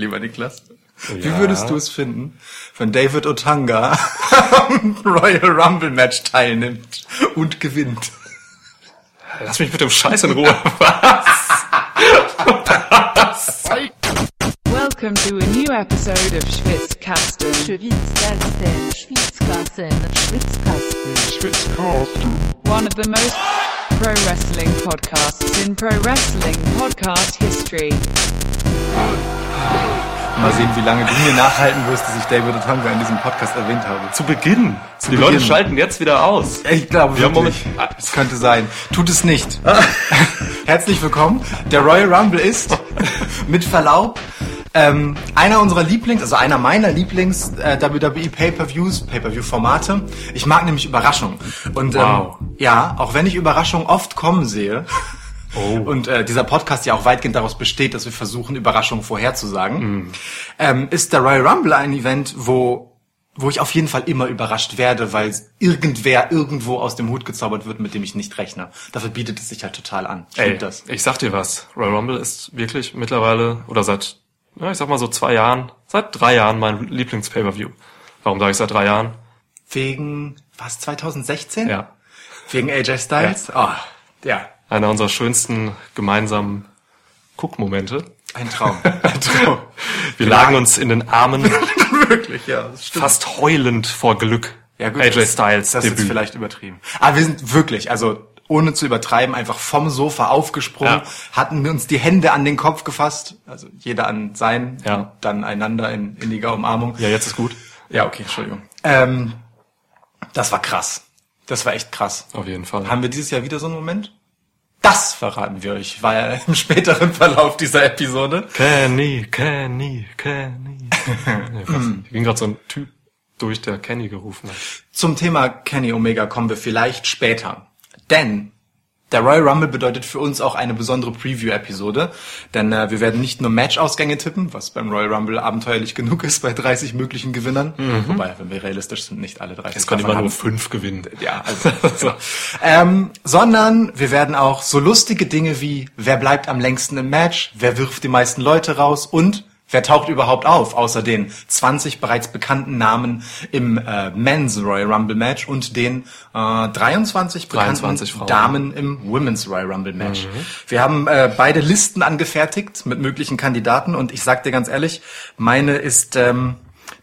lieber Niklas? Wie Ja. würdest du es finden, wenn David Otanga am Royal Rumble Match teilnimmt und gewinnt? Lass mich mit dem Scheiß in Ruhe. Welcome to a new episode of Schwitzkasten. Schwitzkasten, Schwitzkasten, Schwitzkasten. one of the most pro wrestling podcasts in pro wrestling podcast history. Mal sehen, wie lange du mir nachhalten wirst, dass ich David Otanga in diesem Podcast erwähnt habe. Zu Beginn. die Beginn. Leute schalten jetzt wieder aus. Ich glaube Wir haben wirklich. Es könnte sein. Tut es nicht. Herzlich willkommen. Der Royal Rumble ist, mit Verlaub, ähm, einer unserer Lieblings, also einer meiner Lieblings äh, WWE Pay-per-Views, Pay-per-View-Formate. Ich mag nämlich Überraschungen. Und ähm, Wow. ja, auch wenn ich Überraschungen oft kommen sehe, Oh. und äh, dieser Podcast ja auch weitgehend daraus besteht, dass wir versuchen, Überraschungen vorherzusagen, ähm, ist der Royal Rumble ein Event, wo wo ich auf jeden Fall immer überrascht werde, weil irgendwer irgendwo aus dem Hut gezaubert wird, mit dem ich nicht rechne. Dafür bietet es sich halt total an. Ey, Stimmt das? ich sag dir was. Royal Rumble ist wirklich mittlerweile, oder seit, ja, ich sag mal so zwei Jahren, seit drei Jahren mein Lieblings-Pay-Per-View. Warum sage ich seit drei Jahren? Wegen, was, 2016? Ja. Wegen AJ Styles? Ja. Oh, ja, Einer unserer schönsten gemeinsamen Guckmomente. ein Traum. Ein Traum. Wir lagen uns in den Armen, Wirklich, ja, das stimmt. fast heulend vor Glück. Ja, gut, AJ das- Styles Das ist Debüt. vielleicht übertrieben. Aber wir sind wirklich, also ohne zu übertreiben, einfach vom Sofa aufgesprungen, Ja. hatten uns die Hände an den Kopf gefasst, also jeder an sein, Ja. dann einander in inniger Umarmung. ja, jetzt ist gut. Ja, okay, Entschuldigung. Ähm, das war krass. Das war echt krass. Auf jeden Fall. Haben wir dieses Jahr wieder so einen Moment? Das verraten wir euch, ja im späteren Verlauf dieser Episode. Kenny, Kenny, Kenny. Hier ging gerade so ein Typ durch, der Kenny gerufen hat. Zum Thema Kenny Omega kommen wir vielleicht später. Denn der Royal Rumble bedeutet für uns auch eine besondere Preview-Episode. Denn äh, wir werden nicht nur Match-Ausgänge tippen, was beim Royal Rumble abenteuerlich genug ist bei 30 möglichen Gewinnern. Wobei, wenn wir realistisch sind, nicht alle 30 Es konnte immer nur fünf gewinnen. Ja, also. so. ähm, sondern wir werden auch so lustige Dinge wie, wer bleibt am längsten im Match, wer wirft die meisten Leute raus und wer taucht überhaupt auf, außer den 20 bereits bekannten Namen im äh, Men's Royal Rumble Match und den äh, 23 bekannten 23 Frauen. Damen im Women's Royal Rumble Match. Wir haben äh, beide Listen angefertigt mit möglichen Kandidaten und ich sag dir ganz ehrlich, meine ist ähm,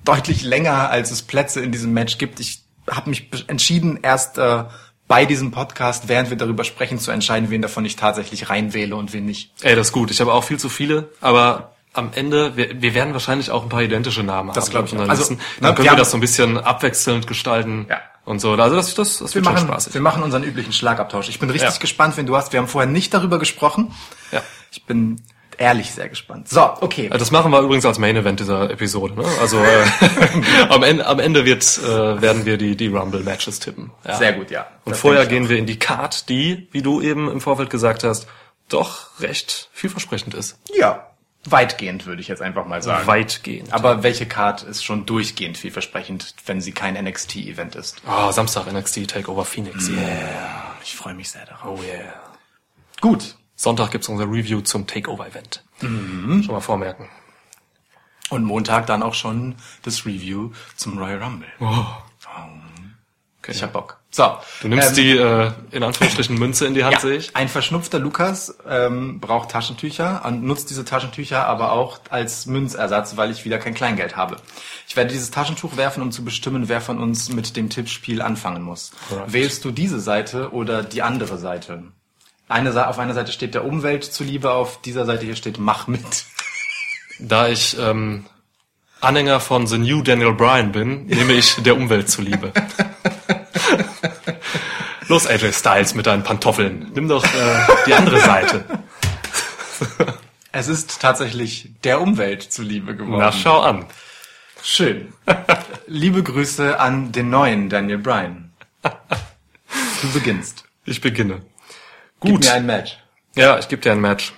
deutlich länger, als es Plätze in diesem Match gibt. Ich habe mich entschieden, erst äh, bei diesem Podcast, während wir darüber sprechen, zu entscheiden, wen davon ich tatsächlich reinwähle und wen nicht. Ey, das ist gut. Ich habe auch viel zu viele, aber am Ende, wir, wir werden wahrscheinlich auch ein paar identische Namen Das haben. glaub ich auf auch. unseren Also, ne, Dann können wir, das so ein bisschen abwechselnd gestalten Ja. und so. Also das, das, das Wir wird schon machen, spaßig. wir machen unseren üblichen Schlagabtausch. Ich bin richtig Ja. gespannt, wenn du hast. Wir haben vorher nicht darüber gesprochen. Ja. Ich bin ehrlich sehr gespannt. So, okay. Das machen wir übrigens als Main Event dieser Episode. Ne? Also äh, am Ende, am Ende wird, äh, werden wir die, die Rumble Matches tippen. Ja. Sehr gut, ja. Und Das vorher ich gehen wir in die Card, die, wie du eben im Vorfeld gesagt hast, doch recht vielversprechend ist. Ja, weitgehend würde ich jetzt einfach mal sagen. Weitgehend. Aber welche Card ist schon durchgehend vielversprechend, wenn sie kein NXT-Event ist? Ah, Samstag NXT Takeover Phoenix. Yeah, ich freue mich sehr darauf. Oh yeah. Gut. Sonntag gibt's unser Review zum Takeover-Event. Mhm. Schon mal vormerken. Und Montag dann auch schon das Review zum Royal Rumble. Okay. Ich hab Bock. So. Du nimmst ähm, die, äh, in Anführungsstrichen, Münze in die Hand, ja, sehe ich. ein verschnupfter Lukas ähm, braucht Taschentücher und nutzt diese Taschentücher aber auch als Münzersatz, weil ich wieder kein Kleingeld habe. Ich werde dieses Taschentuch werfen, um zu bestimmen, wer von uns mit dem Tippspiel anfangen muss. Alright. Wählst du diese Seite oder die andere Seite? Eine, auf einer Seite steht der Umwelt zuliebe, auf dieser Seite hier steht Mach mit. Da ich ähm, Anhänger von The New Daniel Bryan bin, nehme ich der Umwelt zuliebe. Los, AJ Styles mit deinen Pantoffeln. Nimm doch äh, die andere Seite. Es ist tatsächlich der Umwelt zuliebe geworden. Na, schau an. Schön. Liebe Grüße an den neuen Daniel Bryan. Du beginnst. Ich beginne. Gib Gut. mir ein Match. Ja, ich gebe dir ein Match.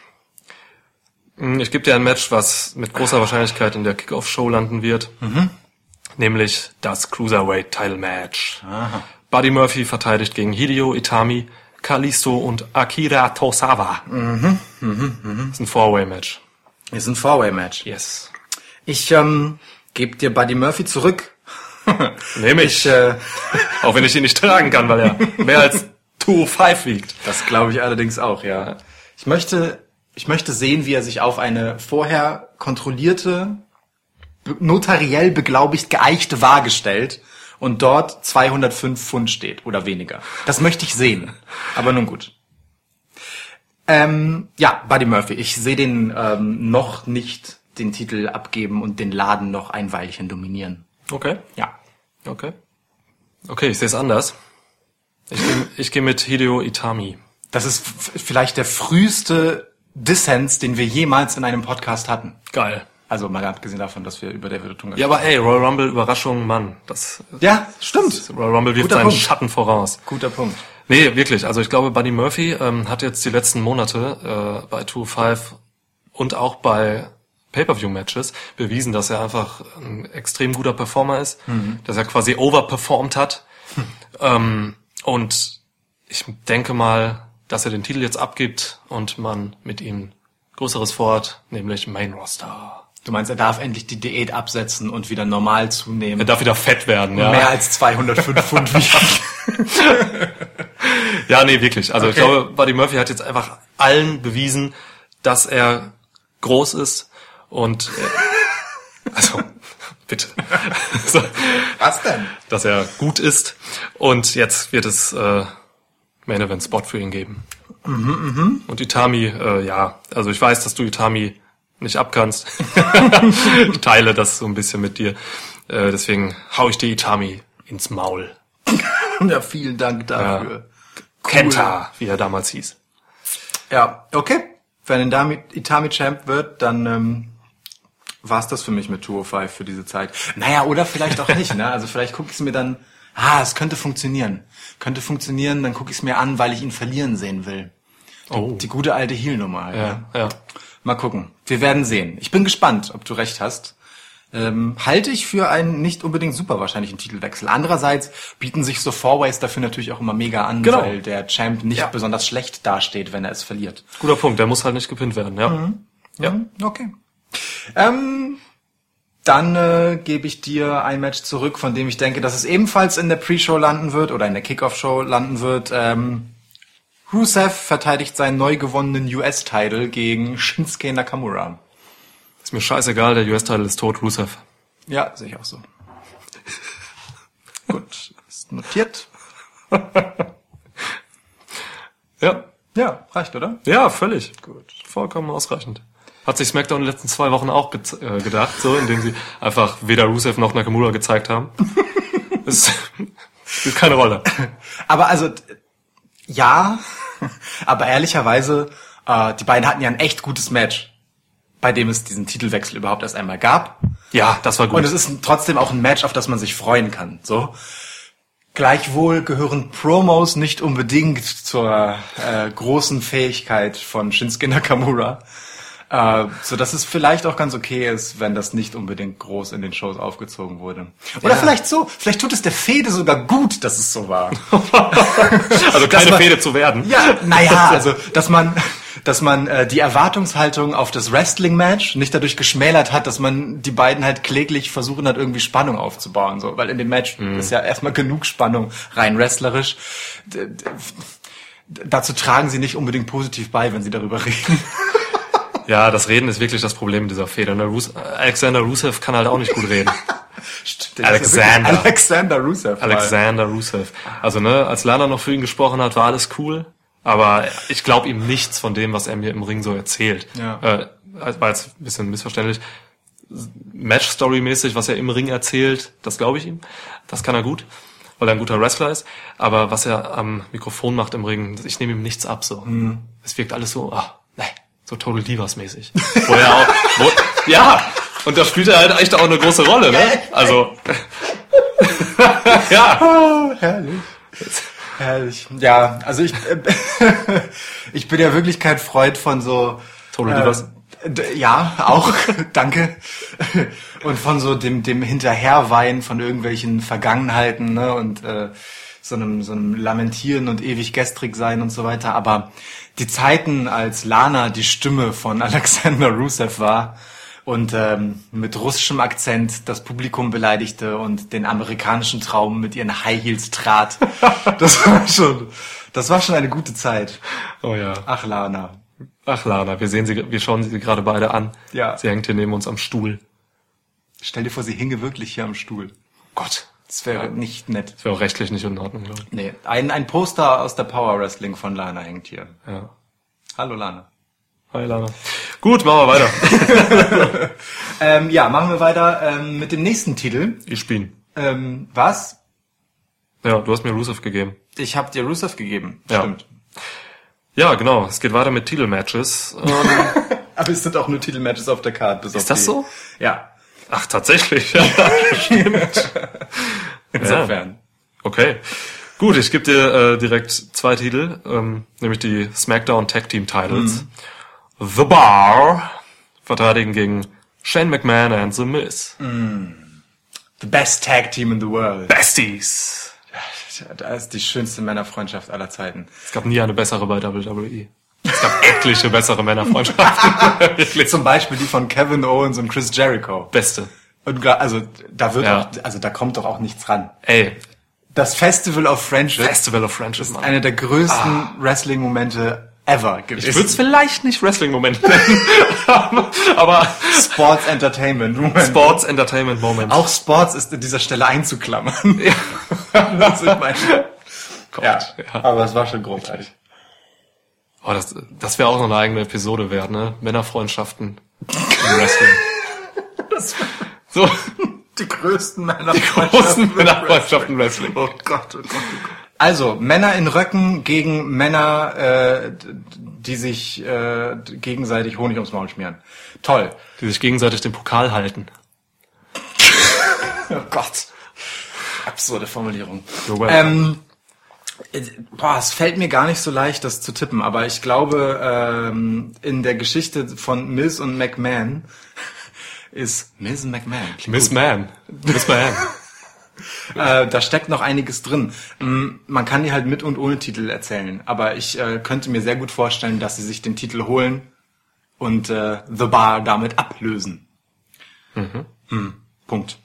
Hm, Ich gebe dir ein Match, was mit großer Wahrscheinlichkeit in der Kickoff-Show landen wird. Nämlich das Cruiserweight Title Match. Buddy Murphy verteidigt gegen Hideo Itami, Kalisto und Akira Tosawa. Das ist ein Four-Way-Match. Ist ein Four-Way-Match. Yes. Ich ähm, gebe dir Buddy Murphy zurück. Nehme ich. Ich, äh, Auch wenn ich ihn nicht tragen kann, weil er mehr als 205 wiegt. das glaube ich allerdings auch, ja. Ich möchte, ich möchte sehen, wie er sich auf eine vorher kontrollierte, notariell beglaubigt geeichte Waage stellt und dort 205 Pfund steht oder weniger. Das möchte ich sehen. Aber nun gut. Ähm, ja, Buddy Murphy. Ich sehe den ähm, noch nicht den Titel abgeben und den Laden noch ein Weilchen dominieren. Okay. Ja. Okay. Okay, ich sehe es anders. Ich gehe ich geh mit Hideo Itami. Das ist vielleicht der früheste Dissens, den wir jemals in einem Podcast hatten. Geil. Also mal abgesehen davon, dass wir über David Otunga Ja, aber ey, Royal Rumble Überraschung, Mann. Das ja, stimmt. Royal Rumble wirft Guter seinen Punkt. Schatten voraus. Guter Punkt. Nee, wirklich. Also ich glaube, Buddy Murphy ähm, hat jetzt die letzten Monate äh, bei 205 und auch bei Pay-Per-View-Matches bewiesen, dass er einfach ein extrem guter Performer ist, dass er quasi overperformed hat. ähm, und ich denke mal, dass er den Titel jetzt abgibt und man mit ihm Größeres vorhat, nämlich Main Roster. Du meinst, er darf endlich die Diät absetzen und wieder normal Er zunehmen. darf wieder fett werden, ja. Mehr als 205 Pfund wiegen. Ja, nee, wirklich. Also ich Okay. glaube, Buddy Murphy hat jetzt einfach allen bewiesen, dass er groß ist und äh, also bitte, Was denn? dass er gut ist und jetzt wird es äh, Main Event Spot für ihn geben. Und Itami, äh, ja, also ich weiß, dass du Itami nicht abkannst. ich teile das so ein bisschen mit dir. Äh, deswegen hau ich dir Itami ins Maul. Ja, vielen Dank dafür. Kenta, wie er damals hieß. Ja, okay. Wenn ein damit Itami Champ wird, dann ähm, war's das für mich mit 205 für diese Zeit. Naja, oder vielleicht auch nicht, ne? Also vielleicht gucke ich es mir dann, ah, es könnte funktionieren. Könnte funktionieren, dann gucke ich es mir an, weil ich ihn verlieren sehen will. Oh. Die gute alte Heel-Nummer halt. ne? Ja, ja. Mal gucken. Wir werden sehen. Ich bin gespannt, ob du recht hast. Ähm, halte ich für einen nicht unbedingt super wahrscheinlichen Titelwechsel. Andererseits bieten sich so Fourways dafür natürlich auch immer mega an, Genau. weil der Champ nicht Ja. besonders schlecht dasteht, wenn er es verliert. Guter Punkt, der muss halt nicht gepinnt werden, ja. Ja. Okay. Ähm, dann äh, gebe ich dir ein Match zurück, von dem ich denke, dass es ebenfalls in der Pre-Show landen wird oder in der Kickoff-Show landen wird. Ähm, Rusev verteidigt seinen neu gewonnenen US-Title gegen Shinsuke Nakamura. Ist mir scheißegal, der US-Title ist tot, Rusev. Ja, sehe ich auch so. Gut, ist notiert. Ja. Ja, reicht, oder? Ja, völlig. Gut. Vollkommen ausreichend. Hat sich SmackDown in den letzten zwei Wochen auch ge äh, gedacht, so, indem sie einfach weder Rusev noch Nakamura gezeigt haben. Das spielt keine Rolle. Aber also, ja, aber ehrlicherweise, äh, die beiden hatten ja ein echt gutes Match, bei dem es diesen Titelwechsel überhaupt erst einmal gab. Ja, das war gut. Und es ist trotzdem auch ein Match, auf das man sich freuen kann. So. Gleichwohl gehören Promos nicht unbedingt zur äh, großen Fähigkeit von Shinsuke Nakamura. Äh, so dass es vielleicht auch ganz okay ist, wenn das nicht unbedingt groß in den Shows aufgezogen wurde. Oder Ja. vielleicht so, vielleicht tut es der Fehde sogar gut, dass es so war. also keine man- Fehde zu werden. Ja, naja, also dass man, dass man äh, die Erwartungshaltung auf das Wrestling-Match nicht dadurch geschmälert hat, dass man die beiden halt kläglich versuchen hat, irgendwie Spannung aufzubauen. So, weil in dem Match ist ja erstmal genug Spannung rein wrestlerisch. D dazu tragen sie nicht unbedingt positiv bei, wenn sie darüber reden. Ja, das Reden ist wirklich das Problem dieser Fehde. Ne? Rus Alexander Rusev kann halt auch nicht gut reden. Stimmt, ja Alexander. Alexander Rusev. Alexander Rusev. Also ne, als Lana noch für ihn gesprochen hat, war alles cool. Aber ich glaube ihm nichts von dem, was er mir im Ring so erzählt. Ja. Äh, war jetzt ein bisschen missverständlich. Match-Story-mäßig, was er im Ring erzählt, das glaube ich ihm. Das kann er gut, weil er ein guter Wrestler ist. Aber was er am Mikrofon macht im Ring, ich nehme ihm nichts ab so. Es wirkt alles so, ne, so Total Divas mäßig. Wo er auch, wo, ja, und da spielt er halt echt auch eine große Rolle, ne? Also, ja. Oh, herrlich. Herrlich. Ja, also ich, äh, ich bin ja wirklich kein Freund von so. Total Divas. Äh, d- ja, auch, danke. Und von so dem, dem Hinterherweinen von irgendwelchen Vergangenheiten, ne, und äh, so einem, so einem Lamentieren und ewig gestrig sein und so weiter. Aber die Zeiten, als Lana die Stimme von Alexander Rusev war und ähm, mit russischem Akzent das Publikum beleidigte und den amerikanischen Traum mit ihren High Heels trat. Das war schon, das war schon eine gute Zeit. Oh ja. Ach, Lana. Ach Lana, wir sehen sie, wir schauen sie gerade beide an. Ja. Sie hängt hier neben uns am Stuhl. Stell dir vor, sie hinge wirklich hier am Stuhl. Gott, das wäre nicht nett. Das wäre auch rechtlich nicht in Ordnung, glaube ich. Nee, ein, ein Poster aus der Power Wrestling von Lana hängt hier. Ja. Hallo Lana. Hi Lana. Gut, machen wir weiter. Ähm, ja, machen wir weiter ähm, mit dem nächsten Titel. ich bin. Ähm, was? Ja, du hast mir Rusev gegeben. Ich habe dir Rusev gegeben. Ja. Stimmt. Ja, genau. Es geht weiter mit Titelmatches. Ähm, Aber es sind auch nur Titelmatches auf der Card. Bis auf Ist das so? Ja. Ach, tatsächlich. Insofern. Okay. Gut, ich gebe dir äh, direkt zwei Titel, ähm, nämlich die SmackDown Tag Team Titles. The Bar verteidigen gegen Shane McMahon and The Miz. The best Tag Team in the world. Besties. Da ist die schönste Männerfreundschaft aller Zeiten. Es gab nie eine bessere bei WWE. Es gab etliche bessere Männerfreundschaften. Zum Beispiel die von Kevin Owens und Chris Jericho. Beste. Und also da wird Ja. auch, also da kommt doch auch nichts ran. Ey, Das Festival of Friendship Festival of Friendship, ist Mann. einer der größten Wrestling-Momente ever gewesen. Ich würde es vielleicht nicht Wrestling-Moment nennen, aber, Sports Entertainment Moment. Sports Entertainment Moment. Auch Sports ist an dieser Stelle einzuklammern. Ja. das ist mein, ja, ja. aber es war schon großartig. Oh, das, das wäre auch noch eine eigene Episode wert, ne? Männerfreundschaften im Wrestling. so, Die größten Männer. die großen Männerfreundschaften im Wrestling. Oh Gott, oh Gott, oh Gott. Also, Männer in Röcken gegen Männer, äh, die sich äh, gegenseitig Honig ums Maul schmieren. Toll. Die sich gegenseitig den Pokal halten. Oh Gott. Absurde Formulierung. You're welcome. Ähm, äh, boah, es fällt mir gar nicht so leicht, das zu tippen, aber ich glaube, ähm, in der Geschichte von Miz und McMahon ist Miz und McMahon. Miss. Man. Miss Man. Äh, da steckt noch einiges drin. Mm, Man kann die halt mit und ohne Titel erzählen, aber ich äh, könnte mir sehr gut vorstellen, dass sie sich den Titel holen und äh, The Bar damit ablösen. Mhm. Punkt.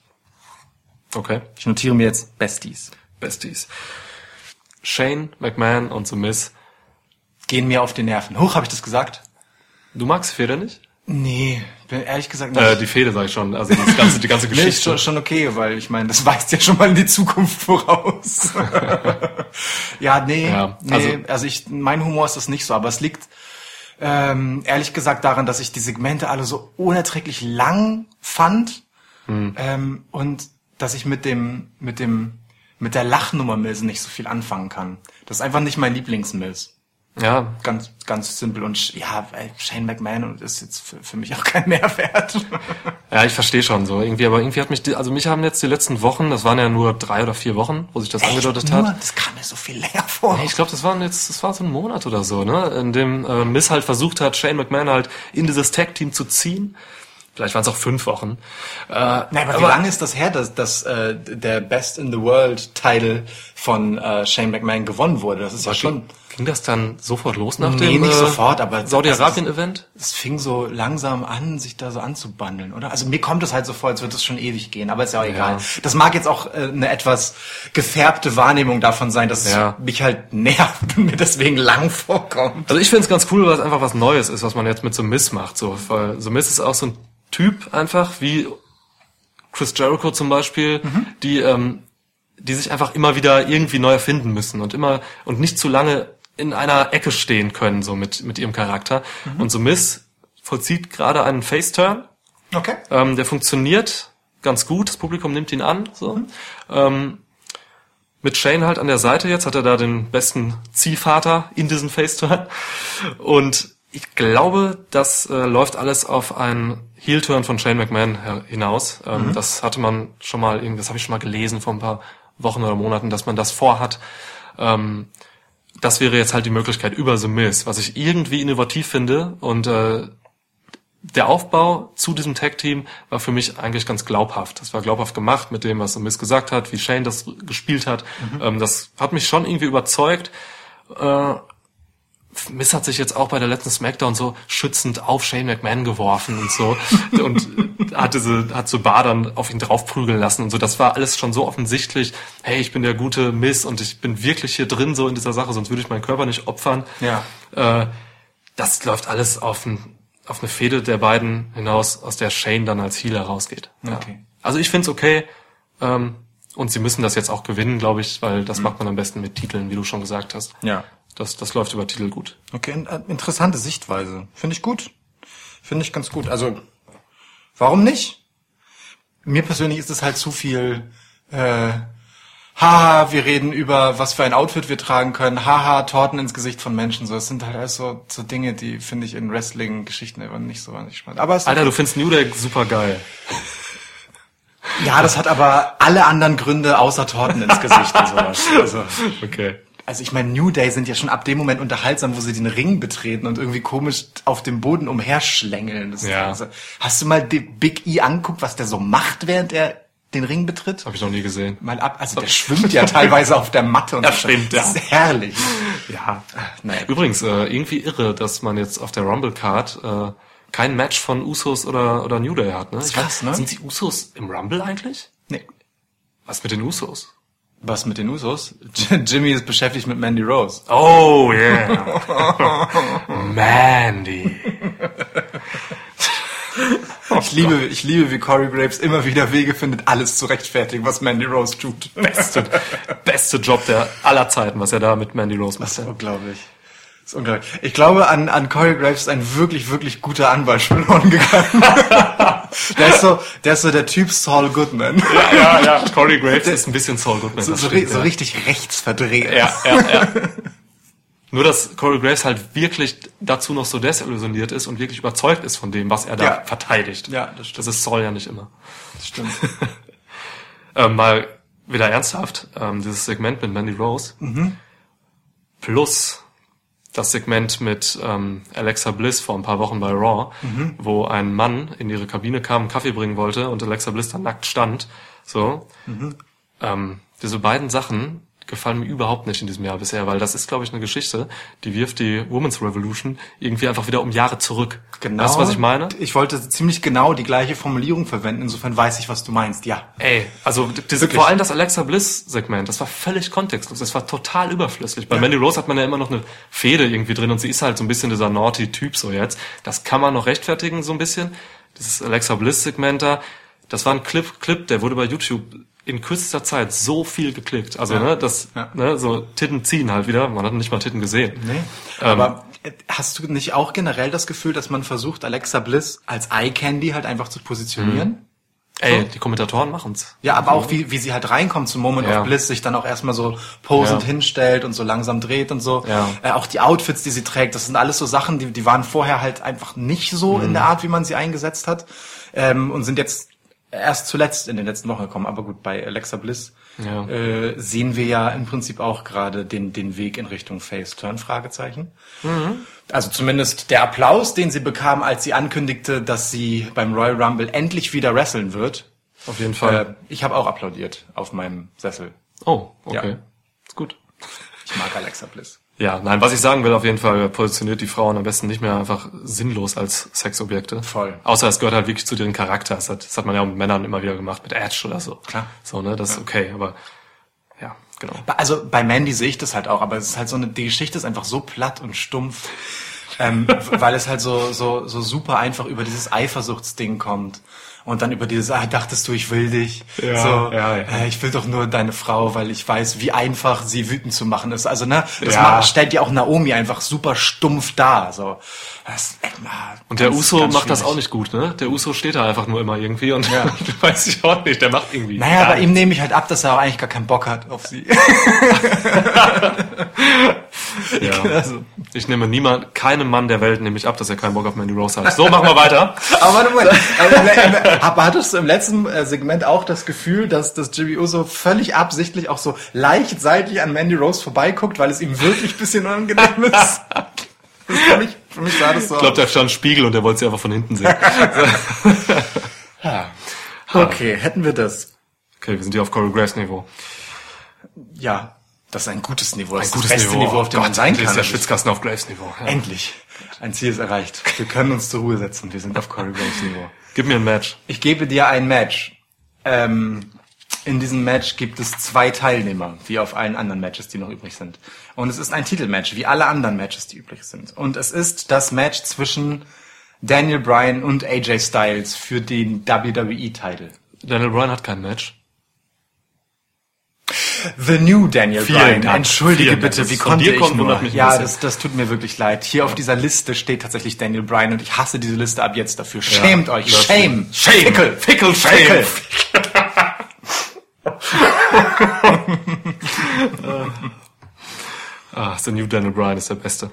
Okay. Ich notiere mir jetzt Besties. Besties. Shane, McMahon und The Miz. Gehen mir auf die Nerven. Hoch, habe ich das gesagt? Du magst die Feder nicht? Nee, bin ehrlich gesagt nicht. Äh, die Fehde sag ich schon. Also das ganze, die ganze Nee, ist Geschichte. schon, schon okay, weil ich meine, das weist ja schon mal in die Zukunft voraus. ja, nee, Ja, nee also- also, ich, mein Humor ist das nicht so, aber es liegt ähm, ehrlich gesagt daran, dass ich die Segmente alle so unerträglich lang fand Hm. ähm, und dass ich mit dem, mit dem, mit der Lachnummer Mills nicht so viel anfangen kann. Das ist einfach nicht mein Lieblingsmills. ja, Ganz, ganz simpel und ja, Shane McMahon ist jetzt für, für mich auch kein Mehrwert. Ja, ich verstehe schon so irgendwie, aber irgendwie hat mich, die, also mich haben jetzt die letzten Wochen, das waren ja nur drei oder vier Wochen, wo sich das angedeutet Nur? hat. Das kam mir so viel länger vor. Ich glaube, das waren jetzt, das war so ein Monat oder so, ne, in dem äh, Miss halt versucht hat, Shane McMahon halt in dieses Tag Team zu ziehen. Vielleicht waren es auch fünf Wochen. Äh, Na, aber, wie lange ist das her, dass, dass äh, der Best in the World Title von äh, Shane McMahon gewonnen wurde? Das ist ja schon. Ging das dann sofort los nach Nee, dem nicht äh, sofort, aber Saudi-Arabien-Event? Es fing so langsam an, sich da so anzubandeln, oder? Also mir kommt es halt so vor, als würde es schon ewig gehen, aber ist ja auch egal. Das mag jetzt auch äh, eine etwas gefärbte Wahrnehmung davon sein, dass Ja. es mich halt nervt und mir deswegen lang vorkommt. Also ich finde es ganz cool, weil es einfach was Neues ist, was man jetzt mit so Miss macht. So, weil so Miss ist auch so ein Typ einfach wie Chris Jericho zum Beispiel, die ähm, die sich einfach immer wieder irgendwie neu erfinden müssen und immer und nicht zu lange in einer Ecke stehen können so mit mit ihrem Charakter. Und so Miss vollzieht gerade einen Face-Turn. Okay. Ähm, der funktioniert ganz gut. Das Publikum nimmt ihn an. So. Ähm, mit Shane halt an der Seite jetzt hat er da den besten Ziehvater in diesem Faceturn. Und ich glaube, das äh, läuft alles auf einen Heel-Turn von Shane McMahon hinaus. Ähm, Das hatte man schon mal, das habe ich schon mal gelesen vor ein paar Wochen oder Monaten, dass man das vorhat. Ähm, das wäre jetzt halt die Möglichkeit über The Miz, was ich irgendwie innovativ finde und äh, der Aufbau zu diesem Tag-Team war für mich eigentlich ganz glaubhaft. Das war glaubhaft gemacht mit dem, was The Miz gesagt hat, wie Shane das gespielt hat. Ähm, das hat mich schon irgendwie überzeugt. Äh, Miss hat sich jetzt auch bei der letzten Smackdown so schützend auf Shane McMahon geworfen und so und hat diese, hat so Bar dann auf ihn draufprügeln lassen und so. Das war alles schon so offensichtlich. Hey, ich bin der gute Miss und ich bin wirklich hier drin so in dieser Sache, sonst würde ich meinen Körper nicht opfern. Ja. Äh, das läuft alles auf, ein, auf eine Fehde der beiden hinaus, aus der Shane dann als Healer rausgeht. Ja. Okay. Also ich find's okay. Ähm, und sie müssen das jetzt auch gewinnen, glaube ich, weil das macht man am besten mit Titeln, wie du schon gesagt hast. Ja. Das, das läuft über Titel gut. Okay, äh, interessante Sichtweise. Finde ich gut. Finde ich ganz gut. Also, warum nicht? Mir persönlich ist es halt zu viel, äh, haha, wir reden über, was für ein Outfit wir tragen können, haha, Torten ins Gesicht von Menschen. So, es sind halt alles so, so Dinge, die finde ich in Wrestling-Geschichten immer nicht so wahnsinnig spannend. Aber es, Alter, du findest New Day super geil. ja, das hat aber alle anderen Gründe außer Torten ins Gesicht und sowas. Also, Okay. Also ich meine, New Day sind ja schon ab dem Moment unterhaltsam, wo sie den Ring betreten und irgendwie komisch auf dem Boden umherschlängeln. Das ist Ja. also, hast du mal Big E angeguckt, was der so macht, während er den Ring betritt? Habe ich noch nie gesehen. Mal ab, also der schwimmt ja teilweise auf der Matte und Ja, stimmt, das ist herrlich. Ja. Naja. Übrigens, äh, irgendwie irre, dass man jetzt auf der Rumble Card äh, kein Match von Usos oder, oder New Day hat. Ne? Ich krass, ne? Sind die Usos im Rumble eigentlich? Nee. Was mit den Usos? Was mit den Usos? Jimmy ist beschäftigt mit Mandy Rose. Oh yeah. Mandy. Ich liebe, ich liebe, wie Corey Graves immer wieder Wege findet, alles zu rechtfertigen, was Mandy Rose tut. Beste, beste Job der aller Zeiten, was er da mit Mandy Rose macht. Das ist unglaublich. Das ist unglaublich. Ich glaube, an, an Corey Graves ist ein wirklich, wirklich guter Anwalt verloren gegangen. der, ist so, der ist so der Typ Saul Goodman. Ja, ja, ja. Corey Graves ist ein bisschen Saul Goodman. So, so, stimmt, so ja. richtig rechtsverdreht. Ja, ja, ja. Nur, dass Corey Graves halt wirklich dazu noch so desillusioniert ist und wirklich überzeugt ist von dem, was er da Ja. verteidigt. Ja, das stimmt. Das ist Saul ja nicht immer. Das stimmt. Ähm, mal wieder ernsthaft, ähm, dieses Segment mit Mandy Rose plus das Segment mit ähm, Alexa Bliss vor ein paar Wochen bei Raw, wo ein Mann in ihre Kabine kam, einen Kaffee bringen wollte und Alexa Bliss dann nackt stand. So. Ähm, diese beiden Sachen gefallen mir überhaupt nicht in diesem Jahr bisher, weil das ist, glaube ich, eine Geschichte, die wirft die Women's Revolution irgendwie einfach wieder um Jahre zurück. Genau. Weißt du, was ich meine? Ich wollte ziemlich genau die gleiche Formulierung verwenden. Insofern weiß ich, was du meinst. Ja. Ey, also Wirklich. vor allem das Alexa Bliss Segment, das war völlig kontextlos, das war total überflüssig. Bei Mandy Rose hat man ja immer noch eine Fehde irgendwie drin und sie ist halt so ein bisschen dieser naughty Typ so jetzt. Das kann man noch rechtfertigen so ein bisschen. Dieses Alexa Bliss Segment da, das war ein Clip, Clip, der wurde bei YouTube in kürzester Zeit so viel geklickt. Also, ne, das, Ja. ne, so Titten ziehen halt wieder. Man hat nicht mal Titten gesehen. Nee. Ähm, Aber hast du nicht auch generell das Gefühl, dass man versucht, Alexa Bliss als Eye Candy halt einfach zu positionieren? Ey, So. die Kommentatoren machen's. Ja, aber auch wie, wie sie halt reinkommt zum Moment Ja. of Bliss, sich dann auch erstmal so posend Ja. hinstellt und so langsam dreht und so. Ja. Äh, auch die Outfits, die sie trägt, das sind alles so Sachen, die, die waren vorher halt einfach nicht so Mhm. in der Art, wie man sie eingesetzt hat. Ähm, und sind jetzt erst zuletzt in den letzten Wochen gekommen. Aber gut, bei Alexa Bliss Ja. äh, sehen wir ja im Prinzip auch gerade den, den Weg in Richtung Face-Turn, Fragezeichen. Also zumindest der Applaus, den sie bekam, als sie ankündigte, dass sie beim Royal Rumble endlich wieder wresteln wird. Auf jeden Fall. Äh, ich habe auch applaudiert auf meinem Sessel. oh, okay. ja. Ist gut. Ich mag Alexa Bliss. Ja, nein, was ich sagen will, auf jeden Fall positioniert die Frauen am besten nicht mehr einfach sinnlos als Sexobjekte. Voll. Außer es gehört halt wirklich zu deren Charakter. Das hat, das hat man ja auch mit Männern immer wieder gemacht, mit Edge oder so. Klar. So, ne, das ist okay, aber ja, genau. Also bei Mandy sehe ich das halt auch, aber es ist halt so eine, die Geschichte ist einfach so platt und stumpf, ähm, weil es halt so, so, so super einfach über dieses Eifersuchtsding kommt. Und dann über dieses, ah, dachtest du, ich will dich. Ja, so, ja, ja. Äh, ich will doch nur deine Frau, weil ich weiß, wie einfach sie wütend zu machen ist. Also, ne, das Ja. macht, stellt ja auch Naomi einfach super stumpf dar. So, das, äh, Und der ganz- Uso ganz macht das auch nicht gut, ne? Der Uso steht da einfach nur immer irgendwie und Ja. weiß ich auch nicht, der macht irgendwie. Naja, gar bei ihm nehme ich halt ab, dass er auch eigentlich gar keinen Bock hat auf sie. Ja. also. Ich nehme niemand, keinem Mann der Welt nehme ich ab, dass er keinen Bock auf Mandy Rose hat. So, machen wir weiter. Aber warte mal, aber, hattest du im letzten äh, Segment auch das Gefühl, dass, dass Jimmy Uso völlig absichtlich auch so leicht seitlich an Mandy Rose vorbeiguckt, weil es ihm wirklich ein bisschen unangenehm ist? Das für, mich, für mich sah das so Ich glaube, da stand ein Spiegel und der wollte sie einfach von hinten sehen. Okay, hätten wir das. Okay, wir sind hier auf Corey Graves Niveau. Ja, Das ist ein gutes Niveau. Das Ein ist gutes das beste Niveau, Niveau, auf dem man Gott, sein endlich kann. ist der Schwitzkasten auf Graves Niveau. Ja. Endlich. Ein Ziel ist erreicht. Wir können uns zur Ruhe setzen. Wir sind auf Corey Graves Niveau. Gib mir ein Match. Ich gebe dir ein Match. Ähm, in diesem Match gibt es zwei Teilnehmer, wie auf allen anderen Matches, die noch übrig sind. Und es ist ein Titelmatch, wie alle anderen Matches, die übrig sind. Und es ist das Match zwischen Daniel Bryan und AJ Styles für den WWE-Titel. Daniel Bryan hat kein Match. The New Daniel Vielen Bryan. Dank. Entschuldige Vielen Dank. bitte, Dass wie konnte ich kommt, nur? Ja, das, das tut mir wirklich leid. Hier auf dieser Liste steht tatsächlich Daniel Bryan und ich hasse diese Liste ab jetzt dafür. Schämt euch. das- Shame. Shame. Fickel. Fickel, Fickel. Ah, The New Daniel Bryan ist der Beste.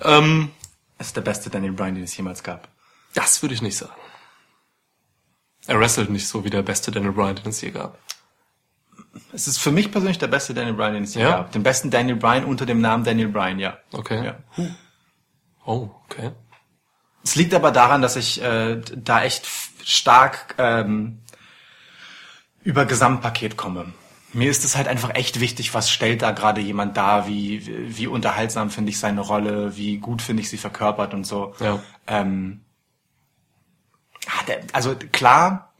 Ähm, ist der beste Daniel Bryan, den es jemals gab. das würde ich nicht sagen. Er wrestelt nicht so wie der beste Daniel Bryan, den es je gab. Es ist für mich persönlich der beste Daniel Bryan, den es je Ja? gab. Den besten Daniel Bryan unter dem Namen Daniel Bryan, ja. Okay. ja. Oh, okay. Es liegt aber daran, dass ich äh, da echt stark ähm, über Gesamtpaket komme. Mir ist es halt einfach echt wichtig, was stellt da gerade jemand da, wie, wie unterhaltsam finde ich seine Rolle, wie gut finde ich sie verkörpert und so. Ja. Ähm, ah, also klar,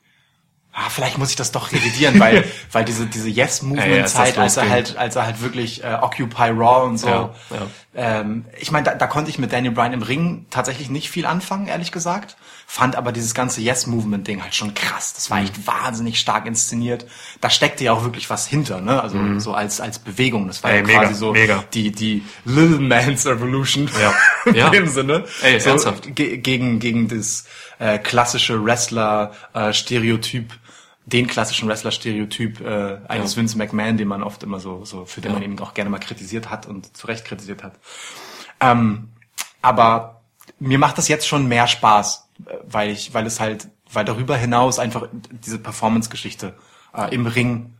ah, vielleicht muss ich das doch revidieren, weil, weil diese, diese Ja, ja, Yes-Movement-Zeit, ist das als er halt, als er halt wirklich äh, Occupy Raw und so. Ja, ja. Ähm, ich meine, da, da konnte ich mit Daniel Bryan im Ring tatsächlich nicht viel anfangen, ehrlich gesagt. Fand aber dieses ganze Yes-Movement-Ding halt schon krass. Das war echt wahnsinnig stark inszeniert. Da steckte ja auch wirklich was hinter, ne? Also so als, als Bewegung. Das war Ey, ja mega, quasi so mega. die, die Little Man's Revolution. Ja. in Ja. dem Sinne. Ey, so, ernsthaft. ge gegen, gegen das äh, klassische Wrestler-Stereotyp, den klassischen Wrestler-Stereotyp äh, eines Ja. Vince McMahon, den man oft immer so, so für den Ja. man ihn auch gerne mal kritisiert hat und zu Recht kritisiert hat. Ähm, aber mir macht das jetzt schon mehr Spaß, weil ich, weil es halt, weil darüber hinaus einfach diese Performance-Geschichte äh, im Ring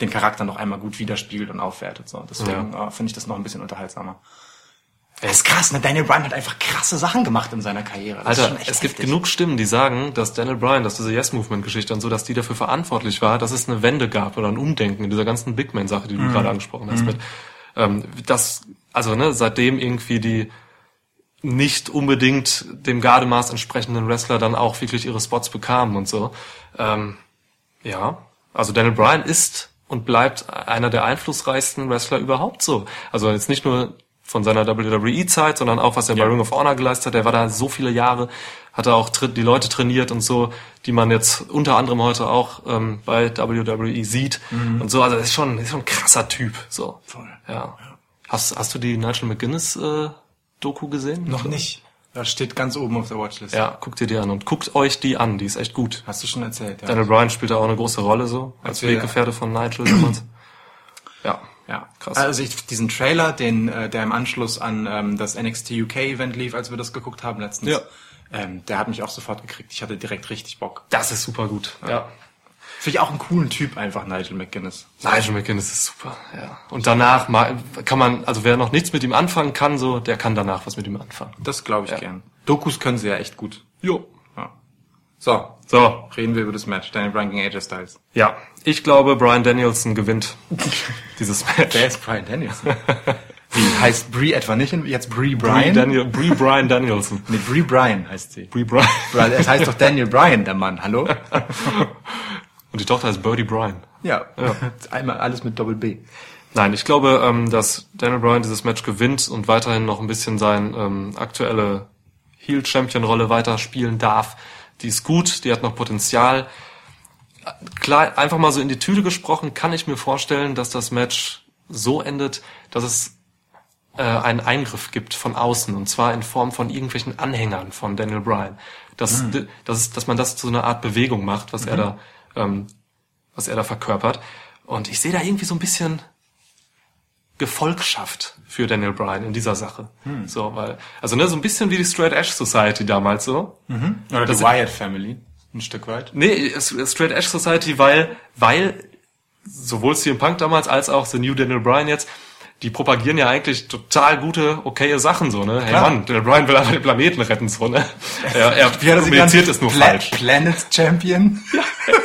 den Charakter noch einmal gut widerspiegelt und aufwertet. So. Deswegen äh, finde ich das noch ein bisschen unterhaltsamer. Das ist krass, ne? Daniel Bryan hat einfach krasse Sachen gemacht in seiner Karriere. Das ist Alter, schon echt es gibt heftig. genug Stimmen, die sagen, dass Daniel Bryan, dass diese Yes-Movement-Geschichte und so, dass die dafür verantwortlich war, dass es eine Wende gab oder ein Umdenken in dieser ganzen Big Man-Sache, die du gerade angesprochen hast. Mit, ähm, das, also ne, seitdem irgendwie die nicht unbedingt dem Gardemaß entsprechenden Wrestler dann auch wirklich ihre Spots bekamen und so. Ähm, ja, also Daniel Bryan ist und bleibt einer der einflussreichsten Wrestler überhaupt so. Also jetzt nicht nur von seiner WWE-Zeit, sondern auch, was er bei Ring of Honor geleistet hat. Er war da so viele Jahre, hat er auch die Leute trainiert und so, die man jetzt unter anderem heute auch ähm, bei WWE sieht und so. Also ist schon, ist schon ein krasser Typ. So. Voll. Ja. Hast, hast du die Nigel McGuinness äh, Doku gesehen? Noch nicht. Das steht ganz oben auf der Watchlist. Ja, guckt ihr die an und guckt euch die an, die ist echt gut. Hast du schon erzählt, ja. Daniel Bryan spielt da auch eine große Rolle so, als Erzähl, Weggefährte von Nigel damals. Ja. Ja, Krass. Also ich, diesen Trailer, den äh, der im Anschluss an ähm, das NXT UK Event lief, als wir das geguckt haben letztens, Ja. ähm, der hat mich auch sofort gekriegt. Ich hatte direkt richtig Bock. Das ist super gut. Ja. Finde ich auch einen coolen Typ einfach, Nigel McGuinness. Nigel McGuinness ist super, ja. Und danach mal, kann man, also wer noch nichts mit ihm anfangen kann, so, der kann danach was mit ihm anfangen. Das glaube ich gern. Dokus können sie ja echt gut. Jo. Ja. So, So, reden wir über das Match. Daniel Bryan gegen AJ Styles. ja. Ich glaube, Brian Danielson gewinnt dieses Match. Wer ist Bryan Danielson? Wie heißt Brie etwa nicht jetzt Brie Brie, Bryan? Daniel, Brie Brian Danielson. Nee, Brie Bryan heißt sie. Brie Brian. Weil Es heißt doch Daniel Bryan, der Mann. Hallo? Und die Tochter heißt Birdie Bryan. Ja. Einmal alles mit Doppel B. Nein, ich glaube, ähm, dass Daniel Bryan dieses Match gewinnt und weiterhin noch ein bisschen seine ähm, aktuelle Heel-Champion-Rolle weiterspielen darf. Die ist gut, die hat noch Potenzial. Klar, einfach mal so in die Tüte gesprochen, kann ich mir vorstellen, dass das Match so endet, dass es äh, einen Eingriff gibt von außen und zwar in Form von irgendwelchen Anhängern von Daniel Bryan. Dass, dass, dass man das zu einer Art Bewegung macht, was er da, ähm, was er da verkörpert. Und ich sehe da irgendwie so ein bisschen Gefolgschaft für Daniel Bryan in dieser Sache. So, weil, also ne, so ein bisschen wie die Straight Edge Society damals so. Oder Das- die Wyatt Family. Ein Stück weit. Nee, Straight Edge Society, weil, weil sowohl CM Punk damals als auch The New Daniel Bryan jetzt, die propagieren ja eigentlich total gute, okaye Sachen so, ne? Hey Klar. Mann, Daniel Bryan will einfach den Planeten retten, so, ne? Er, er er kommuniziert es nur Pla falsch. Planet Champion. Der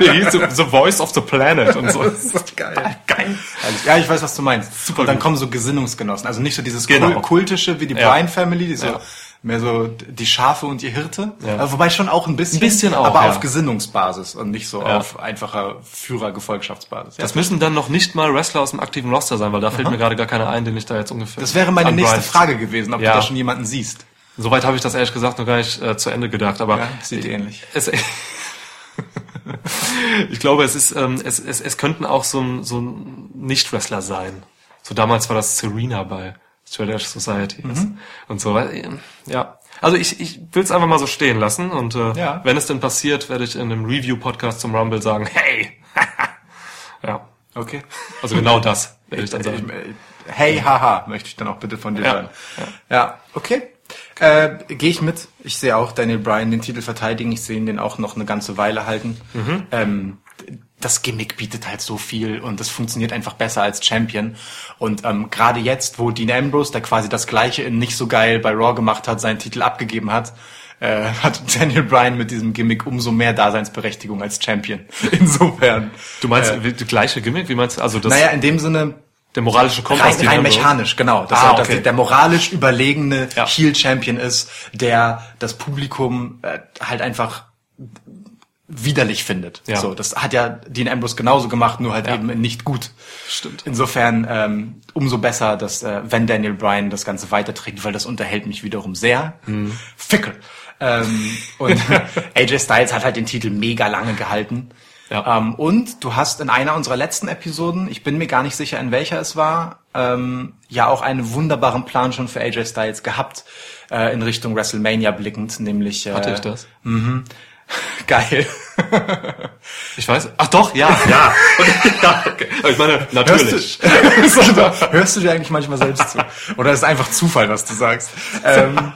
hieß The- The Voice of the Planet und so. Das ist geil. Geil. Also, ja, ich weiß, was du meinst. Super Und dann gut. kommen so Gesinnungsgenossen. Also nicht so dieses Genau. Kul- kultische wie die Ja. Bryan Family, die so Ja. mehr so die Schafe und ihr Hirte. Ja. Aber wobei schon auch ein bisschen. Ein bisschen auch, Aber ja. auf Gesinnungsbasis und nicht so Ja. auf einfacher Führer-Gefolgschaftsbasis. Ja. Das müssen dann noch nicht mal Wrestler aus dem aktiven Roster sein, weil da fällt mir gerade gar keiner ein, den ich da jetzt ungefähr. Das wäre meine nächste anpreist. Frage gewesen, ob Ja. du da schon jemanden siehst. Soweit habe ich das ehrlich gesagt noch gar nicht äh, zu Ende gedacht, aber Ja, sieht ähnlich. Es, ich glaube, es ist, ähm, es, es, es könnten auch so ein, so ein Nicht-Wrestler sein. So damals war das Serena bei Edge Society Mhm. und so. ähm, Ja, also ich, ich will es einfach mal so stehen lassen und äh, Ja. wenn es denn passiert, werde ich in einem Review-Podcast zum Rumble sagen, hey, ja, Okay. also genau das werde ich dann Ich, sagen. hey, haha, möchte ich dann auch bitte von dir Ja. hören. Ja, okay. Äh, Gehe ich mit. Ich sehe auch Daniel Bryan den Titel verteidigen. Ich sehe ihn den auch noch eine ganze Weile halten. Mhm. Ähm, das Gimmick bietet halt so viel und das funktioniert einfach besser als Champion. Und ähm, gerade jetzt, wo Dean Ambrose, der quasi das Gleiche in nicht so geil bei Raw gemacht hat, seinen Titel abgegeben hat, äh, hat Daniel Bryan mit diesem Gimmick umso mehr Daseinsberechtigung als Champion. Insofern. Du meinst wie- die gleiche Gimmick? Wie meinst du? Also das, Naja, in dem Sinne, der moralische Kompass. rein, rein mechanisch, genau. Dass, Ah, er, dass okay. der moralisch überlegene Ja. Heel-Champion ist, der das Publikum äh, halt einfach widerlich findet. Ja. So, das hat ja Dean Ambrose genauso gemacht, nur halt Ja. eben nicht gut. Stimmt. Insofern ähm, umso besser, dass äh, wenn Daniel Bryan das Ganze weiterträgt, weil das unterhält mich wiederum sehr. Mhm. Fickel. Ähm, und AJ Styles hat halt den Titel mega lange gehalten. Ja. Ähm, und du hast in einer unserer letzten Episoden, ich bin mir gar nicht sicher, in welcher es war, ähm, ja auch einen wunderbaren Plan schon für AJ Styles gehabt, äh, in Richtung WrestleMania blickend, nämlich äh, Hatte ich das? geil. Ich weiß. Ach doch, ja, ja. ja okay. Ich meine, natürlich. Hörst du, hörst du dir eigentlich manchmal selbst zu? Oder ist es einfach Zufall, was du sagst? Ähm,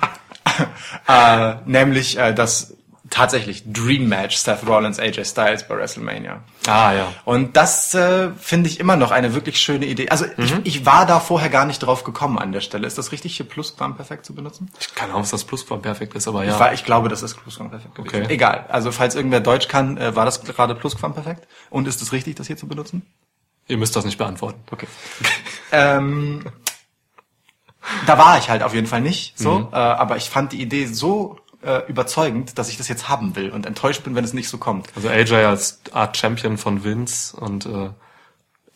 äh, nämlich äh, das tatsächlich Dream Match Seth Rollins AJ Styles bei WrestleMania. Ah ja. Und das äh, finde ich immer noch eine wirklich schöne Idee. Also ich, ich war da vorher gar nicht drauf gekommen an der Stelle. Ist das richtig, hier Plusquamperfekt zu benutzen? Ich keine Ahnung, was das Plusquamperfekt ist, aber Ich, ja. war, ich glaube, das ist Plusquamperfekt gewesen. Okay. Egal. Also falls irgendwer Deutsch kann, äh, war das gerade Plusquamperfekt? Und ist es richtig, das hier zu benutzen? Ihr müsst das nicht beantworten. Okay. ähm, da war ich halt auf jeden Fall nicht so, Mhm. äh, aber ich fand die Idee so äh, überzeugend, dass ich das jetzt haben will und enttäuscht bin, wenn es nicht so kommt. Also AJ als Art Champion von Vince und äh,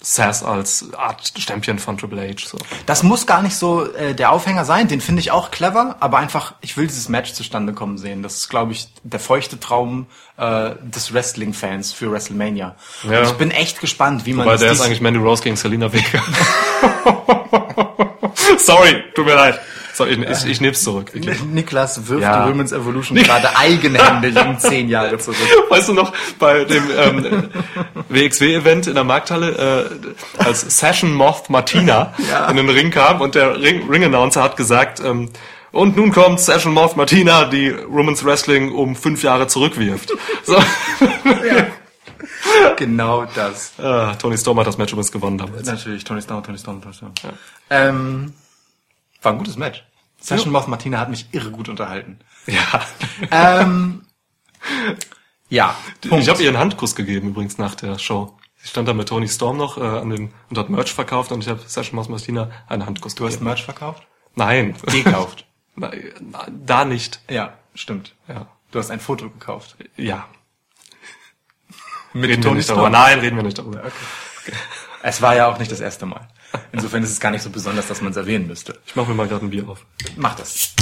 Seth als Art Champion von Triple H. So. Das muss gar nicht so äh, der Aufhänger sein, den finde ich auch clever, aber einfach, ich will dieses Match zustande kommen sehen. Das ist, glaube ich, der feuchte Traum äh, des Wrestling-Fans für WrestleMania. Ja. Und ich bin echt gespannt, wie man Weil das der ist eigentlich Mandy Rose gegen Selina Vega. Sorry, tut mir leid. So, ich, ich, ich nehm's zurück. wirklich. Niklas wirft Ja. die Women's Evolution gerade eigenhändig um zehn Jahre zurück. Weißt du noch, bei dem ähm, WXW-Event in der Markthalle, äh, als Session Moth Martina Ja. in den Ring kam und der Ring- Ring-Announcer hat gesagt, ähm, und nun kommt Session Moth Martina, die Women's Wrestling um fünf Jahre zurückwirft. So. Genau das. Ah, Tony Storm hat das Match übrigens gewonnen damals. Natürlich, Tony Storm, Tony Storm, Tony Storm. Ähm, war ein gutes Match. Session Moth Martina hat mich irre gut unterhalten. Ja. Ähm, ja, Punkt. Ich habe ihr einen Handkuss gegeben übrigens nach der Show. Sie stand da mit Tony Storm noch äh, an den, und hat Merch verkauft und ich habe Session Moth Martina einen Handkuss du hast gegeben. Merch verkauft? Nein. Gekauft. Da nicht. ja, stimmt. Ja. Du hast ein Foto gekauft. Ja. Mit Reden nicht darüber. Nein, reden wir nicht darüber. Es war ja auch nicht das erste Mal. Insofern ist es gar nicht so besonders, dass man es erwähnen müsste. Ich mache mir mal gerade ein Bier auf. Mach das.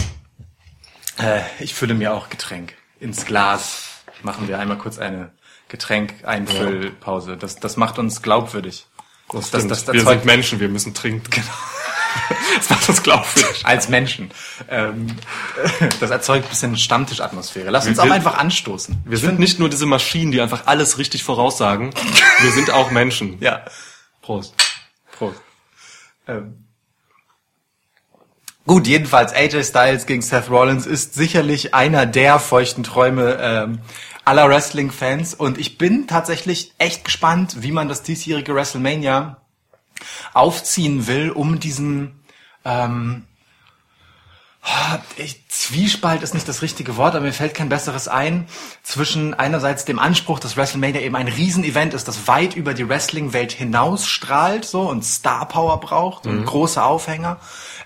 Äh, ich fülle mir auch Getränk. Ins Glas machen wir einmal kurz eine Getränkeinfüllpause. Das, das macht uns glaubwürdig. Das, das, stimmt. das, wir sind Menschen, wir müssen trinken. Genau. das macht uns glaubwürdig. als Menschen. Ähm, das erzeugt ein bisschen Stammtischatmosphäre. Lass uns Wir- auch einfach anstoßen. Wir sind nicht nur diese Maschinen, die einfach alles richtig voraussagen. Wir sind auch Menschen. Ja. Prost. Ähm. Gut, jedenfalls AJ Styles gegen Seth Rollins ist sicherlich einer der feuchten Träume ähm, aller Wrestling-Fans und ich bin tatsächlich echt gespannt, wie man das diesjährige WrestleMania aufziehen will, um diesen ähm, Ich, Zwiespalt ist nicht das richtige Wort, aber mir fällt kein besseres ein. Zwischen einerseits dem Anspruch, dass WrestleMania eben ein Riesenevent ist, das weit über die Wrestling-Welt hinausstrahlt so und Star Power braucht und große Aufhänger.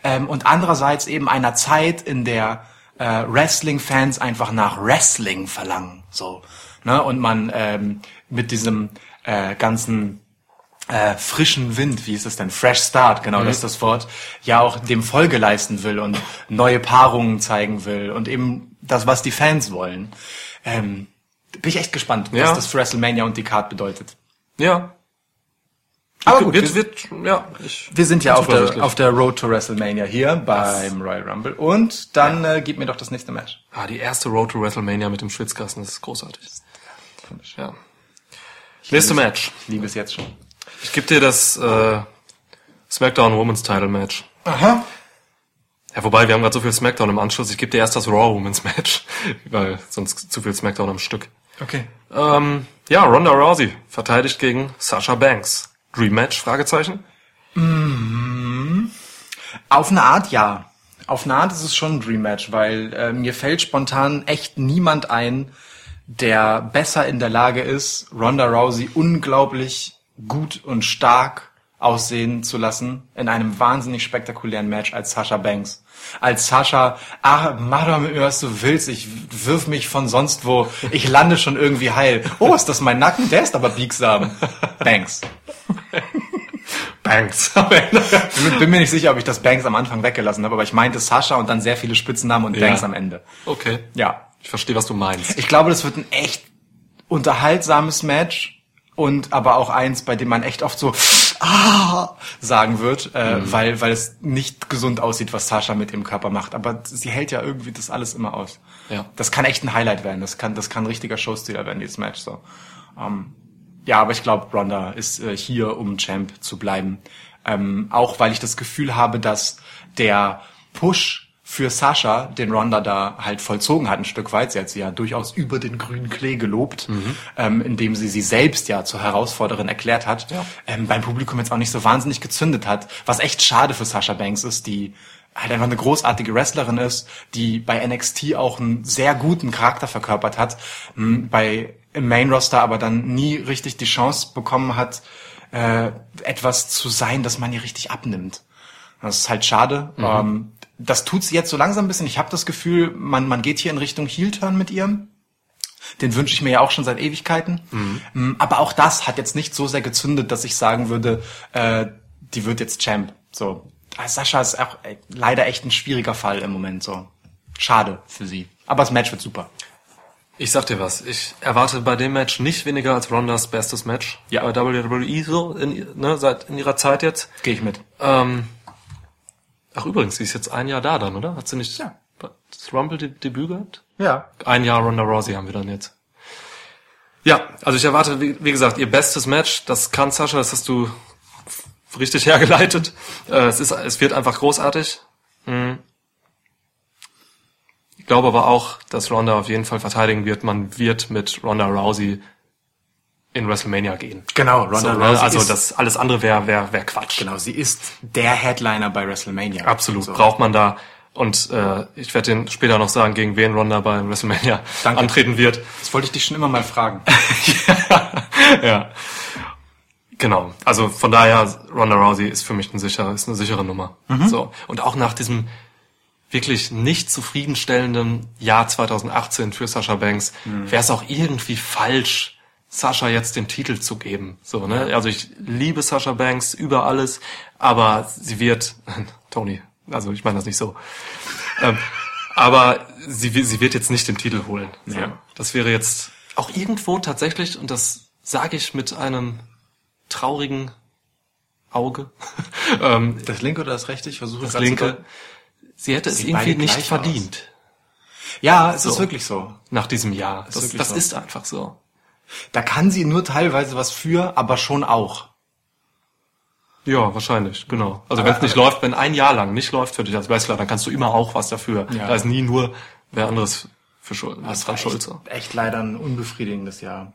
Ähm, und andererseits eben einer Zeit, in der äh, Wrestling-Fans einfach nach Wrestling verlangen. So, ne? Und man ähm, mit diesem äh, ganzen äh, frischen Wind, wie ist das denn? Fresh Start, genau, das ist das Wort, ja auch dem Folge leisten will und neue Paarungen zeigen will und eben das, was die Fans wollen. Ähm, bin ich echt gespannt, Ja. was das für WrestleMania und die Card bedeutet. Ja. Aber gut, wird, wir, wird, ja, ich wir sind ja auf der, auf der Road to WrestleMania hier beim Royal Rumble und dann äh, gib mir doch das nächste Match. Ah, die erste Road to WrestleMania mit dem Schwitzkasten, das ist großartig. Ja. Nächste Match. Ich liebe es jetzt schon. Ich gebe dir das äh, SmackDown Women's Title Match. Aha. Ja, wobei, wir haben gerade so viel SmackDown im Anschluss. Ich gebe dir erst das Raw Women's Match, weil sonst zu viel SmackDown am Stück. Okay. Ähm, ja, Ronda Rousey verteidigt gegen Sasha Banks. Dream Match? Fragezeichen. Auf eine Art ja. Auf eine Art ist es schon ein Dream Match, weil äh, mir fällt spontan echt niemand ein, der besser in der Lage ist, Ronda Rousey unglaublich gut und stark aussehen zu lassen in einem wahnsinnig spektakulären Match als Sasha Banks. Als Sascha, ach, mach doch mit mir, was du willst, ich wirf mich von sonst wo, ich lande schon irgendwie heil. Oh, ist das mein Nacken? Der ist aber biegsam. Banks. Banks. bin, bin mir nicht sicher, ob ich das Banks am Anfang weggelassen habe, aber ich meinte Sascha und dann sehr viele Spitzennamen und Ja. Banks am Ende. okay. Ja. Ich verstehe, was du meinst. Ich glaube, das wird ein echt unterhaltsames Match und aber auch eins, bei dem man echt oft so ah sagen wird, äh, Mhm. weil weil es nicht gesund aussieht, was Sascha mit ihrem Körper macht. Aber sie hält ja irgendwie das alles immer aus. Ja. Das kann echt ein Highlight werden. Das kann das kann ein richtiger Showstealer werden dieses Match so. Ähm, ja, aber ich glaube, Ronda ist äh, hier, um Champ zu bleiben. Ähm, auch weil ich das Gefühl habe, dass der Push für Sascha, den Ronda da halt vollzogen hat, ein Stück weit. Sie hat sie ja durchaus über den grünen Klee gelobt, ähm, indem sie sie selbst ja zur Herausforderin erklärt hat, ähm, beim Publikum jetzt auch nicht so wahnsinnig gezündet hat, was echt schade für Sascha Banks ist, die halt einfach eine großartige Wrestlerin ist, die bei NXT auch einen sehr guten Charakter verkörpert hat, m, bei im Main Roster aber dann nie richtig die Chance bekommen hat, äh, etwas zu sein, das man ihr richtig abnimmt. Das ist halt schade. Ähm, das tut sie jetzt so langsam ein bisschen. Ich habe das Gefühl, man, man geht hier in Richtung Heel-Turn mit ihr. Den wünsche ich mir ja auch schon seit Ewigkeiten. Mm, Aber auch das hat jetzt nicht so sehr gezündet, dass ich sagen würde, äh, die wird jetzt Champ. So. Ah, Sascha ist auch äh, leider echt ein schwieriger Fall im Moment. So. Schade für sie. Aber das Match wird super. Ich sag dir was, ich erwarte bei dem Match nicht weniger als Rondas bestes Match Ja. bei WWE so in, ne, seit in ihrer Zeit jetzt. Gehe ich mit. Ähm, ach übrigens, sie ist jetzt ein Jahr da dann, oder? Hat sie nicht Ja. das Rumble De Debüt gehabt? Ja. Ein Jahr Ronda Rousey haben wir dann jetzt. Ja, also ich erwarte, wie, wie gesagt, ihr bestes Match. Das kann Sascha, das hast du richtig hergeleitet. Äh, es, ist, es wird einfach großartig. Hm. Ich glaube aber auch, dass Ronda auf jeden Fall verteidigen wird. Man wird mit Ronda Rousey in WrestleMania gehen. Genau, So, Ronda ne? Rousey also ist, das alles andere wäre wär, wär Quatsch. genau, sie ist der Headliner bei WrestleMania. Absolut, So. braucht man da. Und äh, ich werde den später noch sagen, gegen wen Ronda bei WrestleMania Danke. antreten wird. Das wollte ich dich schon immer mal fragen. ja. Genau. Also von daher, Ronda Rousey ist für mich ein sicherer, ist eine sichere Nummer. So. Und auch nach diesem wirklich nicht zufriedenstellenden Jahr 2018 für Sasha Banks wäre es auch irgendwie falsch, Sasha jetzt den Titel zu geben. So, ne? Also ich liebe Sasha Banks über alles, aber sie wird, Tony, also ich meine das nicht so. ähm, aber sie, sie wird jetzt nicht den Titel holen. So. Ja. Das wäre jetzt auch irgendwo tatsächlich, und das sage ich mit einem traurigen Auge, ähm, Das linke oder das rechte? Ich versuche das linke, sie hätte es irgendwie nicht verdient Ja, es ist So. wirklich so. nach diesem Jahr. Das, wirklich das so. ist einfach so. Da kann sie nur teilweise was für, aber schon auch. Ja, wahrscheinlich, genau. Also wenn es nicht läuft, wenn ein Jahr lang nicht läuft für dich als Wrestler, dann kannst du immer auch was dafür. Ja. Da ist nie nur wer anderes für Schuld, Das war schuld. echt, echt leider ein unbefriedigendes Jahr.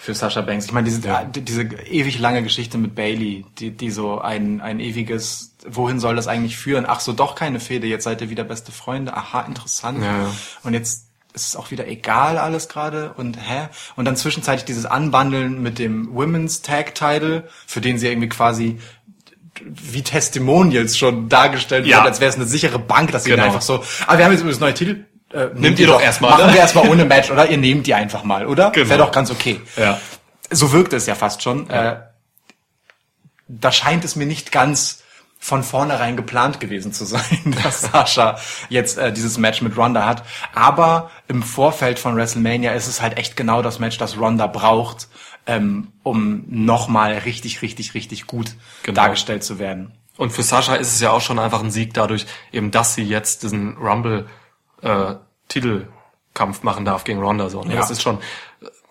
für Sasha Banks. Ich meine, diese, die- diese ewig lange Geschichte mit Bailey, die, die so ein, ein ewiges, wohin soll das eigentlich führen? Ach so, doch keine Fehde, jetzt seid ihr wieder beste Freunde. Aha, interessant. Ja, ja. Und jetzt ist es auch wieder egal alles gerade und hä? Und dann zwischenzeitlich dieses Anbandeln mit dem Women's Tag Title, für den sie irgendwie quasi wie Testimonials schon dargestellt Ja. wird, als wäre es eine sichere Bank, dass sie Genau. einfach so, ah, wir haben jetzt übrigens neue Titel. Äh, nehmt ihr doch erstmal, Machen wir erstmal ohne Match, oder? Ihr nehmt die einfach mal, oder? Genau. Wäre doch ganz okay. Ja. So wirkt es ja fast schon. Äh, da scheint es mir nicht ganz von vornherein geplant gewesen zu sein, dass Sascha jetzt äh, dieses Match mit Ronda hat. Aber im Vorfeld von WrestleMania ist es halt echt genau das Match, das Ronda braucht, ähm, um nochmal richtig, richtig, richtig gut Genau. dargestellt zu werden. Und für Sascha ist es ja auch schon einfach ein Sieg dadurch, eben, dass sie jetzt diesen Rumble äh, Titelkampf machen darf gegen Ronda. So. Ne? Ja. Das ist schon,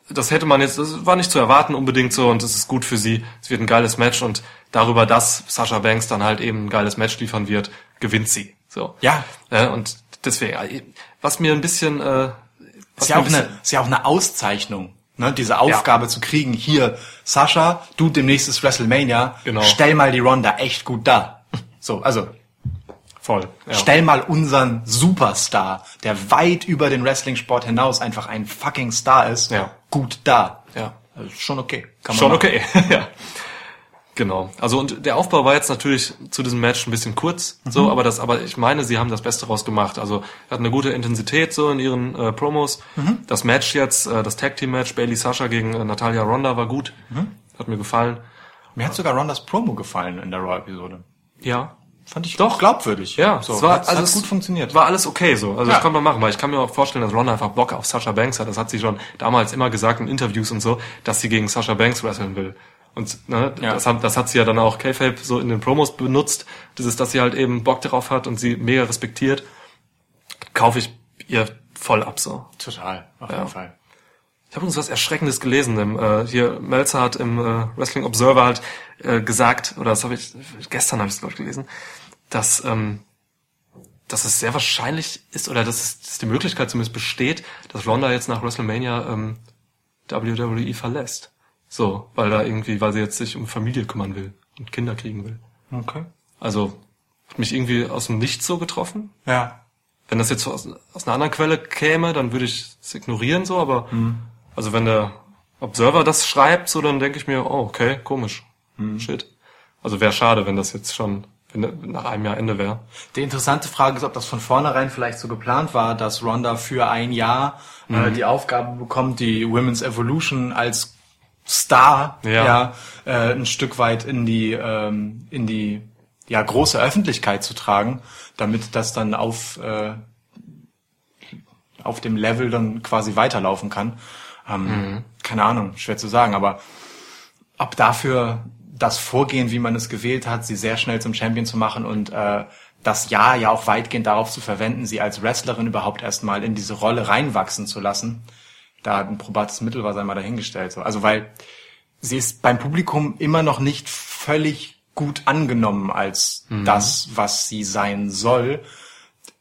das hätte man jetzt, das war nicht zu erwarten unbedingt so und es ist gut für sie. Es wird ein geiles Match und darüber, dass Sasha Banks dann halt eben ein geiles Match liefern wird, gewinnt sie. So. Ja. Äh, und deswegen, äh, was mir ein bisschen, äh, Ist ja, auch eine, ist ja auch eine Auszeichnung, ne? diese Aufgabe zu kriegen. Hier, Sascha, du demnächst ist WrestleMania, Genau. stell mal die Ronda echt gut dar. So, also voll. Ja. stell mal unseren Superstar, der weit über den Wrestling-Sport hinaus einfach ein fucking Star ist, Ja. gut da. Ja. Also schon okay. Kann man Schon machen. okay, ja. Genau. Also und der Aufbau war jetzt natürlich zu diesem Match ein bisschen kurz, Mhm. so, aber das, aber ich meine, sie haben das Beste raus gemacht. Also hatten eine gute Intensität so in ihren äh, Promos. Mhm. Das Match jetzt, äh, das Tag Team Match Bailey Sasha gegen äh, Natalia Ronda war gut, Mhm. hat mir gefallen. Mir hat sogar Rondas Promo gefallen in der Raw-Episode. Ja, Fand ich Doch. glaubwürdig. ja, so, es war hat, also hat es gut funktioniert. War alles okay so. Also Ja. das kann man machen, weil ich kann mir auch vorstellen, dass Ronda einfach Bock auf Sasha Banks hat. Das hat sie schon damals immer gesagt in Interviews und so, dass sie gegen Sasha Banks wresteln will. Und ne, Ja. das, hat, das hat sie ja dann auch K-Fape so in den Promos benutzt. Das ist, dass sie halt eben Bock darauf hat und sie mega respektiert. Kaufe ich ihr voll ab so. Total, auf Ja. jeden Fall. Ich habe uns was Erschreckendes gelesen. Im, äh, hier Melzer hat im äh, Wrestling Observer halt äh, gesagt, oder das habe ich gestern habe ich es glaube ich gelesen, dass ähm, dass es sehr wahrscheinlich ist oder dass, es, dass die Möglichkeit zumindest besteht, dass Ronda jetzt nach WrestleMania ähm, WWE verlässt. So, weil da irgendwie, weil sie jetzt sich um Familie kümmern will und Kinder kriegen will. Okay. Also hat mich irgendwie aus dem Nichts so getroffen. Ja. Wenn das jetzt aus, aus einer anderen Quelle käme, dann würde ich es ignorieren so, aber also wenn der Observer das schreibt, so dann denke ich mir, oh, okay, komisch. Shit. Also wäre schade, wenn das jetzt schon wenn, nach einem Jahr Ende wäre. Die interessante Frage ist, ob das von vornherein vielleicht so geplant war, dass Ronda für ein Jahr äh, Mhm. die Aufgabe bekommt, die Women's Evolution als Star Ja. ja. äh, ein Stück weit in die ähm, in die ja große Öffentlichkeit zu tragen, damit das dann auf äh, auf dem Level dann quasi weiterlaufen kann. Ähm, Mhm. Keine Ahnung, schwer zu sagen, aber ob dafür das Vorgehen, wie man es gewählt hat, sie sehr schnell zum Champion zu machen und äh, das Jahr ja auch weitgehend darauf zu verwenden, sie als Wrestlerin überhaupt erstmal in diese Rolle reinwachsen zu lassen, da ein probates Mittel war, sei mal dahingestellt. So. Also weil sie ist beim Publikum immer noch nicht völlig gut angenommen als das, was sie sein soll.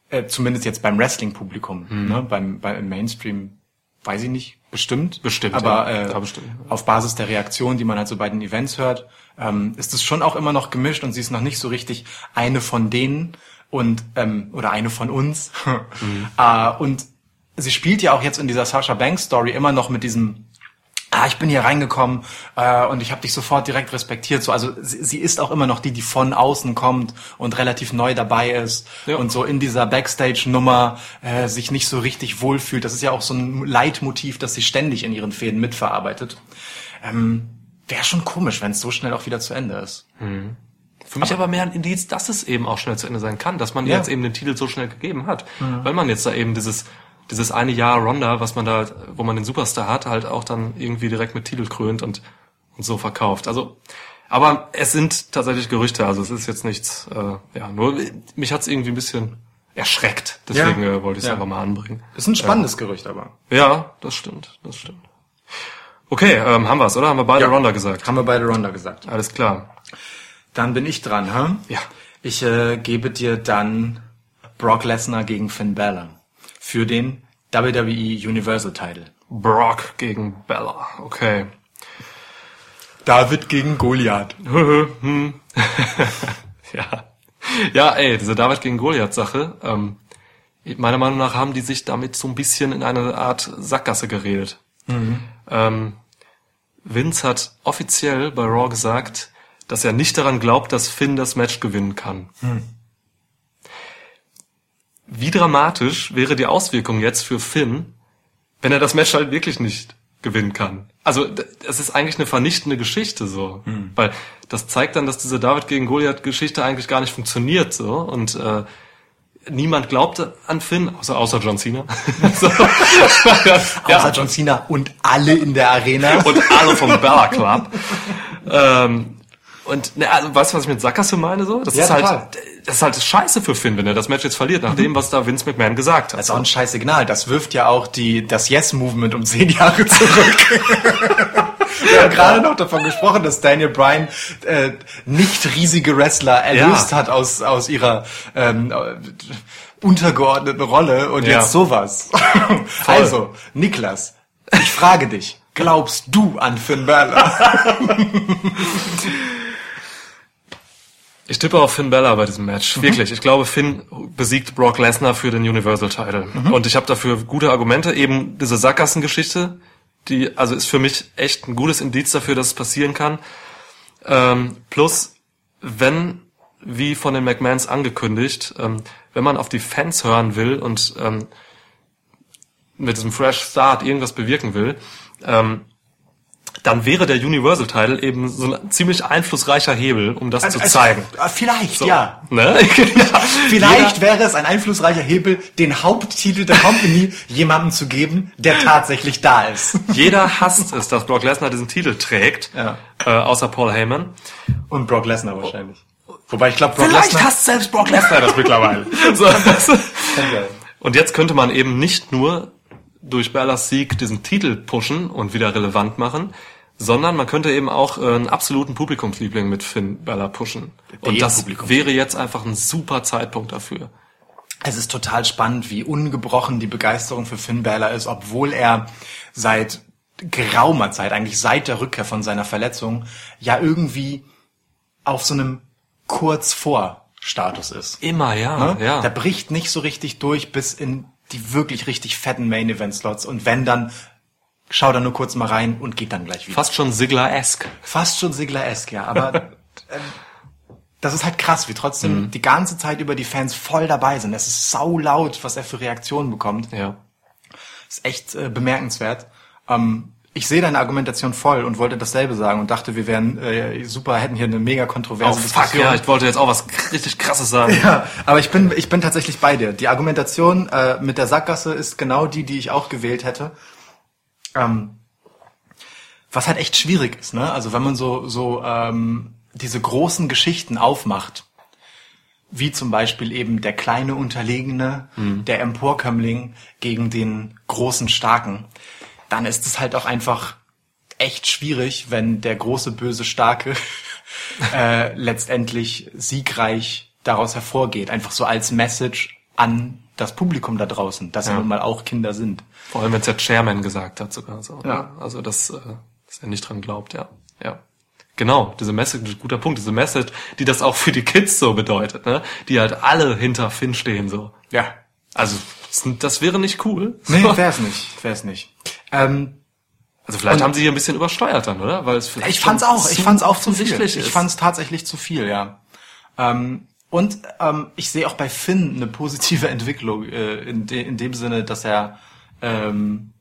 Äh, zumindest jetzt beim Wrestling-Publikum. Ne? Beim, beim Mainstream weiß ich nicht, bestimmt. Bestimmt, Aber ja. äh, bestimmt. auf Basis der Reaktion, die man halt so bei den Events hört, ähm, ist es schon auch immer noch gemischt und sie ist noch nicht so richtig eine von denen und ähm, oder eine von uns. äh, und sie spielt ja auch jetzt in dieser Sasha Banks Story immer noch mit diesem Ah, ich bin hier reingekommen äh, und ich habe dich sofort direkt respektiert. So, also sie, sie ist auch immer noch die, die von außen kommt und relativ neu dabei ist Ja. und so in dieser Backstage-Nummer äh, sich nicht so richtig wohlfühlt. Das ist ja auch so ein Leitmotiv, das sie ständig in ihren Fäden mitverarbeitet. Ähm, Wäre schon komisch, wenn es so schnell auch wieder zu Ende ist. Für mich aber, mehr ein Indiz, dass es eben auch schnell zu Ende sein kann, dass man Ja. jetzt eben den Titel so schnell gegeben hat. Weil man jetzt da eben dieses, dieses eine Jahr Ronda, was man da, wo man den Superstar hat, halt auch dann irgendwie direkt mit Titel krönt und, und so verkauft. Also, aber es sind tatsächlich Gerüchte, also es ist jetzt nichts, äh, ja, nur mich hat's irgendwie ein bisschen erschreckt. Deswegen Ja. äh, wollte ich es Ja. einfach mal anbringen. Ist ein spannendes Gerücht, aber. Ja, das stimmt, das stimmt. Okay, ähm, haben wir's, oder? Haben wir beide Ja. Ronda gesagt? Haben wir beide Ronda gesagt. Alles klar. Dann bin ich dran, hä? Ja. Ich äh, gebe dir dann Brock Lesnar gegen Finn Balor für den WWE Universal Title. Brock gegen Bella. Okay. David gegen Goliath. ja. Ja, ey, diese David gegen Goliath-Sache, ähm, meiner Meinung nach haben die sich damit so ein bisschen in eine Art Sackgasse geredet. Ähm, Vince hat offiziell bei Raw gesagt, dass er nicht daran glaubt, dass Finn das Match gewinnen kann. Wie dramatisch wäre die Auswirkung jetzt für Finn, wenn er das Match halt wirklich nicht gewinnen kann? Also es ist eigentlich eine vernichtende Geschichte so, weil das zeigt dann, dass diese David gegen Goliath Geschichte eigentlich gar nicht funktioniert so und äh, niemand glaubte an Finn, außer außer John Cena. so. Außer John Cena und alle in der Arena. und alle vom Bella Club. ähm, und ne, also, weißt du, was ich mit Sackgasse meine so? Das Ja, ist halt total. Das ist halt scheiße für Finn, wenn er das Match jetzt verliert, nach dem, was da Vince McMahon gesagt hat. Das ist auch ein scheiß Signal. Das wirft ja auch die, das Yes-Movement um zehn Jahre zurück. Wir haben gerade noch davon gesprochen, dass Daniel Bryan äh, nicht riesige Wrestler erlöst Ja. hat aus, aus ihrer ähm, äh, untergeordneten Rolle und Ja. jetzt sowas. Also, Niklas, ich frage dich, glaubst du an Finn Balor? Ich tippe auf Finn Bella bei diesem Match. Wirklich. Ich glaube, Finn besiegt Brock Lesnar für den Universal Title. Und ich habe dafür gute Argumente. Eben diese Sackgassengeschichte, die, also ist für mich echt ein gutes Indiz dafür, dass es passieren kann. Ähm, plus, wenn, wie von den McMahons angekündigt, ähm, wenn man auf die Fans hören will und ähm, mit diesem Fresh Start irgendwas bewirken will, ähm, dann wäre der Universal Title eben so ein ziemlich einflussreicher Hebel, um das zu zeigen. Äh, Vielleicht, So. ja. Ne? Vielleicht wäre es ein einflussreicher Hebel, den Haupttitel der Company jemandem zu geben, der tatsächlich da ist. Jeder hasst es, dass Brock Lesnar diesen Titel trägt, Ja. äh, außer Paul Heyman. Und Brock Lesnar wahrscheinlich. Wobei ich glaube, Brock Lesnar... hasst selbst Brock Lesnar das mittlerweile. so, das, und jetzt könnte man eben nicht nur durch Ballas Sieg diesen Titel pushen und wieder relevant machen, sondern man könnte eben auch äh, einen absoluten Publikumsliebling mit Finn Balor pushen. Und das wäre jetzt einfach ein super Zeitpunkt dafür. Es ist total spannend, wie ungebrochen die Begeisterung für Finn Balor ist, obwohl er seit geraumer Zeit, eigentlich seit der Rückkehr von seiner Verletzung, ja irgendwie auf so einem kurz vor Status ist. Immer, ja, Ne? ja. Der bricht nicht so richtig durch bis in die wirklich richtig fetten Main-Event-Slots. Und wenn dann, schau da nur kurz mal rein und geht dann gleich wieder. Fast schon Sigler-esque. Fast schon Sigler-esque, ja. Aber ähm, das ist halt krass, wie trotzdem die ganze Zeit über die Fans voll dabei sind. Es ist sau laut, was er für Reaktionen bekommt. Ja. ist echt äh, bemerkenswert. Ähm, ich sehe deine Argumentation voll und wollte dasselbe sagen und dachte, wir wären äh, super, hätten hier eine mega kontroverse Oh, fuck, ja, ich wollte jetzt auch was richtig krasses sagen. ja, aber ich bin, ich bin tatsächlich bei dir. Die Argumentation äh, mit der Sackgasse ist genau die, die ich auch gewählt hätte. Ähm, was halt echt schwierig ist, ne? Also wenn man so, so ähm, diese großen Geschichten aufmacht, wie zum Beispiel eben der kleine Unterlegene, der Emporkömmling gegen den großen Starken, dann ist es halt auch einfach echt schwierig, wenn der große böse Starke äh, letztendlich siegreich daraus hervorgeht. Einfach so als Message an das Publikum da draußen, dass ja. nun mal auch Kinder sind. Vor allem, wenn es der Chairman gesagt hat sogar so. Ja. ne? Also, dass, äh, dass er nicht dran glaubt, ja. Ja. Genau, diese Message, guter Punkt, diese Message, die das auch für die Kids so bedeutet, ne? Die halt alle hinter Finn stehen, so. Ja. Also, das, wäre nicht cool. Nee, wär's nicht, wär's nicht. Ähm, Also vielleicht haben sie hier ein bisschen übersteuert dann, oder? Weil es vielleicht ich fand's auch, ich fand's auch zu viel. Ich fand's tatsächlich zu viel, ja. Ähm, und ähm, ich sehe auch bei Finn eine positive Entwicklung äh, in, de in dem Sinne, dass er ähm,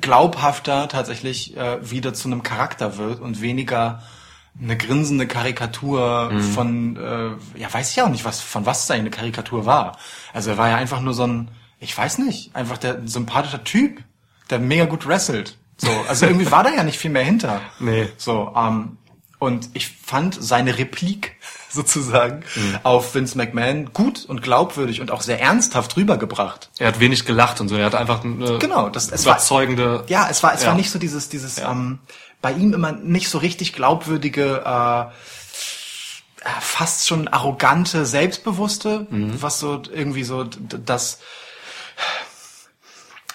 glaubhafter tatsächlich äh, wieder zu einem Charakter wird und weniger eine grinsende Karikatur Mhm. von, äh, ja, weiß ich auch nicht, was von was seine eine Karikatur war. Also er war ja einfach nur so ein, ich weiß nicht, einfach der ein sympathischer Typ, der mega gut wrestelt. So, also irgendwie war da ja nicht viel mehr hinter. Nee. So, ähm, und ich fand seine Replik sozusagen Mhm. auf Vince McMahon gut und glaubwürdig und auch sehr ernsthaft rübergebracht. Er hat wenig gelacht und so. Er hat einfach eine Genau, das es war überzeugende. ja, es war es Ja. war nicht so dieses dieses ähm, bei ihm immer nicht so richtig glaubwürdige äh, äh, fast schon arrogante, selbstbewusste, Mhm. was so irgendwie so das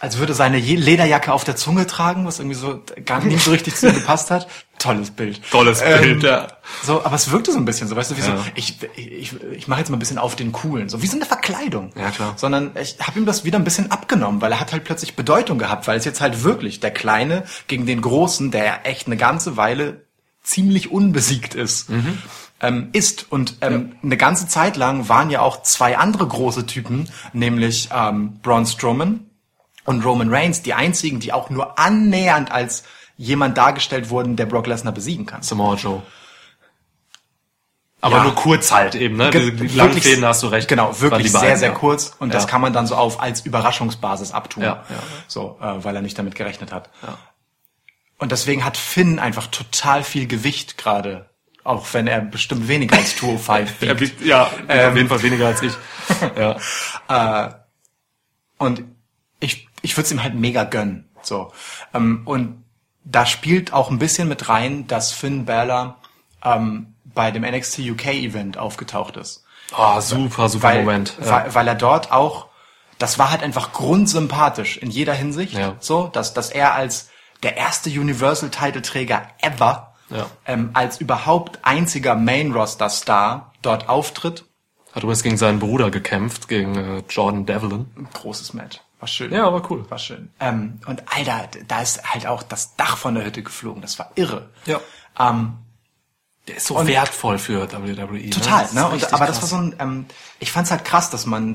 als würde seine Lederjacke auf der Zunge tragen, was irgendwie so gar nicht so richtig zu ihm gepasst hat. Tolles Bild. Tolles Ähm, Bild, ja. So, aber es wirkte so ein bisschen so, weißt du, wie Ja. so, ich, ich, ich mache jetzt mal ein bisschen auf den Coolen, so wie so eine Verkleidung. Ja, klar. Sondern ich habe ihm das wieder ein bisschen abgenommen, weil er hat halt plötzlich Bedeutung gehabt, weil es jetzt halt wirklich der Kleine gegen den Großen, der ja echt eine ganze Weile ziemlich unbesiegt ist, Mhm. ähm, ist. Und ähm, eine ganze Zeit lang waren ja auch zwei andere große Typen, nämlich ähm, Braun Strowman und Roman Reigns, die einzigen, die auch nur annähernd als jemand dargestellt wurden, der Brock Lesnar besiegen kann. Samoa Joe. Aber Ja. nur kurz halt eben, ne? Ge- Diese wirklich- hast du recht. Genau, wirklich sehr, beiden, sehr ja. kurz und das Ja. kann man dann so auf als Überraschungsbasis abtun. Ja. So, äh, weil er nicht damit gerechnet hat. Ja. Und deswegen hat Finn einfach total viel Gewicht gerade, auch wenn er bestimmt weniger als 205 Er wiegt. ja, Ähm. auf jeden Fall weniger als ich. ja. Und ich, ich würde es ihm halt mega gönnen. So. Ähm, und da spielt auch ein bisschen mit rein, dass Finn Balor ähm, bei dem NXT UK Event aufgetaucht ist. Oh, super, super weil, Moment. Ja. weil, weil er dort auch, das war halt einfach grundsympathisch in jeder Hinsicht, Ja. so, dass, dass er als der erste Universal-Titelträger ever, Ja. ähm, als überhaupt einziger Main-Roster-Star dort auftritt. Hat übrigens gegen seinen Bruder gekämpft, gegen äh, Jordan Devlin. Ein großes Match. War schön. Ja, war cool. War schön. Ähm, und Alter, da ist halt auch das Dach von der Hütte geflogen. Das war irre. Ja. Ähm, Der ist so wertvoll für WWE. Total, ist ne? Und, aber das krass. war so ein, ähm, ich fand's halt krass, dass man,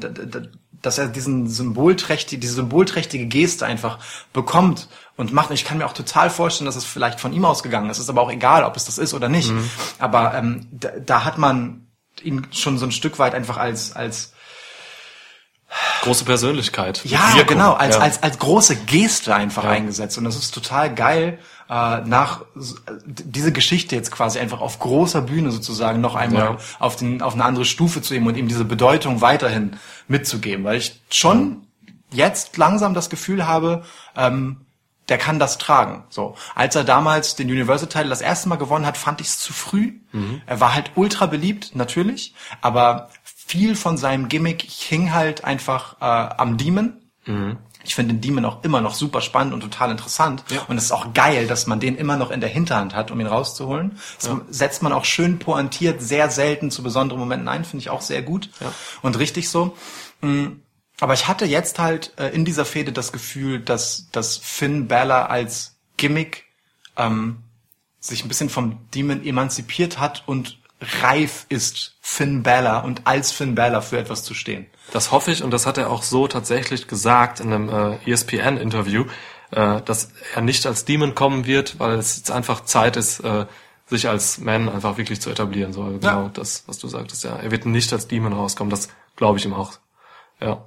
dass er diesen symbolträchtige, diese symbolträchtige Geste einfach bekommt und macht. Und ich kann mir auch total vorstellen, dass es vielleicht von ihm ausgegangen ist. Ist aber auch egal, ob es das ist oder nicht. Mhm. Aber ähm, da, da hat man ihn schon so ein Stück weit einfach als als Große Persönlichkeit. ja Wirkung. genau als Ja. als als große Geste einfach Ja. eingesetzt und das ist total geil äh, nach äh, diese Geschichte jetzt quasi einfach auf großer Bühne sozusagen noch einmal Ja. auf den auf eine andere Stufe zu heben und ihm diese Bedeutung weiterhin mitzugeben weil ich schon jetzt langsam das Gefühl habe ähm, der kann das tragen. So, als er damals den Universal Title das erste Mal gewonnen hat, fand ich es zu früh. Er war halt ultra beliebt, natürlich, aber viel von seinem Gimmick hing halt einfach äh, am Demon. Ich finde den Demon auch immer noch super spannend und total interessant. Ja. Und es ist auch geil, dass man den immer noch in der Hinterhand hat, um ihn rauszuholen. Das setzt man auch schön pointiert, sehr selten zu besonderen Momenten ein, finde ich auch sehr gut Ja. und richtig so. Mm, Aber ich hatte jetzt halt äh, in dieser Fehde das Gefühl, dass, dass Finn Balor als Gimmick ähm, sich ein bisschen vom Demon emanzipiert hat und reif ist, Finn Balor und als Finn Balor für etwas zu stehen. Das hoffe ich und das hat er auch so tatsächlich gesagt in einem äh, ESPN-Interview, äh, dass er nicht als Demon kommen wird, weil es jetzt einfach Zeit ist, äh, sich als Man einfach wirklich zu etablieren. So also genau das, was du sagtest. Ja, er wird nicht als Demon rauskommen. Das glaube ich ihm auch. Ja.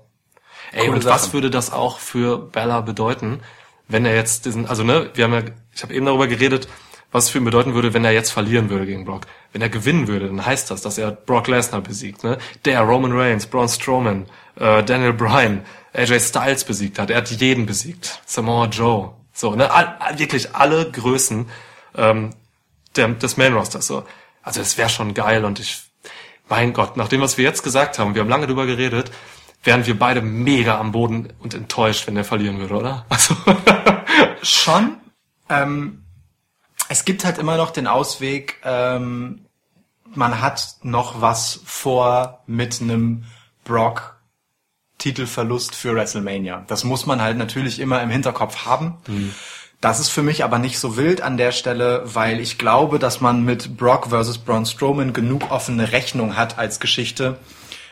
Ey, Coole und was Sache. würde das auch für Bella bedeuten, wenn er jetzt diesen, also ne, wir haben ja, ich habe eben darüber geredet, was für ihn bedeuten würde, wenn er jetzt verlieren würde gegen Brock. Wenn er gewinnen würde, dann heißt das, dass er Brock Lesnar besiegt, ne? Der Roman Reigns, Braun Strowman, äh, Daniel Bryan, AJ Styles besiegt hat. Er hat jeden besiegt. Samoa Joe. So, ne? All, wirklich alle Größen ähm, der, des Main Rosters. So. Also es wäre schon geil und ich, mein Gott, nach dem, was wir jetzt gesagt haben, wir haben lange drüber geredet, wären wir beide mega am Boden und enttäuscht, wenn er verlieren würde, oder? Also, Schon. Ähm, es gibt halt immer noch den Ausweg, ähm, man hat noch was vor mit einem Brock Titelverlust für WrestleMania. Das muss man halt natürlich immer im Hinterkopf haben. Das ist für mich aber nicht so wild an der Stelle, weil ich glaube, dass man mit Brock versus Braun Strowman genug offene Rechnung hat als Geschichte,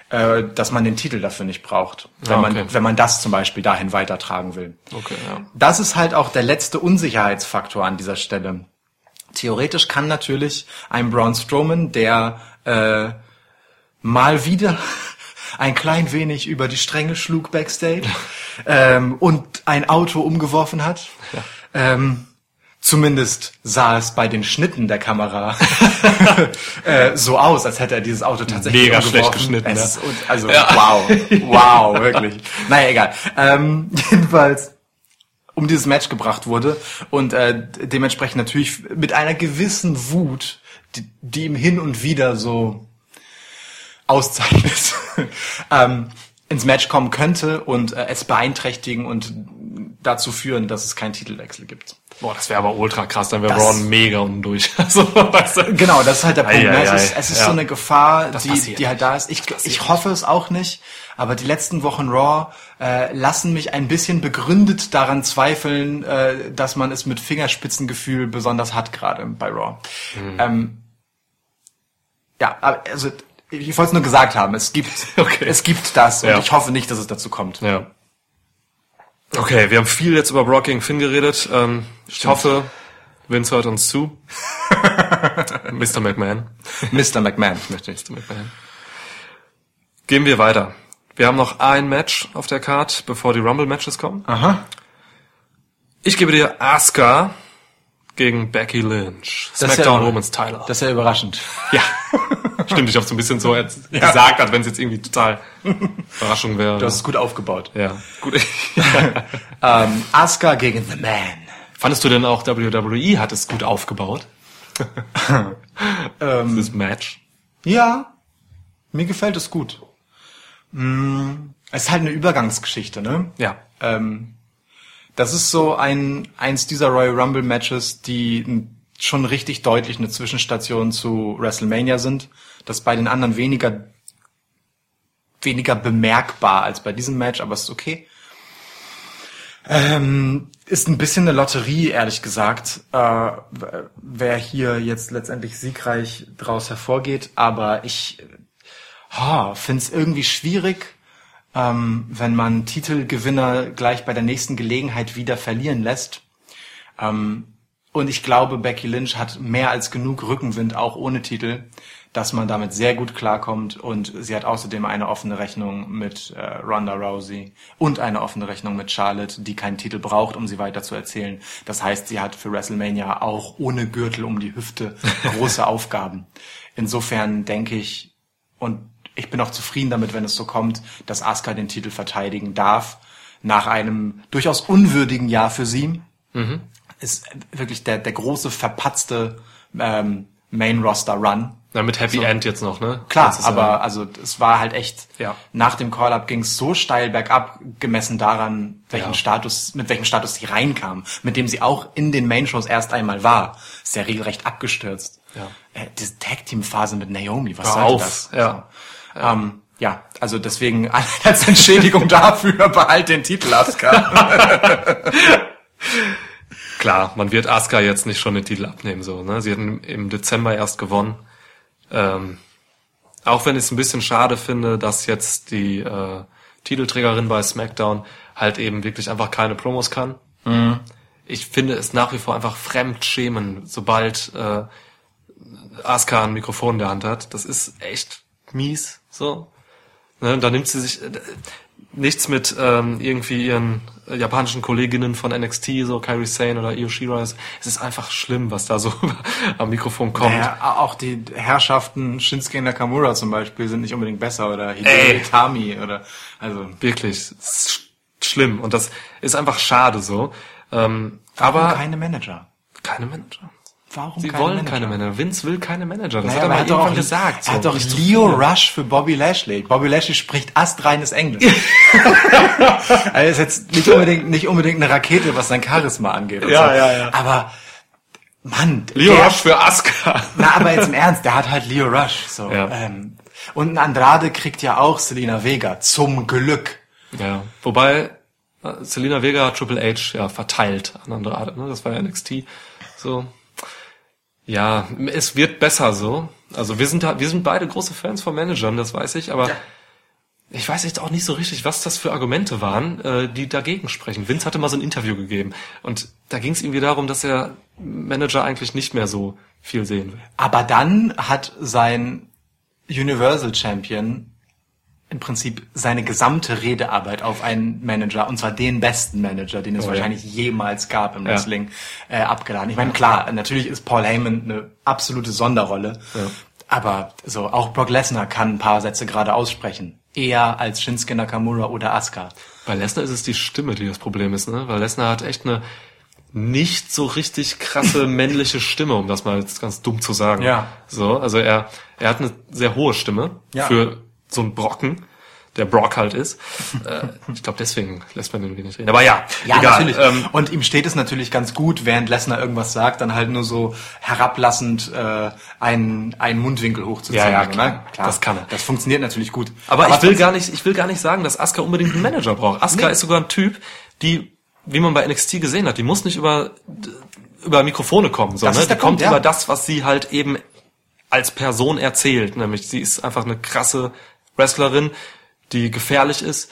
äh, dass man den Titel dafür nicht braucht, wenn, Ah, man, okay. wenn man das zum Beispiel dahin weitertragen will. okay, ja. Das ist halt auch der letzte Unsicherheitsfaktor an dieser Stelle. Theoretisch kann natürlich ein Braun Strowman, der äh, mal wieder ein klein wenig über die Stränge schlug backstage ähm, und ein Auto umgeworfen hat. Ähm, zumindest sah es bei den Schnitten der Kamera äh, so aus, als hätte er dieses Auto tatsächlich Mega umgeworfen. schlecht geschnitten, Es, ja. und, also wow, wow, wirklich. Naja, egal. Ähm, jedenfalls um dieses Match gebracht wurde und äh, dementsprechend natürlich mit einer gewissen Wut, die, die ihm hin und wieder so auszeichnet, ähm, ins Match kommen könnte und äh, es beeinträchtigen und dazu führen, dass es keinen Titelwechsel gibt. Boah, das wäre aber ultra krass, dann wäre Braun mega unten durch. Also, weißt du? Genau, das ist halt der Punkt. Ei, ne? ei, es ei. ist, es ist Ja. so eine Gefahr, Das die, passiert. die halt da ist. Ich, ich hoffe es auch nicht, aber die letzten Wochen Raw äh, lassen mich ein bisschen begründet daran zweifeln, äh, dass man es mit Fingerspitzengefühl besonders hat gerade bei Raw. Mhm. Ähm, ja, also ich wollte es nur gesagt haben. Es gibt, Okay. es gibt das und Ja. ich hoffe nicht, dass es dazu kommt. Ja. Okay, wir haben viel jetzt über Brock gegen Finn geredet. Ähm, ich hoffe, Vince hört uns zu. Mr. McMahon. Mr. McMahon möchte ich. Mr. McMahon. Gehen wir weiter. Wir haben noch ein Match auf der Card, bevor die Rumble-Matches kommen. Aha. Ich gebe dir Asuka gegen Becky Lynch. Das SmackDown ja- Women's Title. Das ist ja überraschend. ja. Stimmt, ich habe so ein bisschen so jetzt gesagt, als wenn es jetzt irgendwie total Überraschung wäre. Du hast es gut aufgebaut. ja, gut. Ähm, Asuka gegen The Man. Fandest du denn auch WWE hat es gut aufgebaut? Ähm, Das Match. Ja, mir gefällt es gut. Mm, Es ist halt eine Übergangsgeschichte, ne? Ja. Ähm, das ist so ein eins dieser Royal Rumble Matches, die n- schon richtig deutlich eine Zwischenstation zu WrestleMania sind. Das bei den anderen weniger weniger bemerkbar als bei diesem Match, aber es ist okay. Ähm, ist ein bisschen eine Lotterie, ehrlich gesagt, äh, wer hier jetzt letztendlich siegreich draus hervorgeht. Aber ich oh, finde es irgendwie schwierig, ähm, wenn man Titelgewinner gleich bei der nächsten Gelegenheit wieder verlieren lässt. Ähm, und ich glaube, Becky Lynch hat mehr als genug Rückenwind, auch ohne Titel, dass man damit sehr gut klarkommt. Und sie hat außerdem eine offene Rechnung mit äh, Ronda Rousey und eine offene Rechnung mit Charlotte, die keinen Titel braucht, um sie weiter zu erzählen. Das heißt, sie hat für WrestleMania auch ohne Gürtel um die Hüfte große Aufgaben. Insofern denke ich, und ich bin auch zufrieden damit, wenn es so kommt, dass Asuka den Titel verteidigen darf. Nach einem durchaus unwürdigen Jahr für sie. Ist wirklich der, der große, verpatzte ähm, Main-Roster-Run. Ja, mit Happy End jetzt noch, ne? Klar, aber Jahr. also es war halt echt, Ja. nach dem Call-Up ging es so steil bergab, gemessen daran, welchen Ja. Status, mit welchem Status sie reinkam, mit dem sie auch in den Main-Shows erst einmal war. Ist ja regelrecht abgestürzt. Ja. Äh, diese Tag-Team-Phase mit Naomi, was Hör sollte auf, das? ja. So. Ähm, ja, also deswegen als Entschädigung dafür behalt den Titel, Asuka. Klar, man wird Asuka jetzt nicht schon den Titel abnehmen, so, ne? Sie hatten im Dezember erst gewonnen. Ähm, auch wenn ich es ein bisschen schade finde, dass jetzt die äh, Titelträgerin bei SmackDown halt eben wirklich einfach keine Promos kann. Ich finde es nach wie vor einfach fremdschämen, sobald äh, Asuka ein Mikrofon in der Hand hat. Das ist echt mies, so. Ne, da nimmt sie sich äh, nichts mit ähm, irgendwie ihren äh, japanischen Kolleginnen von NXT, so Kairi Sane oder Io Shirai. Es ist einfach schlimm, was da so am Mikrofon kommt. Ja, auch die Herrschaften Shinsuke Nakamura zum Beispiel sind nicht unbedingt besser oder. Hideo Itami oder also Wirklich, schlimm und das ist einfach schade so. Ähm, warum aber keine Manager. keine Manager. Warum Sie keine wollen Manager? keine Manager. Vince will keine Manager. Das Naja, hat er hat doch irgendwann auch gesagt. Er hat so. doch Leo. Rush für Bobby Lashley. Bobby Lashley spricht astreines Englisch. er ist jetzt nicht unbedingt nicht unbedingt eine Rakete, was sein Charisma angeht. Ja, so. ja, ja. Aber Mann, Leo der- Rush für Asuka. Na, aber jetzt im Ernst, der hat halt Leo Rush. So. Ja. Ähm, und ein Andrade kriegt ja auch Selena Vega. Zum Glück. Ja, wobei äh, Selena Vega hat Triple H ja verteilt an Andrade, ne? Das war ja NXT. So. Ja, es wird besser so. Also wir sind da, wir sind beide große Fans von Managern, das weiß ich, aber ich weiß jetzt auch nicht so richtig, was das für Argumente waren, äh, die dagegen sprechen. Vince hatte mal so ein Interview gegeben und da ging es irgendwie darum, dass er Manager eigentlich nicht mehr so viel sehen will. Aber dann hat sein Universal Champion im Prinzip seine gesamte Redearbeit auf einen Manager, und zwar den besten Manager, den es Oh, ja. wahrscheinlich jemals gab im Ja. Wrestling, äh, abgeladen. Ich meine, klar, natürlich ist Paul Heyman eine absolute Sonderrolle, Ja. aber so auch Brock Lesnar kann ein paar Sätze gerade aussprechen. Eher als Shinsuke Nakamura oder Asuka. Bei Lesnar ist es die Stimme, die das Problem ist, ne? Weil Lesnar hat echt eine nicht so richtig krasse männliche Stimme, um das mal jetzt ganz dumm zu sagen. Ja. So, also er, er hat eine sehr hohe Stimme Ja. für so einen Brocken. der Brock halt ist. äh, ich glaube, deswegen lässt man den nicht reden. Aber ja, Ja, egal. natürlich. Ähm, und ihm steht es natürlich ganz gut, während Lesnar irgendwas sagt, dann halt nur so herablassend äh, einen, einen Mundwinkel hochzuziehen. Ja, ja, so, klar. ne? Das kann er. Das funktioniert natürlich gut. Aber, ich will gar nicht, ich will gar nicht sagen, dass Asuka unbedingt einen Manager braucht. Asuka Nee. ist sogar ein Typ, die, wie man bei NXT gesehen hat, die muss nicht über über Mikrofone kommen, so, Das ne? die kommt ja. über das, was sie halt eben als Person erzählt, nämlich sie ist einfach eine krasse Wrestlerin, die gefährlich ist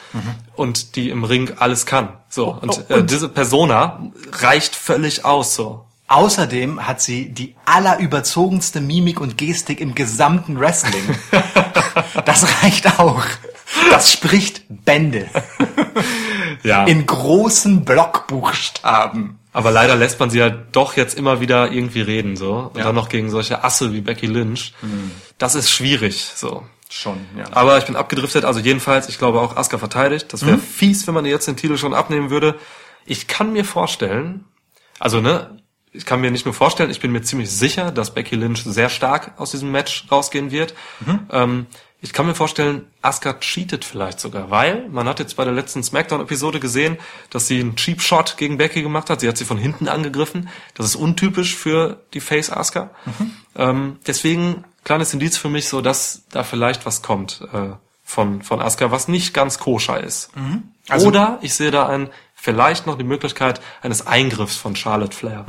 und die im Ring alles kann. So und, oh, Äh, und- diese Persona reicht völlig aus. So Außerdem hat sie die allerüberzogenste Mimik und Gestik im gesamten Wrestling. das reicht auch. Das spricht Bände. ja. In großen Blockbuchstaben. Aber leider lässt man sie ja doch jetzt immer wieder irgendwie reden, so. Und Ja. dann noch gegen solche Asse wie Becky Lynch. Das ist schwierig, so. Schon, ja. Aber ich bin abgedriftet, also jedenfalls, ich glaube auch Asuka verteidigt. Das wäre fies, wenn man ihr jetzt den Titel schon abnehmen würde. Ich kann mir vorstellen, also ne, ich kann mir nicht nur vorstellen, ich bin mir ziemlich sicher, dass Becky Lynch sehr stark aus diesem Match rausgehen wird. Ähm, ich kann mir vorstellen, Asuka cheatet vielleicht sogar, weil man hat jetzt bei der letzten Smackdown-Episode gesehen, dass sie einen Cheap Shot gegen Becky gemacht hat. Sie hat sie von hinten angegriffen. Das ist untypisch für die Face Asuka. Ähm, deswegen kleines Indiz für mich so, dass da vielleicht was kommt äh, von von Asuka, was nicht ganz koscher ist. Also- Oder ich sehe da ein vielleicht noch die Möglichkeit eines Eingriffs von Charlotte Flair.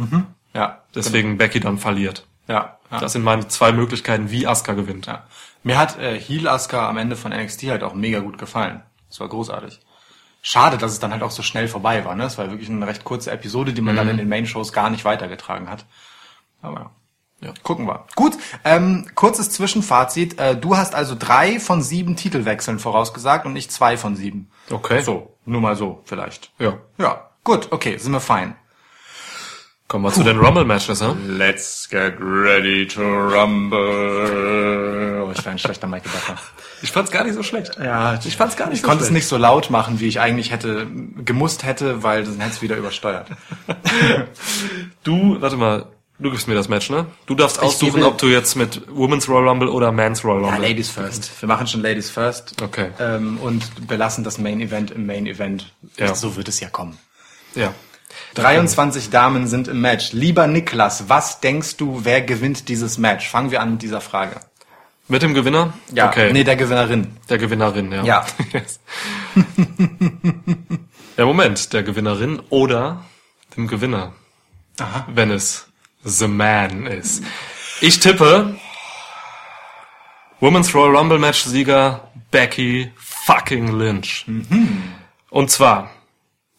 Ja, Deswegen Becky dann verliert. ja, ja. Das sind meine zwei Möglichkeiten, wie Asuka gewinnt. Ja. Mir hat äh, Heel Asuka am Ende von NXT halt auch mega gut gefallen. Das war großartig. Schade, dass es dann halt auch so schnell vorbei war. Ne? Es war wirklich eine recht kurze Episode, die man dann in den Main-Shows gar nicht weitergetragen hat. Aber ja. Gucken wir. Gut, ähm, kurzes Zwischenfazit. Äh, du hast also drei von sieben Titelwechseln vorausgesagt und ich zwei von sieben. Okay. So, nur mal so vielleicht. Ja. Ja, gut, okay, sind wir fein. Kommen wir zu den Rumble-Matches, ne? Let's get ready to rumble. Oh, ich war ein schlechter Michael Buffer. Ich fand's gar nicht so schlecht. Ja, Ich fand's gar nicht ich so konnte es schlecht. nicht so laut machen, wie ich eigentlich hätte gemusst hätte, weil dann hätte es wieder übersteuert. Du, warte mal, du gibst mir das Match, ne? Du darfst aussuchen, ob du jetzt mit Women's Royal Rumble oder Men's Royal Ja, Rumble. Ladies first. Wir machen schon Ladies first. Okay. Ähm, und belassen das Main Event im Main Event. Ja. So wird es ja kommen. Ja. 23 Damen sind im Match. Lieber Niklas, was denkst du, wer gewinnt dieses Match? Fangen wir an mit dieser Frage. Mit dem Gewinner? Ja, Okay. nee, der Gewinnerin. Der Gewinnerin, ja. Ja. Yes. ja, Moment, der Gewinnerin oder dem Gewinner. Aha. Wenn es The Man ist. Ich tippe Women's Royal Rumble Match Sieger Becky fucking Lynch. Und zwar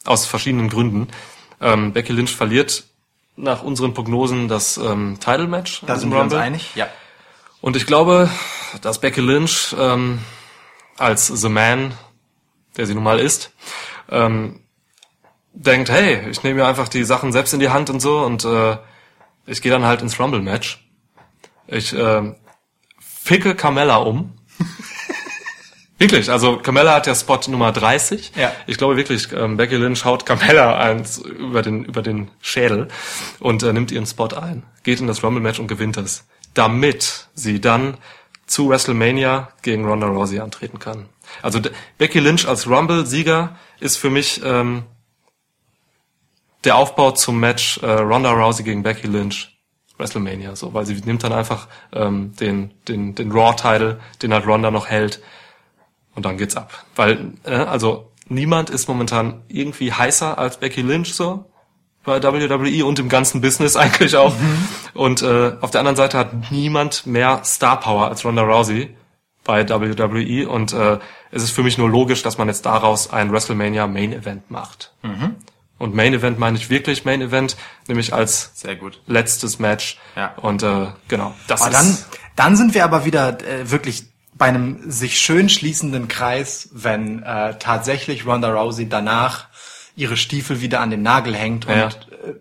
aus verschiedenen Gründen. Ähm, Becky Lynch verliert nach unseren Prognosen das ähm, Title Match. Da sind wir uns Rumble. einig? Ja. Und ich glaube, dass Becky Lynch ähm, als The Man, der sie nun mal ist, ähm, denkt, hey, ich nehme mir einfach die Sachen selbst in die Hand und so und äh, ich gehe dann halt ins Rumble-Match. Ich äh, ficke Carmella um. wirklich, also Carmella hat ja Spot Nummer 30. Ja. Ich glaube wirklich, ähm, Becky Lynch haut Carmella eins über den, über den Schädel und äh, nimmt ihren Spot ein, geht in das Rumble-Match und gewinnt es, damit sie dann zu WrestleMania gegen Ronda Rousey antreten kann. Also Becky Lynch als Rumble-Sieger ist für mich ähm, der Aufbau zum Match äh, Ronda Rousey gegen Becky Lynch WrestleMania, so, weil sie nimmt dann einfach ähm, den den den Raw-Title, den halt Ronda noch hält, und dann geht's ab. Weil äh, also niemand ist momentan irgendwie heißer als Becky Lynch so bei WWE und im ganzen Business eigentlich auch. Und äh, auf der anderen Seite hat niemand mehr Star Power als Ronda Rousey bei WWE und äh, es ist für mich nur logisch, dass man jetzt daraus ein WrestleMania Main Event macht. Und Main Event meine ich wirklich Main Event, nämlich als Sehr gut. letztes Match. Ja. Und äh, genau, das Aber ist dann, dann sind wir aber wieder äh, wirklich bei einem sich schön schließenden Kreis, wenn äh, tatsächlich Ronda Rousey danach ihre Stiefel wieder an den Nagel hängt und Ja. äh,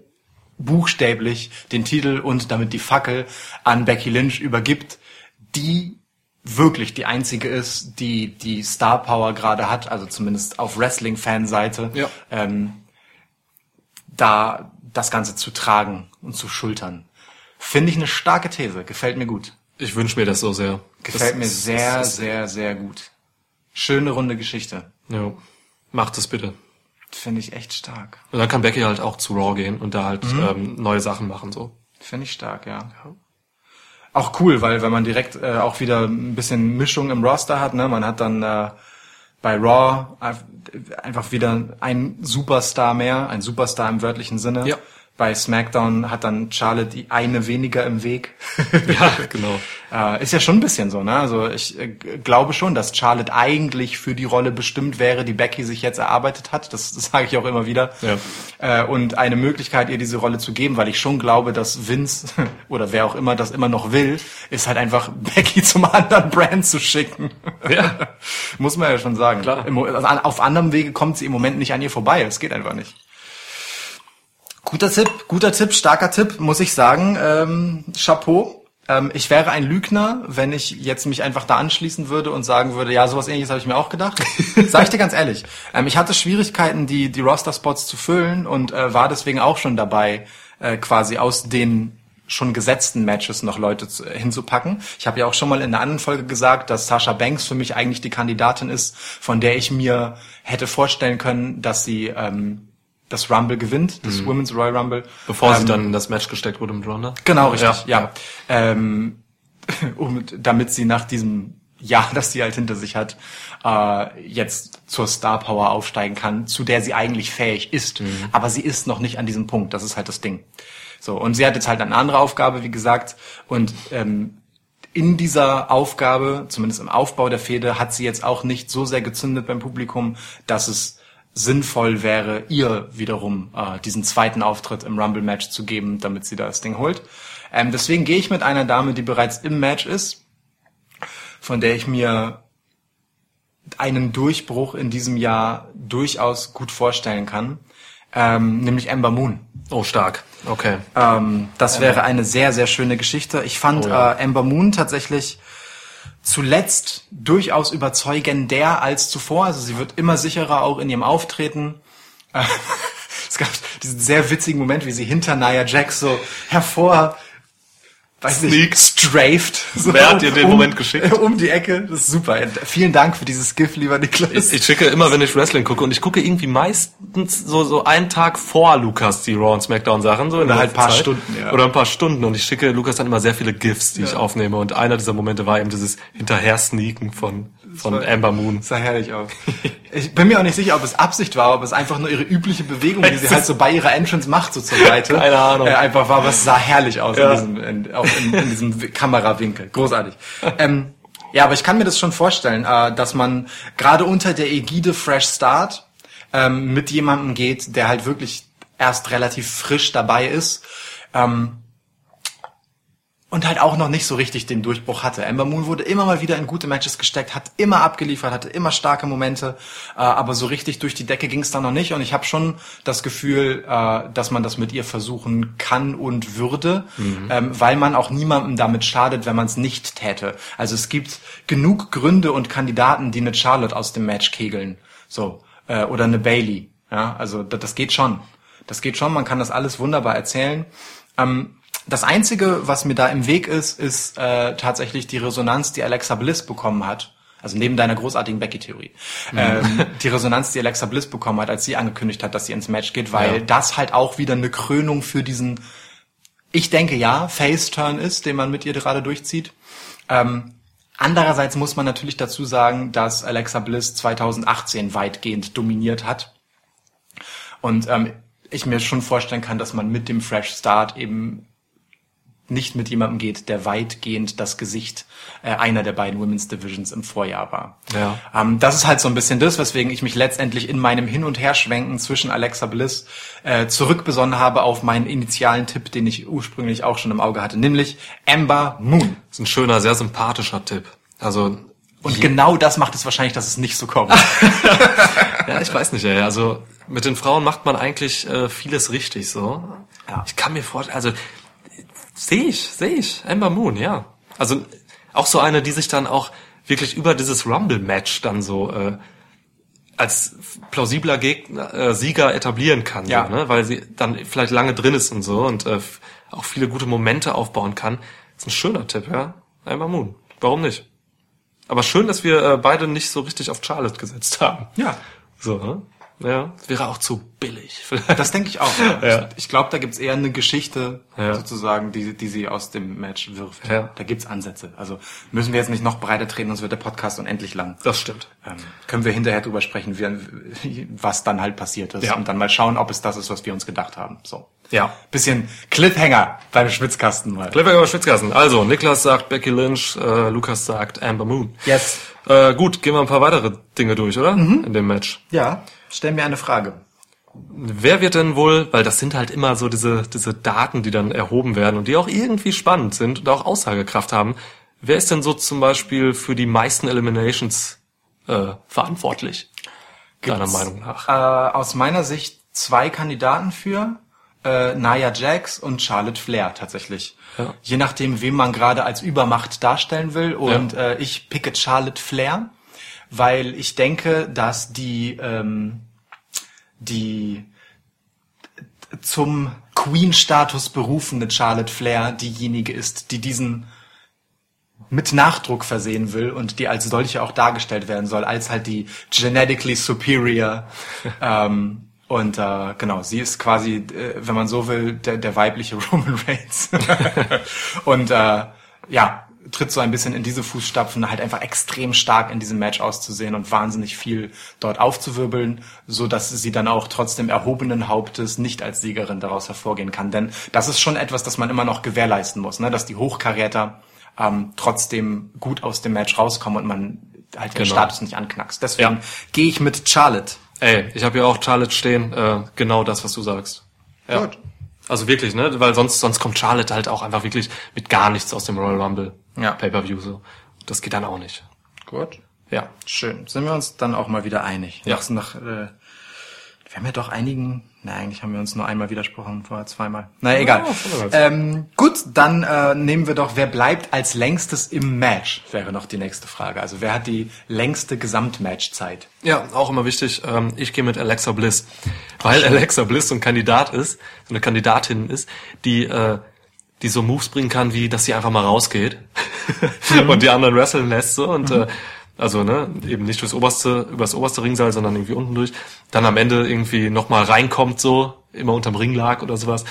buchstäblich den Titel und damit die Fackel an Becky Lynch übergibt, die wirklich die einzige ist, die die Star Power gerade hat, also zumindest auf Wrestling-Fan-Seite, Ja. ähm, da das Ganze zu tragen und zu schultern. Finde ich eine starke These, gefällt mir gut. ich wünsche mir das so sehr. Gefällt das, mir das- sehr, das- sehr, sehr gut. schöne runde Geschichte. Ja. Macht es bitte. Finde ich echt stark. Und dann kann Becky halt auch zu Raw gehen und da halt ähm, neue Sachen machen so. Finde ich stark, ja. Auch cool, weil wenn man direkt äh, auch wieder ein bisschen Mischung im Roster hat, ne, man hat dann äh, bei Raw einfach wieder ein Superstar mehr, ein Superstar im wörtlichen Sinne. Ja. Bei SmackDown hat dann Charlotte die eine weniger im Weg. Ja, genau. Äh, ist ja schon ein bisschen so, ne? Also ich äh, glaube schon, dass Charlotte eigentlich für die Rolle bestimmt wäre, die Becky sich jetzt erarbeitet hat. Das, das sage ich auch immer wieder. Ja. Äh, und eine Möglichkeit, ihr diese Rolle zu geben, weil ich schon glaube, dass Vince oder wer auch immer das immer noch will, ist halt einfach Becky zum anderen Brand zu schicken. Ja. Muss man ja schon sagen. Klar. Im Also auf anderem Wege kommt sie im Moment nicht an ihr vorbei. Es geht einfach nicht. Guter Tipp, guter Tipp, starker Tipp, muss ich sagen. Ähm, Chapeau. Ähm, ich wäre ein Lügner, wenn ich jetzt mich einfach da anschließen würde und sagen würde, ja, sowas ähnliches habe ich mir auch gedacht. Sag ich dir ganz ehrlich. Ähm, ich hatte Schwierigkeiten, die, die Roster-Spots zu füllen und äh, war deswegen auch schon dabei, äh, quasi aus den schon gesetzten Matches noch Leute zu, hinzupacken. Ich habe ja auch schon mal in einer anderen Folge gesagt, dass Sasha Banks für mich eigentlich die Kandidatin ist, von der ich mir hätte vorstellen können, dass sie ähm, das Rumble gewinnt, das Women's Royal Rumble. Bevor sie Ähm, dann in das Match gesteckt wurde mit Ronda. Genau, richtig, ja. Ja, Ähm, um, damit sie nach diesem Jahr, das sie halt hinter sich hat, äh, jetzt zur Star Power aufsteigen kann, zu der sie eigentlich fähig ist. Aber sie ist noch nicht an diesem Punkt. Das ist halt das Ding. So, und sie hat jetzt halt eine andere Aufgabe, wie gesagt. Und ähm, in dieser Aufgabe, zumindest im Aufbau der Fehde, hat sie jetzt auch nicht so sehr gezündet beim Publikum, dass es sinnvoll wäre, ihr wiederum äh, diesen zweiten Auftritt im Rumble-Match zu geben, damit sie das Ding holt. Ähm, deswegen gehe ich mit einer Dame, die bereits im Match ist, von der ich mir einen Durchbruch in diesem Jahr durchaus gut vorstellen kann, ähm, nämlich Ember Moon. Oh, stark. Okay. Ähm, das wäre eine sehr, sehr schöne Geschichte. Ich fand Oh ja. äh, Ember Moon tatsächlich zuletzt durchaus überzeugender als zuvor. Also sie wird immer sicherer auch in ihrem Auftreten. Es gab diesen sehr witzigen Moment, wie sie hinter Nia Jax so hervor weiß nicht, strafed. So Wer hat dir den Moment geschickt? Um die Ecke. Das ist super. Vielen Dank für dieses GIF, lieber Niklas. Ich, ich schicke immer, wenn ich Wrestling gucke, und ich gucke irgendwie meistens so, so einen Tag vor Lukas die Raw und Smackdown Sachen, so in Oder der halt letzten paar Zeit. Stunden, ja. Oder ein paar Stunden, und ich schicke Lukas dann immer sehr viele GIFs, die ich aufnehme, und einer dieser Momente war eben dieses Hinterher-Sneaken von, von war- Amber Moon. sah herrlich aus. Ich bin mir auch nicht sicher, ob es Absicht war, ob es einfach nur ihre übliche Bewegung, die sie halt so bei ihrer Entrance macht, so zur Seite. Keine Ahnung. Äh, einfach war, aber es sah herrlich aus Ja. in, diesem, in, auch in, in diesem Kamerawinkel. Großartig. ähm, ja, aber ich kann mir das schon vorstellen, äh, dass man gerade unter der Ägide Fresh Start ähm, mit jemandem geht, der halt wirklich erst relativ frisch dabei ist. Ähm, und halt auch noch nicht so richtig den Durchbruch hatte. Ember Moon wurde immer mal wieder in gute Matches gesteckt, hat immer abgeliefert, hatte immer starke Momente, äh, aber so richtig durch die Decke ging es da noch nicht. Und ich habe schon das Gefühl, äh, dass man das mit ihr versuchen kann und würde, ähm, weil man auch niemandem damit schadet, wenn man es nicht täte. Also es gibt genug Gründe und Kandidaten, die eine Charlotte aus dem Match kegeln, so äh, oder eine Bailey. Ja, also das, das geht schon. Das geht schon. Man kann das alles wunderbar erzählen. Ähm, das Einzige, was mir da im Weg ist, ist äh, tatsächlich die Resonanz, die Alexa Bliss bekommen hat. Also neben deiner großartigen Becky-Theorie. Ähm, die Resonanz, die Alexa Bliss bekommen hat, als sie angekündigt hat, dass sie ins Match geht, weil Ja. das halt auch wieder eine Krönung für diesen, ich denke ja, Face-Turn ist, den man mit ihr gerade durchzieht. Ähm, andererseits muss man natürlich dazu sagen, dass Alexa Bliss 2018 weitgehend dominiert hat. Und ähm, ich mir schon vorstellen kann, dass man mit dem Fresh Start eben nicht mit jemandem geht, der weitgehend das Gesicht äh, einer der beiden Women's Divisions im Vorjahr war. Ja. Ähm, das ist halt so ein bisschen das, weswegen ich mich letztendlich in meinem Hin- und Herschwenken zwischen Alexa Bliss äh, zurückbesonnen habe auf meinen initialen Tipp, den ich ursprünglich auch schon im Auge hatte, nämlich Amber Moon. Das ist ein schöner, sehr sympathischer Tipp. Also, Und genau das macht es wahrscheinlich, dass es nicht so kommt. ja, ich weiß nicht, ey. Also, mit den Frauen macht man eigentlich äh, vieles richtig, so. Ja. Ich kann mir vorstellen, also, sehe ich, sehe ich. Amber Moon, ja. Also, auch so eine, die sich dann auch wirklich über dieses Rumble-Match dann so, äh, als plausibler Gegner, äh, Sieger etablieren kann, Ja. so, ne? weil sie dann vielleicht lange drin ist und so und äh, auch viele gute Momente aufbauen kann. Das ist ein schöner Tipp, ja. Amber Moon. Warum nicht? Aber schön, dass wir äh, beide nicht so richtig auf Charlotte gesetzt haben. Ja. So, ne? Ja, wäre auch zu billig. Vielleicht. Das denke ich auch. Ja. Ich, ich glaube, da gibt's eher eine Geschichte Ja. sozusagen, die, die sie aus dem Match wirft. Ja. Da gibt's Ansätze. Also müssen wir jetzt nicht noch breiter treten, sonst wird der Podcast unendlich lang. Das stimmt. Ähm, können wir hinterher drüber sprechen, wie, was dann halt passiert ist. Ja. Und dann mal schauen, ob es das ist, was wir uns gedacht haben. So. Ja. Bisschen Cliffhanger beim Schwitzkasten mal. Clever Schwitzkassen. Also, Niklas sagt Becky Lynch, äh, Lukas sagt Amber Moon. Yes. Äh, gut, gehen wir ein paar weitere Dinge durch, oder? In dem Match. Ja, stell mir eine Frage. Wer wird denn wohl, weil das sind halt immer so diese, diese Daten, die dann erhoben werden und die auch irgendwie spannend sind und auch Aussagekraft haben. Wer ist denn so zum Beispiel für die meisten Eliminations äh, verantwortlich? Deiner Gibt's, Meinung nach? Äh, aus meiner Sicht zwei Kandidaten für äh, Nia Jax und Charlotte Flair tatsächlich. Ja. Je nachdem, wem man gerade als Übermacht darstellen will. Und Ja. äh, ich picke Charlotte Flair, weil ich denke, dass die ähm, die zum Queen-Status berufene Charlotte Flair diejenige ist, die diesen mit Nachdruck versehen will und die als solche auch dargestellt werden soll, als halt die genetically superior. ähm, und äh, genau, sie ist quasi, äh, wenn man so will, der, der weibliche Roman Reigns. und äh, ja, tritt so ein bisschen in diese Fußstapfen, halt einfach extrem stark in diesem Match auszusehen und wahnsinnig viel dort aufzuwirbeln, so dass sie dann auch trotzdem erhobenen Hauptes nicht als Siegerin daraus hervorgehen kann. Denn das ist schon etwas, das man immer noch gewährleisten muss, ne? dass die Hochkaräter ähm, trotzdem gut aus dem Match rauskommen und man halt den Genau. Status nicht anknackst. Deswegen Ja. gehe ich mit Charlotte. Ey, ich habe ja auch Charlotte stehen, äh, genau das, was du sagst. Ja. Gut. Also wirklich, ne? Weil sonst, sonst kommt Charlotte halt auch einfach wirklich mit gar nichts aus dem Royal Rumble Ja. Pay-Per-View so. Das geht dann auch nicht. Gut. Ja. Schön. Sind wir uns dann auch mal wieder einig? Ja. Nach, nach, äh, wir haben ja doch einigen, na eigentlich haben wir uns nur einmal widersprochen, vorher zweimal. Na egal. voll und ganz. ähm, gut, dann äh, nehmen wir doch, wer bleibt als längstes im Match, wäre noch die nächste Frage. Also wer hat die längste Gesamtmatchzeit? Ja, auch immer wichtig. Ähm, ich gehe mit Alexa Bliss, weil Alexa Bliss so ein Kandidat ist, so eine Kandidatin ist, die äh, die so Moves bringen kann, wie dass sie einfach mal rausgeht und die anderen wresteln lässt so und äh, also ne eben nicht durchs oberste übers oberste Ringseil, sondern irgendwie unten durch. Dann am Ende irgendwie noch mal reinkommt so immer unterm Ring lag oder sowas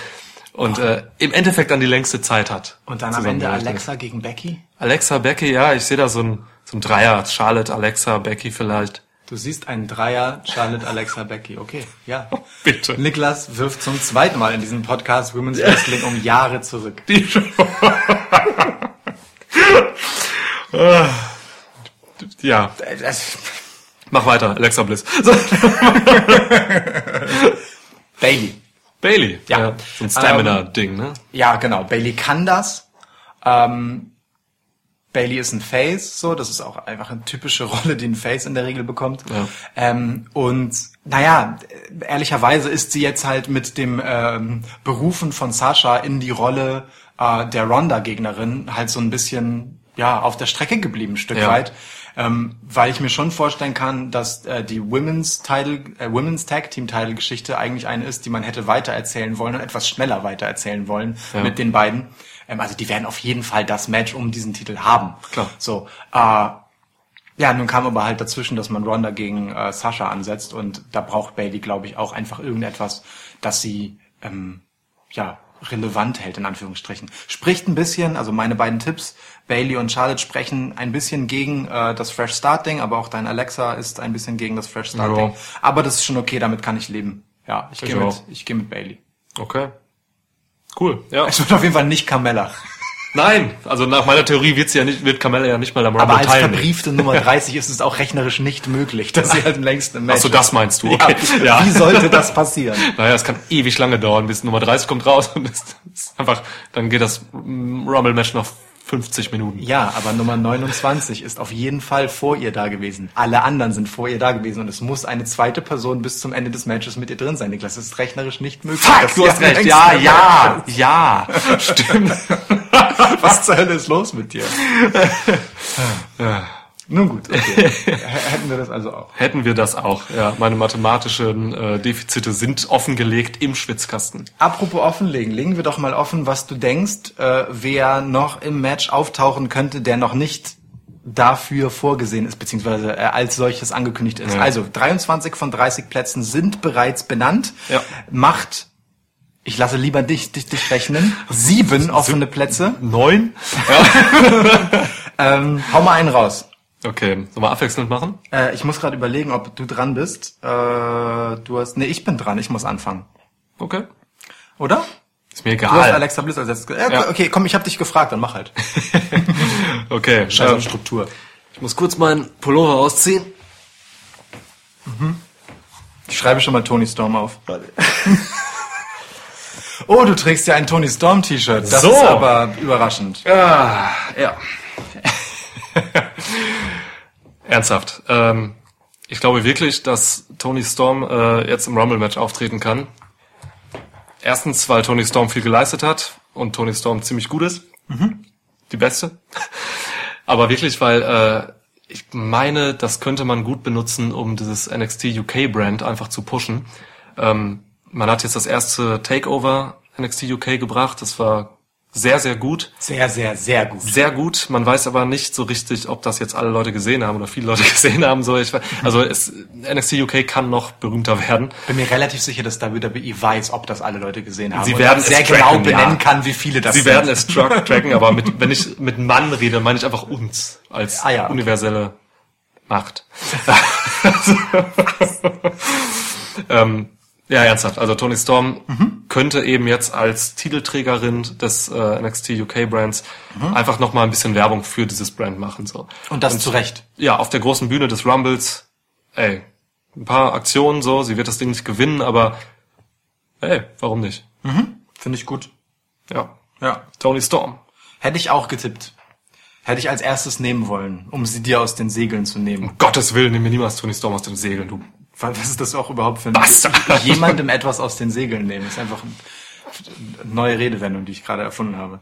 und äh, im Endeffekt dann die längste Zeit hat. Und dann am Ende. Alexa gegen Becky? Alexa Becky, ja, ich sehe da so ein so ein Dreier, Charlotte, Alexa, Becky vielleicht. Du siehst einen Dreier, Charlotte, Alexa, Becky. Okay, ja. Bitte. Niklas wirft zum zweiten Mal in diesem Podcast Women's Wrestling um Jahre zurück. Die Ah. Ja, mach weiter, Alexa Bliss. So. Bailey. Bailey, Ja. ja. so ein Stamina-Ding, ne? Ja, genau. Bailey kann das. Ähm, Bailey ist ein Face, so. Das ist auch einfach eine typische Rolle, die ein Face in der Regel bekommt. Ja. Ähm, und naja, ehrlicherweise ist sie jetzt halt mit dem ähm, Berufen von Sascha in die Rolle äh, der Ronda-Gegnerin halt so ein bisschen ja auf der Strecke geblieben, ein Stück Ja. weit. Ähm, weil ich mir schon vorstellen kann, dass äh, die Women's Title, äh, Women's Tag Team Title Geschichte eigentlich eine ist, die man hätte weitererzählen wollen und etwas schneller weitererzählen wollen Ja. mit den beiden. Ähm, also die werden auf jeden Fall das Match um diesen Titel haben. Klar. So, äh, ja, nun kam aber halt dazwischen, dass man Ronda gegen äh, Sascha ansetzt und da braucht Bailey, glaube ich, auch einfach irgendetwas, das sie ähm, ja relevant hält in Anführungsstrichen. Spricht ein bisschen, also meine beiden Tipps, Bailey und Charlotte sprechen ein bisschen gegen äh, das Fresh Start Ding, aber auch dein Alexa ist ein bisschen gegen das Fresh Start Ding. Ja. Aber das ist schon okay, damit kann ich leben. Ja, ich Ich gehe mit, ich gehe mit Bailey. Okay. Cool, ja. Es wird auf jeden Fall nicht Carmella. Nein, also nach meiner Theorie wird sie ja nicht, wird Carmella ja nicht mal am Rumble Aber als teilnehmen. verbriefte Nummer 30 ist es auch rechnerisch nicht möglich, dass sie halt im längsten Match Ach so, das meinst du, okay. Ja. Wie sollte das passieren? Naja, es kann ewig lange dauern, bis Nummer 30 kommt raus und es ist einfach, dann geht das Rumble-Match noch 50 Minuten. Ja, aber Nummer 29 ist auf jeden Fall vor ihr da gewesen. Alle anderen sind vor ihr da gewesen und es muss eine zweite Person bis zum Ende des Matches mit ihr drin sein. Niklas, das ist rechnerisch nicht möglich. dass du hast recht. Ja, ja, ist. ja, stimmt. Was zur Hölle ist los mit dir? Nun gut, okay. Hätten wir das also auch. Hätten wir das auch, ja. Meine mathematischen äh, Defizite sind offengelegt im Schwitzkasten. Apropos offenlegen, legen wir doch mal offen, was du denkst, äh, wer noch im Match auftauchen könnte, der noch nicht dafür vorgesehen ist, beziehungsweise äh, als solches angekündigt ist. Ja. Also 23 von 30 Plätzen sind bereits benannt. Ja. Macht, ich lasse lieber dich, dich, dich rechnen, sieben offene Plätze. Neun? Ähm, hau mal einen raus. Okay, sollen wir abwechselnd machen? Äh, ich muss gerade überlegen, ob du dran bist. Äh, du hast, nee, ich bin dran, ich muss anfangen. Okay. Oder? Ist mir Du hast egal. Alexa Bliss als letztes. Ja, Ja. Okay, komm, ich habe dich gefragt, dann mach halt. Okay, Scheiß ähm, auf Struktur. ich muss kurz meinen Pullover ausziehen. Ich schreibe schon mal Tony Storm auf. oh, du trägst ja ein Tony Storm T-Shirt. Das So. ist aber überraschend. Ah, ja. Ernsthaft. Ähm, ich glaube wirklich, dass Tony Storm äh, jetzt im Rumble-Match auftreten kann. Erstens, weil Tony Storm viel geleistet hat und Tony Storm ziemlich gut ist. Die beste. Aber wirklich, weil äh, ich meine, das könnte man gut benutzen, um dieses NXT UK Brand einfach zu pushen. Ähm, man hat jetzt das erste Takeover NXT UK gebracht. Das war sehr, sehr gut. Sehr, sehr, sehr gut. Sehr gut. Man weiß aber nicht so richtig, ob das jetzt alle Leute gesehen haben oder viele Leute gesehen haben. So, ich, also es, NXT UK kann noch berühmter werden. Bin mir relativ sicher, dass WWE weiß, ob das alle Leute gesehen haben. Sie werden auch sehr es genau tracken, benennen ja. kann, wie viele das Sie sind. werden es track, tracken, aber mit, wenn ich mit Mann rede, meine ich einfach uns als Ah ja, okay. universelle Macht. ähm, ja, ernsthaft. Also Tony Storm Mhm. könnte eben jetzt als Titelträgerin des äh, NXT UK Brands einfach noch mal ein bisschen Werbung für dieses Brand machen. So. Mhm. Und das zu Recht. ja, auf der großen Bühne des Rumbles, ey, ein paar Aktionen so, sie wird das Ding nicht gewinnen, aber ey, warum nicht? Finde ich gut. Ja, Ja. Tony Storm. Hätte ich auch getippt. Hätte ich als erstes nehmen wollen, um sie dir aus den Segeln zu nehmen. Um Gottes Willen, nimm mir niemals Tony Storm aus den Segeln, du. Was ist das auch überhaupt für ein Bastard. jemandem etwas aus den Segeln nehmen? Das ist einfach eine neue Redewendung, die ich gerade erfunden habe.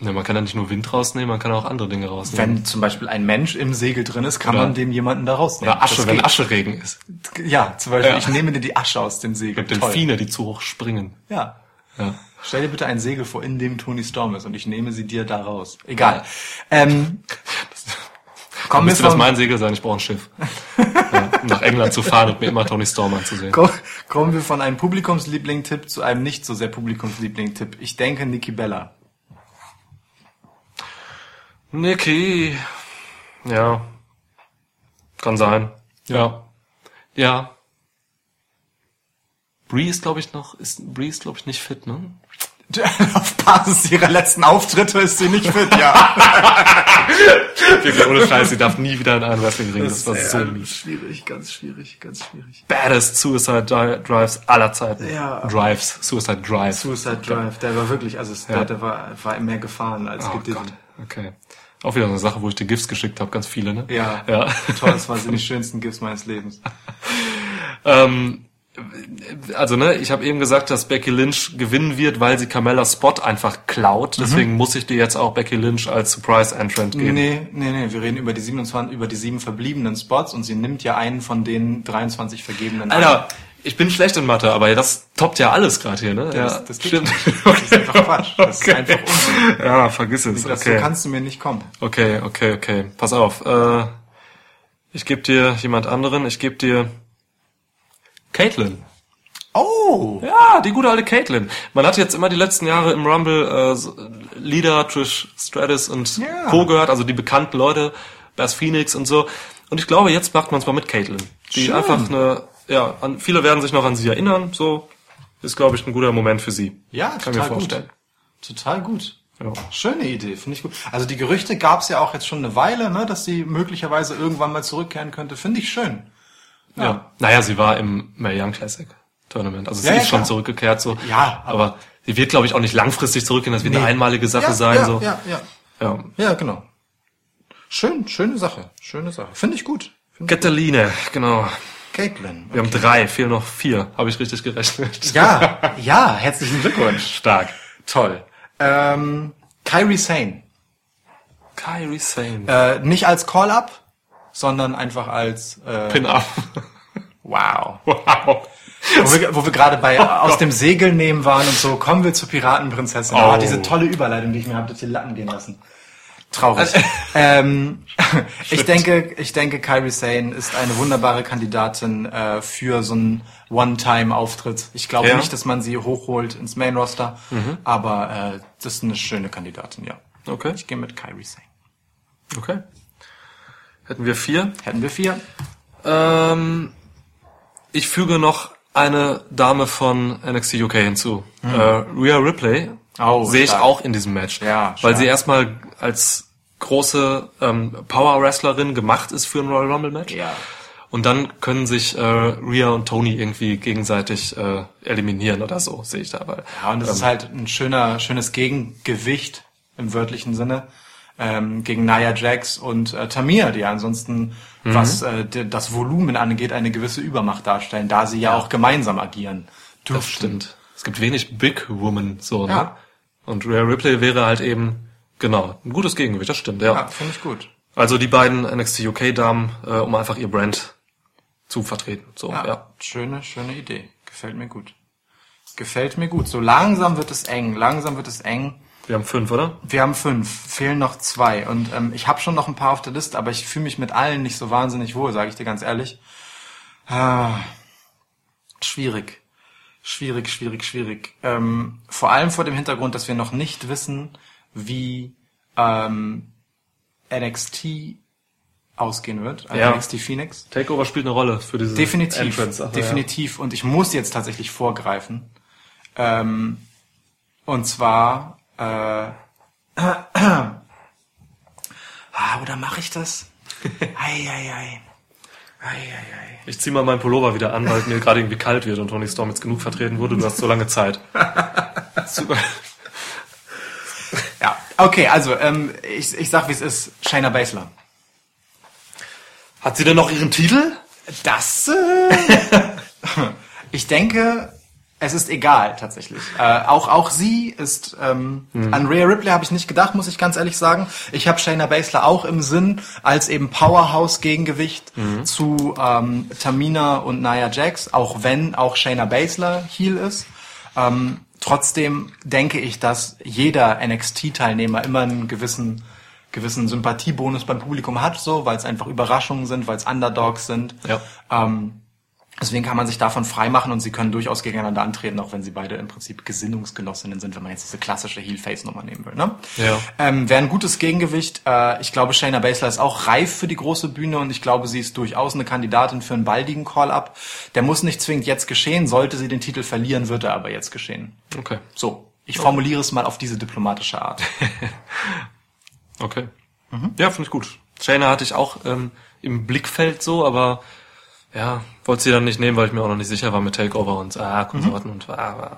Ne, man kann ja nicht nur Wind rausnehmen, man kann auch andere Dinge rausnehmen. Wenn zum Beispiel ein Mensch im Segel drin ist, kann Oder- man dem jemanden da rausnehmen. Oder Asche, Das wenn geht. Ascheregen ist. Ja, zum Beispiel, Ja. ich nehme dir die Asche aus den Segeln. Gibt Delfine, die zu hoch springen. Ja. Ja. Stell dir bitte ein Segel vor, in dem Tony Storm ist und ich nehme sie dir da raus. Egal. Ähm, wir Müsste das mein Segel sein, ich brauche ein Schiff. ja, nach England zu fahren und mir immer Tony Storm anzusehen. ko- kommen wir von einem Publikumsliebling-Tipp zu einem nicht so sehr Publikumsliebling-Tipp. Ich denke Nikki Bella. Niki. Ja. Kann sein. Ja. Ja. Bree ist, glaube ich, noch, ist, Bree ist, glaube ich, nicht fit, ne? Auf Basis ihrer letzten Auftritte ist sie nicht fit, ja. Wirklich, ohne Scheiß, sie darf nie wieder in einen Wrestling-Ring. Das, war so mies. schwierig, ganz schwierig, ganz schwierig. baddest Suicide Drives aller Zeiten. Ja. Drives, Suicide Drive. Suicide Drive, der war wirklich, also es- der, der war, war mehr gefahren als Oh geditten. Gott, okay. Auch wieder eine Sache, wo ich dir GIFs geschickt habe, ganz viele, ne? Ja, Ja. toll, das waren die schönsten Gifts meines Lebens. ähm, also ne, ich habe eben gesagt, dass Becky Lynch gewinnen wird, weil sie Carmellas Spot einfach klaut. Deswegen muss ich dir jetzt auch Becky Lynch als Surprise Entrant geben. Nee, nee, nee, wir reden über die 27, über die sieben verbliebenen Spots und sie nimmt ja einen von den 23 vergebenen. Alter, ich bin schlecht in Mathe, aber das toppt ja alles gerade hier, ne? das, das stimmt. Das ist einfach Quatsch. Das Okay. ist einfach Unsinn. Ja, vergiss es. Das, Okay. So kannst du mir nicht kommen. Okay, okay, okay. Pass auf. Äh, ich gebe dir jemand anderen. Ich gebe dir Caitlyn. Oh! Ja, die gute alte Caitlyn. Man hat jetzt immer die letzten Jahre im Rumble äh, Leader, Trish Stratus und Ja. Co. gehört, also die bekannten Leute, Bass Phoenix und so. Und ich glaube, jetzt macht man es mal mit Caitlyn. Die Schön. einfach eine, ja, an, viele werden sich noch an sie erinnern. So ist, glaube ich, ein guter Moment für sie. Ja, Kann mir total vorstellen. gut. Total gut. Ja. Schöne Idee, finde ich gut. Also die Gerüchte gab es ja auch jetzt schon eine Weile, ne, dass sie möglicherweise irgendwann mal zurückkehren könnte. Finde ich schön. Ja. Naja, sie war im Mae Young Classic Tournament. Also sie Ja, ja, ist schon klar. zurückgekehrt so. Ja, aber, sie wird, glaube ich, auch nicht langfristig zurückgehen. Das wird eine Nee. einmalige Sache ja, sein. ja, so. ja, ja. Ja. Ja, genau. Schön, schöne Sache. Schöne Sache. Finde ich gut. Cataline, genau. Caitlin. Wir haben drei, fehlen noch vier. Habe ich richtig gerechnet. Ja, ja, herzlichen Glückwunsch. Stark. Toll. Ähm, Kyrie Sane. Kyrie Sane. Äh, nicht als Call-Up, sondern einfach als äh, Pin-Up. Wow. wow. Wo wir, wo wir gerade bei aus dem Segel nehmen waren und so, kommen wir zur Piratenprinzessin. Oh. Oh. diese tolle Überleitung, die ich mir habe durch die Latten gehen lassen. Traurig. ähm, ich denke, ich denke, Kyrie Sane ist eine wunderbare Kandidatin äh, für so einen One-Time-Auftritt. Ich glaube Ja. nicht, dass man sie hochholt ins Main-Roster, aber äh, das ist eine schöne Kandidatin, ja. Okay, Ich gehe mit Kyrie Sane. okay. Hätten wir vier. Hätten wir vier? Ähm, ich füge noch eine Dame von NXT UK hinzu. Äh, Rhea Ripley Oh, sehe ich auch in diesem Match. Ja, weil stark. sie erstmal als große ähm, Power-Wrestlerin gemacht ist für ein Royal Rumble-Match. Ja. Und dann können sich äh, Rhea und Tony irgendwie gegenseitig äh, eliminieren oder so, sehe ich da. Weil, Ja, und das ist halt ein schöner, schönes Gegengewicht im wörtlichen Sinne ähm, gegen Nia Jax und äh, Tamir, die ja ansonsten, was äh, das Volumen angeht, eine gewisse Übermacht darstellen, da sie ja, auch gemeinsam agieren. das dürften. stimmt. Es gibt wenig Big Woman so, ne? Ja. Und Rhea Ripley wäre halt eben, genau, ein gutes Gegengewicht, das stimmt, ja. Ja, finde ich gut. Also die beiden NXT UK Damen, äh, um einfach ihr Brand zu vertreten. So, Ja, ja. schöne, schöne Idee. Gefällt mir gut. Gefällt mir gut. So langsam wird es eng, langsam wird es eng. Wir haben fünf, oder? Wir haben fünf, fehlen noch zwei. Und ähm, ich habe schon noch ein paar auf der Liste, aber ich fühle mich mit allen nicht so wahnsinnig wohl, sage ich dir ganz ehrlich. Ah, schwierig. Schwierig, schwierig, schwierig. Ähm, vor allem vor dem Hintergrund, dass wir noch nicht wissen, wie ähm, NXT ausgehen wird, also Ja. NXT Phoenix. Takeover spielt eine Rolle für diese Definitiv, Entrance. Definitiv. Und ich muss jetzt tatsächlich vorgreifen. Ähm, und zwar, äh, ah, oder mache ich das? Ei, ei, ei. Ei, ei, ei. Ich zieh mal meinen Pullover wieder an, weil mir gerade irgendwie kalt wird und Tony Storm jetzt genug vertreten wurde. Du hast so lange Zeit. Super. Ja, okay, also ähm, ich, ich sag, wie es ist. Shayna Baszler. Hat sie denn noch ihren Titel? Das, äh, ich denke, es ist egal tatsächlich. Äh, auch auch sie ist ähm, an Rhea Ripley habe ich nicht gedacht, muss ich ganz ehrlich sagen. Ich habe Shayna Baszler auch im Sinn als eben Powerhouse Gegengewicht zu ähm, Tamina und Nia Jax, auch wenn auch Shayna Baszler Heel ist. Ähm, trotzdem denke ich, dass jeder NXT-Teilnehmer immer einen gewissen gewissen Sympathiebonus beim Publikum hat, so, weil es einfach Überraschungen sind, weil es Underdogs sind. Ja. Ähm, deswegen kann man sich davon freimachen und sie können durchaus gegeneinander antreten, auch wenn sie beide im Prinzip Gesinnungsgenossinnen sind, wenn man jetzt diese klassische Heel-Face-Nummer nehmen will. Ne? Ja. Ähm, Wäre ein gutes Gegengewicht. Äh, ich glaube, Shayna Baszler ist auch reif für die große Bühne und ich glaube, sie ist durchaus eine Kandidatin für einen baldigen Call-Up. Der muss nicht zwingend jetzt geschehen. Sollte sie den Titel verlieren, wird er aber jetzt geschehen. Okay. So, ich formuliere es mal auf diese diplomatische Art. Okay. Ja, finde ich gut. Shayna hatte ich auch ähm, im Blickfeld so, aber ja, wollte sie dann nicht nehmen, weil ich mir auch noch nicht sicher war mit Takeover und ah, Konsorten und ah, ah.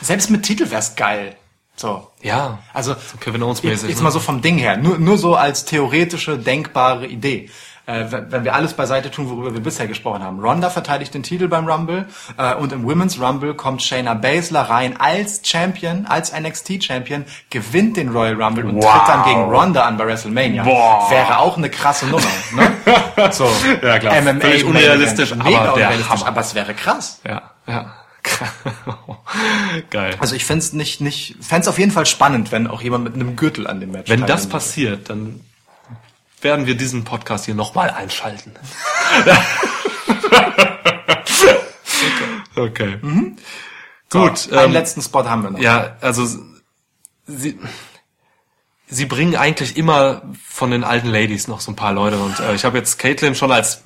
Selbst mit Titel wär's geil. So. ja. Also Kevin Owens jetzt, mäßig. jetzt ne? mal so vom Ding her, nur, nur so als theoretische, denkbare Idee. Äh, wenn, wir alles beiseite tun, worüber wir bisher gesprochen haben. Ronda verteidigt den Titel beim Rumble äh, und im Women's Rumble kommt Shayna Baszler rein als Champion, als NXT-Champion, gewinnt den Royal Rumble und Wow. tritt dann gegen Ronda an bei WrestleMania. Boah. Wäre auch eine krasse Nummer. Ne? So, Ja, klar. MMA Völlig unrealistisch, Mega aber unrealistisch, aber es wäre krass. Ja, ja. Geil. Also ich fände nicht, nicht, fänd's auf jeden Fall spannend, wenn auch jemand mit einem Gürtel an dem Match Wenn das passiert, dann werden wir diesen Podcast hier nochmal einschalten. okay. Gut. So, einen ähm, letzten Spot haben wir noch. Ja, also sie, sie bringen eigentlich immer von den alten Ladies noch so ein paar Leute und äh, ich habe jetzt Caitlyn schon als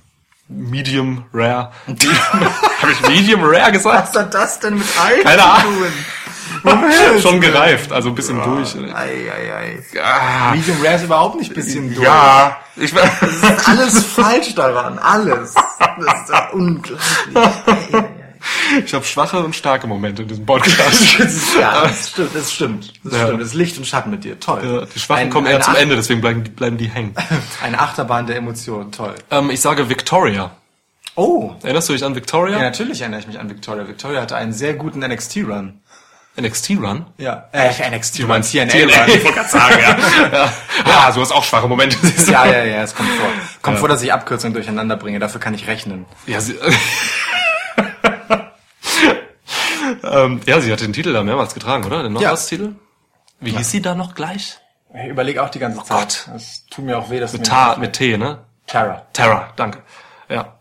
Medium Rare. habe ich Medium Rare gesagt? Was hat das denn mit alt Keine zu Ahnung. Schon gereift, also ein bisschen durch. Ei, ei, ei. Ah, Medium Rare ist überhaupt nicht bisschen durch. ja, ich Das ist alles falsch daran. Alles. Das ist ja unglaublich. Ei, ich habe schwache und starke Momente in diesem Podcast. ja, das stimmt, das stimmt. Das Ja. stimmt. Das ist Licht und Schatten mit dir. Toll. Ja, die Schwachen Ein- kommen eher zum Ach- Ende, deswegen bleiben, die- bleiben die hängen. Eine Achterbahn der Emotionen. Toll. ähm, ich sage Victoria. Oh. Erinnerst du dich an Victoria? Ja, natürlich erinnere ich mich an Victoria. Victoria hatte einen sehr guten NXT-Run. NXT Run? Ja. Äh, NXT Du meinst TNA. TNA, Run. ich wollte gerade sagen, ja. ja. Ja, du hast auch schwache Momente. Ja, ja, ja, es kommt vor. Kommt vor, dass ich Abkürzungen durcheinander bringe. Dafür kann ich rechnen. Ja, sie, ähm, ja, sie hat den Titel da mehrmals getragen, oder? Den Knockouts-Titel? Wie hieß sie da noch gleich? Ich überlege auch die ganze Zeit. Gott. Es tut mir auch weh, dass Mit, Ta mit T, ne? Terra. Terra, danke. Ja.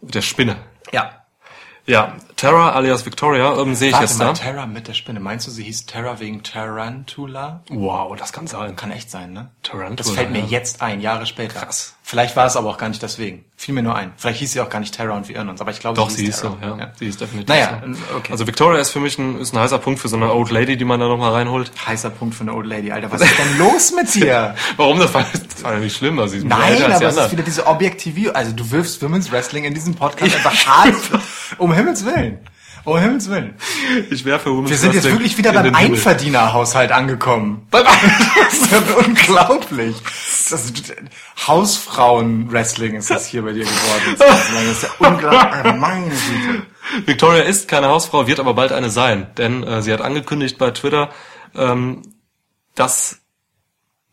Mit der Spinne. Ja. Ja, Terra alias Victoria, ähm, sehe ich Warte jetzt mal, da. Terra mit der Spinne. Meinst du, sie hieß Terra wegen Tarantula? Wow, das kann sein. Kann echt sein, ne? Tarantula, Das fällt mir ja. jetzt ein, Jahre später. Krass. Vielleicht war es aber auch gar nicht deswegen. Fiel mir nur ein. Vielleicht hieß sie auch gar nicht Terra und wir irren uns. Aber ich glaube, Doch, sie sie hieß ist so, Terra. ja. Sie ist definitiv Naja, so. okay. Also Victoria ist für mich ein, ist ein heißer Punkt für so eine Old Lady, die man da nochmal reinholt. Heißer Punkt für eine Old Lady, Alter. Was ist denn los mit dir? Warum? Das war, das war ja nicht schlimm. Also sie ist Nein, aber es ist wieder diese Objektivierung. Also du wirfst Women's Wrestling in diesem Podcast einfach hart. Um Himmels Willen. Um Himmels Willen. Ich für Women's Wir sind jetzt wirklich wieder beim. Einverdienerhaushalt angekommen. Das ist ja unglaublich. Das ist, Hausfrauen-Wrestling ist das hier bei dir geworden. Das ist ja unglaublich. Äh, Meine Güte. Victoria ist keine Hausfrau, wird aber bald eine sein, denn äh, sie hat angekündigt bei Twitter, ähm, dass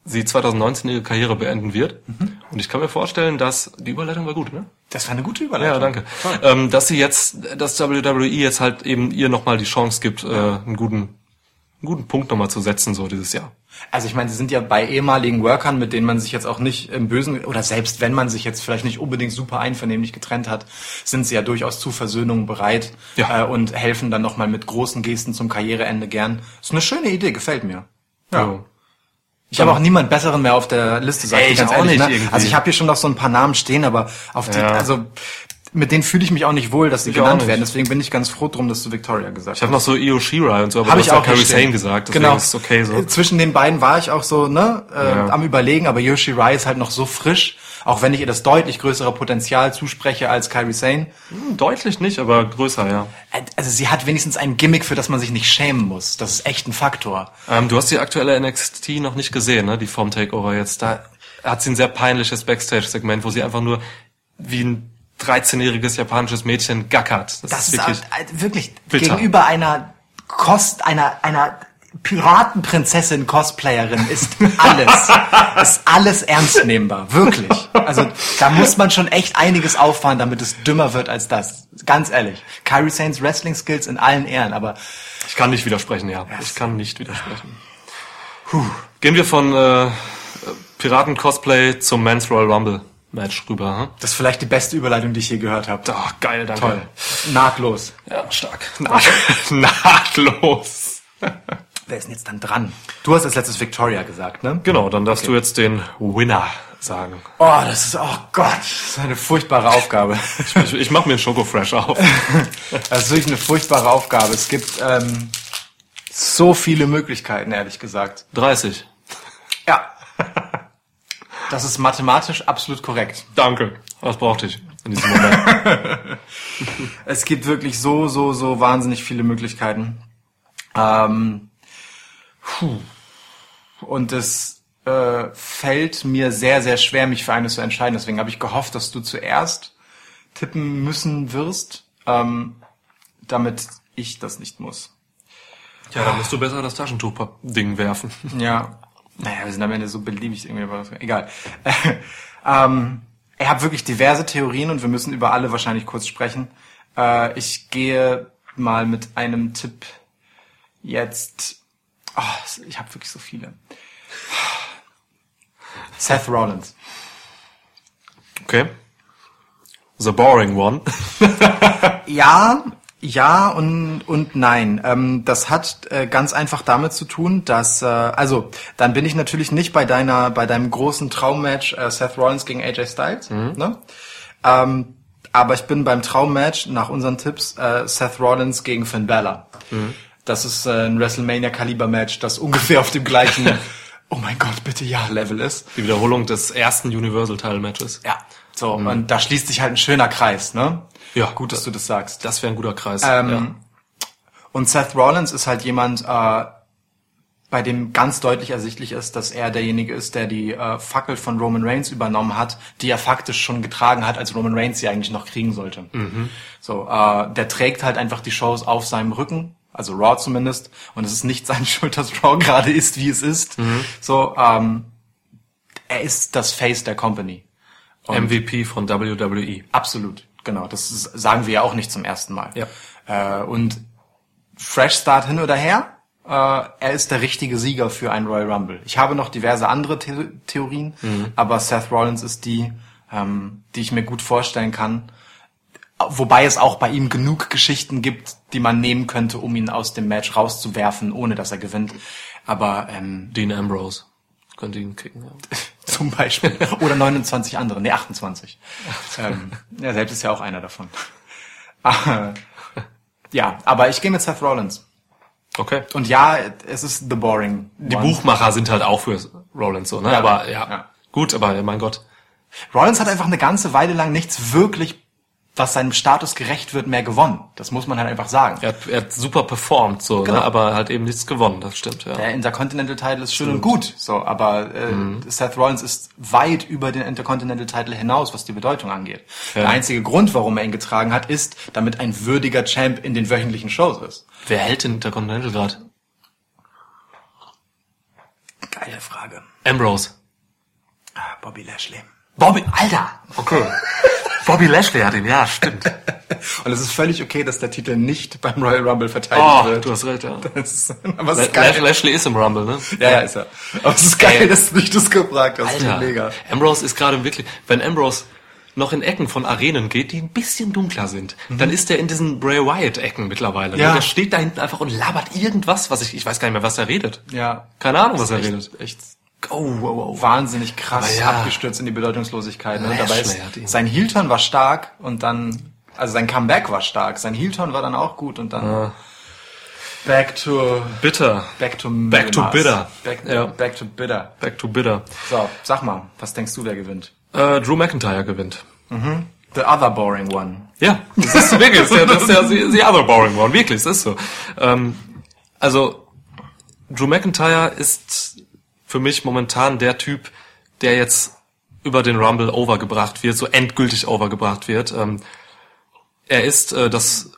sie 2019 ihre Karriere beenden wird. Und ich kann mir vorstellen, dass die Überleitung war gut, ne? Das war eine gute Überleitung. Ja, danke. Ähm, dass sie jetzt, dass WWE jetzt halt eben ihr nochmal die Chance gibt, äh, einen guten, einen guten Punkt nochmal zu setzen, so dieses Jahr. Also ich meine, sie sind ja bei ehemaligen Workern, mit denen man sich jetzt auch nicht im Bösen, oder selbst wenn man sich jetzt vielleicht nicht unbedingt super einvernehmlich getrennt hat, sind sie ja durchaus zu Versöhnungen bereit Ja. äh, und helfen dann nochmal mit großen Gesten zum Karriereende gern. Ist eine schöne Idee, gefällt mir. Ja. Ich habe auch niemand besseren mehr auf der Liste, sag Ey, ich ganz auch ehrlich. nicht ne? Also ich habe hier schon noch so ein paar Namen stehen, aber auf die, Ja. also mit denen fühle ich mich auch nicht wohl, dass sie Ich genannt werden. Deswegen bin ich ganz froh drum, dass du Victoria gesagt Ich habe noch so Io Shirai und so, aber Habe du ich hast auch stehen. Sane gesagt, genau. ist okay so. Zwischen den beiden war ich auch so, ne, äh, Ja. am überlegen, aber Yoshi Rai ist halt noch so frisch, auch wenn ich ihr das deutlich größere Potenzial zuspreche als Kairi Sane. Hm, Deutlich nicht, aber größer, ja. Also sie hat wenigstens ein Gimmick, für das man sich nicht schämen muss. Das ist echt ein Faktor. Ähm, du hast die aktuelle NXT noch nicht gesehen, ne? Die Form Takeover jetzt. Da hat sie ein sehr peinliches Backstage-Segment, wo sie einfach nur wie ein 13-jähriges japanisches Mädchen gackert. Das, Das ist ist wirklich. äh, wirklich bitter. gegenüber einer Kost, einer, einer Piratenprinzessin Cosplayerin ist alles, ist alles ernst nehmbar. Wirklich. Also, da muss man schon echt einiges auffahren, damit es dümmer wird als das. Ganz ehrlich. Kairi Sanes Wrestling Skills in allen Ehren, aber Ich kann nicht widersprechen, ja. Ich kann nicht widersprechen. Puh. Gehen wir von äh, Piraten-Cosplay zum Men's Royal Rumble Match rüber. Hm? das ist vielleicht die beste Überleitung, die ich je gehört habe. Ach, geil, danke. Toll. Nahtlos. Ja, stark. Naht nahtlos. Wer ist denn jetzt dann dran? Du hast als letztes Victoria gesagt, ne? Genau, dann darfst du jetzt den Winner sagen. Oh, das ist, oh Gott, das ist eine furchtbare Aufgabe. Ich, ich mach mir einen Schokofresh auf. Das ist wirklich eine furchtbare Aufgabe. Es gibt ähm, so viele Möglichkeiten, ehrlich gesagt. 30. Ja. Das ist mathematisch absolut korrekt. Danke. Was brauchte ich in diesem Moment? Es gibt wirklich so, so, so wahnsinnig viele Möglichkeiten. Ähm, puh. Und es äh, fällt mir sehr, sehr schwer, mich für eine zu entscheiden. Deswegen habe ich gehofft, dass du zuerst tippen müssen wirst, ähm, damit ich das nicht muss. ja, dann musst du besser das Taschentuch-Ding werfen. Ja. Naja, wir sind am Ende so beliebig irgendwie, aber egal. ähm, ich habe wirklich diverse Theorien und wir müssen über alle wahrscheinlich kurz sprechen. Äh, ich gehe mal mit einem Tipp jetzt. Oh, ich habe wirklich so viele. Seth Rollins. Okay. The boring one. Ja, ja und, und nein. Ähm, das hat äh, ganz einfach damit zu tun, dass, äh, also, dann bin ich natürlich nicht bei deiner, bei deinem großen Traummatch äh, Seth Rollins gegen AJ Styles, ne? Ähm, aber ich bin beim Traummatch nach unseren Tipps äh, Seth Rollins gegen Finn Balor. Das ist äh, ein WrestleMania-Kaliber-Match, das ungefähr auf dem gleichen, oh mein Gott, bitte ja, Level ist. Die Wiederholung des ersten Universal-Title-Matches. Ja. So, und da schließt sich halt ein schöner Kreis, ne? Ja. Gut, dass du das sagst. Das wäre ein guter Kreis. Ähm, Und Seth Rollins ist halt jemand, äh, bei dem ganz deutlich ersichtlich ist, dass er derjenige ist, der die äh, Fackel von Roman Reigns übernommen hat, die er faktisch schon getragen hat, als Roman Reigns sie eigentlich noch kriegen sollte. So, äh, der trägt halt einfach die Shows auf seinem Rücken, also Raw zumindest, und es ist nicht seine Schuld, dass Raw gerade ist, wie es ist. So, ähm, er ist das Face der Company. ja. MVP von WWE. Absolut, genau. Das ist, sagen wir ja auch nicht zum ersten Mal. Ja. Äh, und Fresh Start hin oder her, äh, er ist der richtige Sieger für einen Royal Rumble. Ich habe noch diverse andere The Theorien, aber Seth Rollins ist die, ähm, die ich mir gut vorstellen kann. Wobei es auch bei ihm genug Geschichten gibt, die man nehmen könnte, um ihn aus dem Match rauszuwerfen, ohne dass er gewinnt. Aber ähm, Dean Ambrose. Könnte ihn kicken. Ja. zum Beispiel. Oder 29 andere. Nee, 28. ähm, er selbst ist ja auch einer davon. Ah, ja, aber ich gehe mit Seth Rollins. Okay. Und ja, es ist the boring. Die one. Buchmacher sind halt auch für Rollins so, ne? Ja, aber ja. ja. Gut, aber mein Gott. Rollins hat einfach eine ganze Weile lang nichts wirklich, was seinem Status gerecht wird, mehr gewonnen. Das muss man halt einfach sagen. Er hat, er hat super performt, so, Genau. ne? aber hat eben nichts gewonnen, das stimmt, ja. Der Intercontinental Title ist schön und gut, so, aber äh, Seth Rollins ist weit über den Intercontinental Title hinaus, was die Bedeutung angeht. Der einzige Grund, warum er ihn getragen hat, ist, damit ein würdiger Champ in den wöchentlichen Shows ist. Wer hält den Intercontinental gerade? Geile Frage. Ambrose. Ah, Bobby Lashley. Bobby, Alter! Okay. Bobby Lashley hat ihn, ja, stimmt. Und es ist völlig okay, dass der Titel nicht beim Royal Rumble verteidigt Oh, wird. du hast recht, ja. Das ist, aber es ist geil. Lashley ist im Rumble, ne? Ja, ja, ist er. Aber es ist geil, Ey. dass du mich das gefragt hast. Alter, Mega. Ambrose ist gerade wirklich, wenn Ambrose noch in Ecken von Arenen geht, die ein bisschen dunkler sind, dann ist er in diesen Bray Wyatt Ecken mittlerweile. ne? Ja. Der steht da hinten einfach und labert irgendwas, was ich, ich weiß gar nicht mehr, was er redet. Ja. Keine Ahnung, was er redet. echt Oh, wow, wow. wahnsinnig krass ja. abgestürzt in die Bedeutungslosigkeit. Ne? Dabei ist, sein Heel-Turn war stark und dann, also sein Comeback war stark. Sein Heel-Turn war dann auch gut und dann back to, Bitter. back to, Back to bitter. Back, Ja. back to bitter. Back to bitter. So, sag mal, was denkst du, wer gewinnt? Äh, Drew McIntyre gewinnt. The other boring one. Ja, das ist wirklich, das ist ja, das ist ja the, the other boring one, wirklich, das ist so. Ähm, also, Drew McIntyre ist für mich momentan der Typ, der jetzt über den Rumble overgebracht wird, so endgültig overgebracht wird. Ähm, er ist äh, das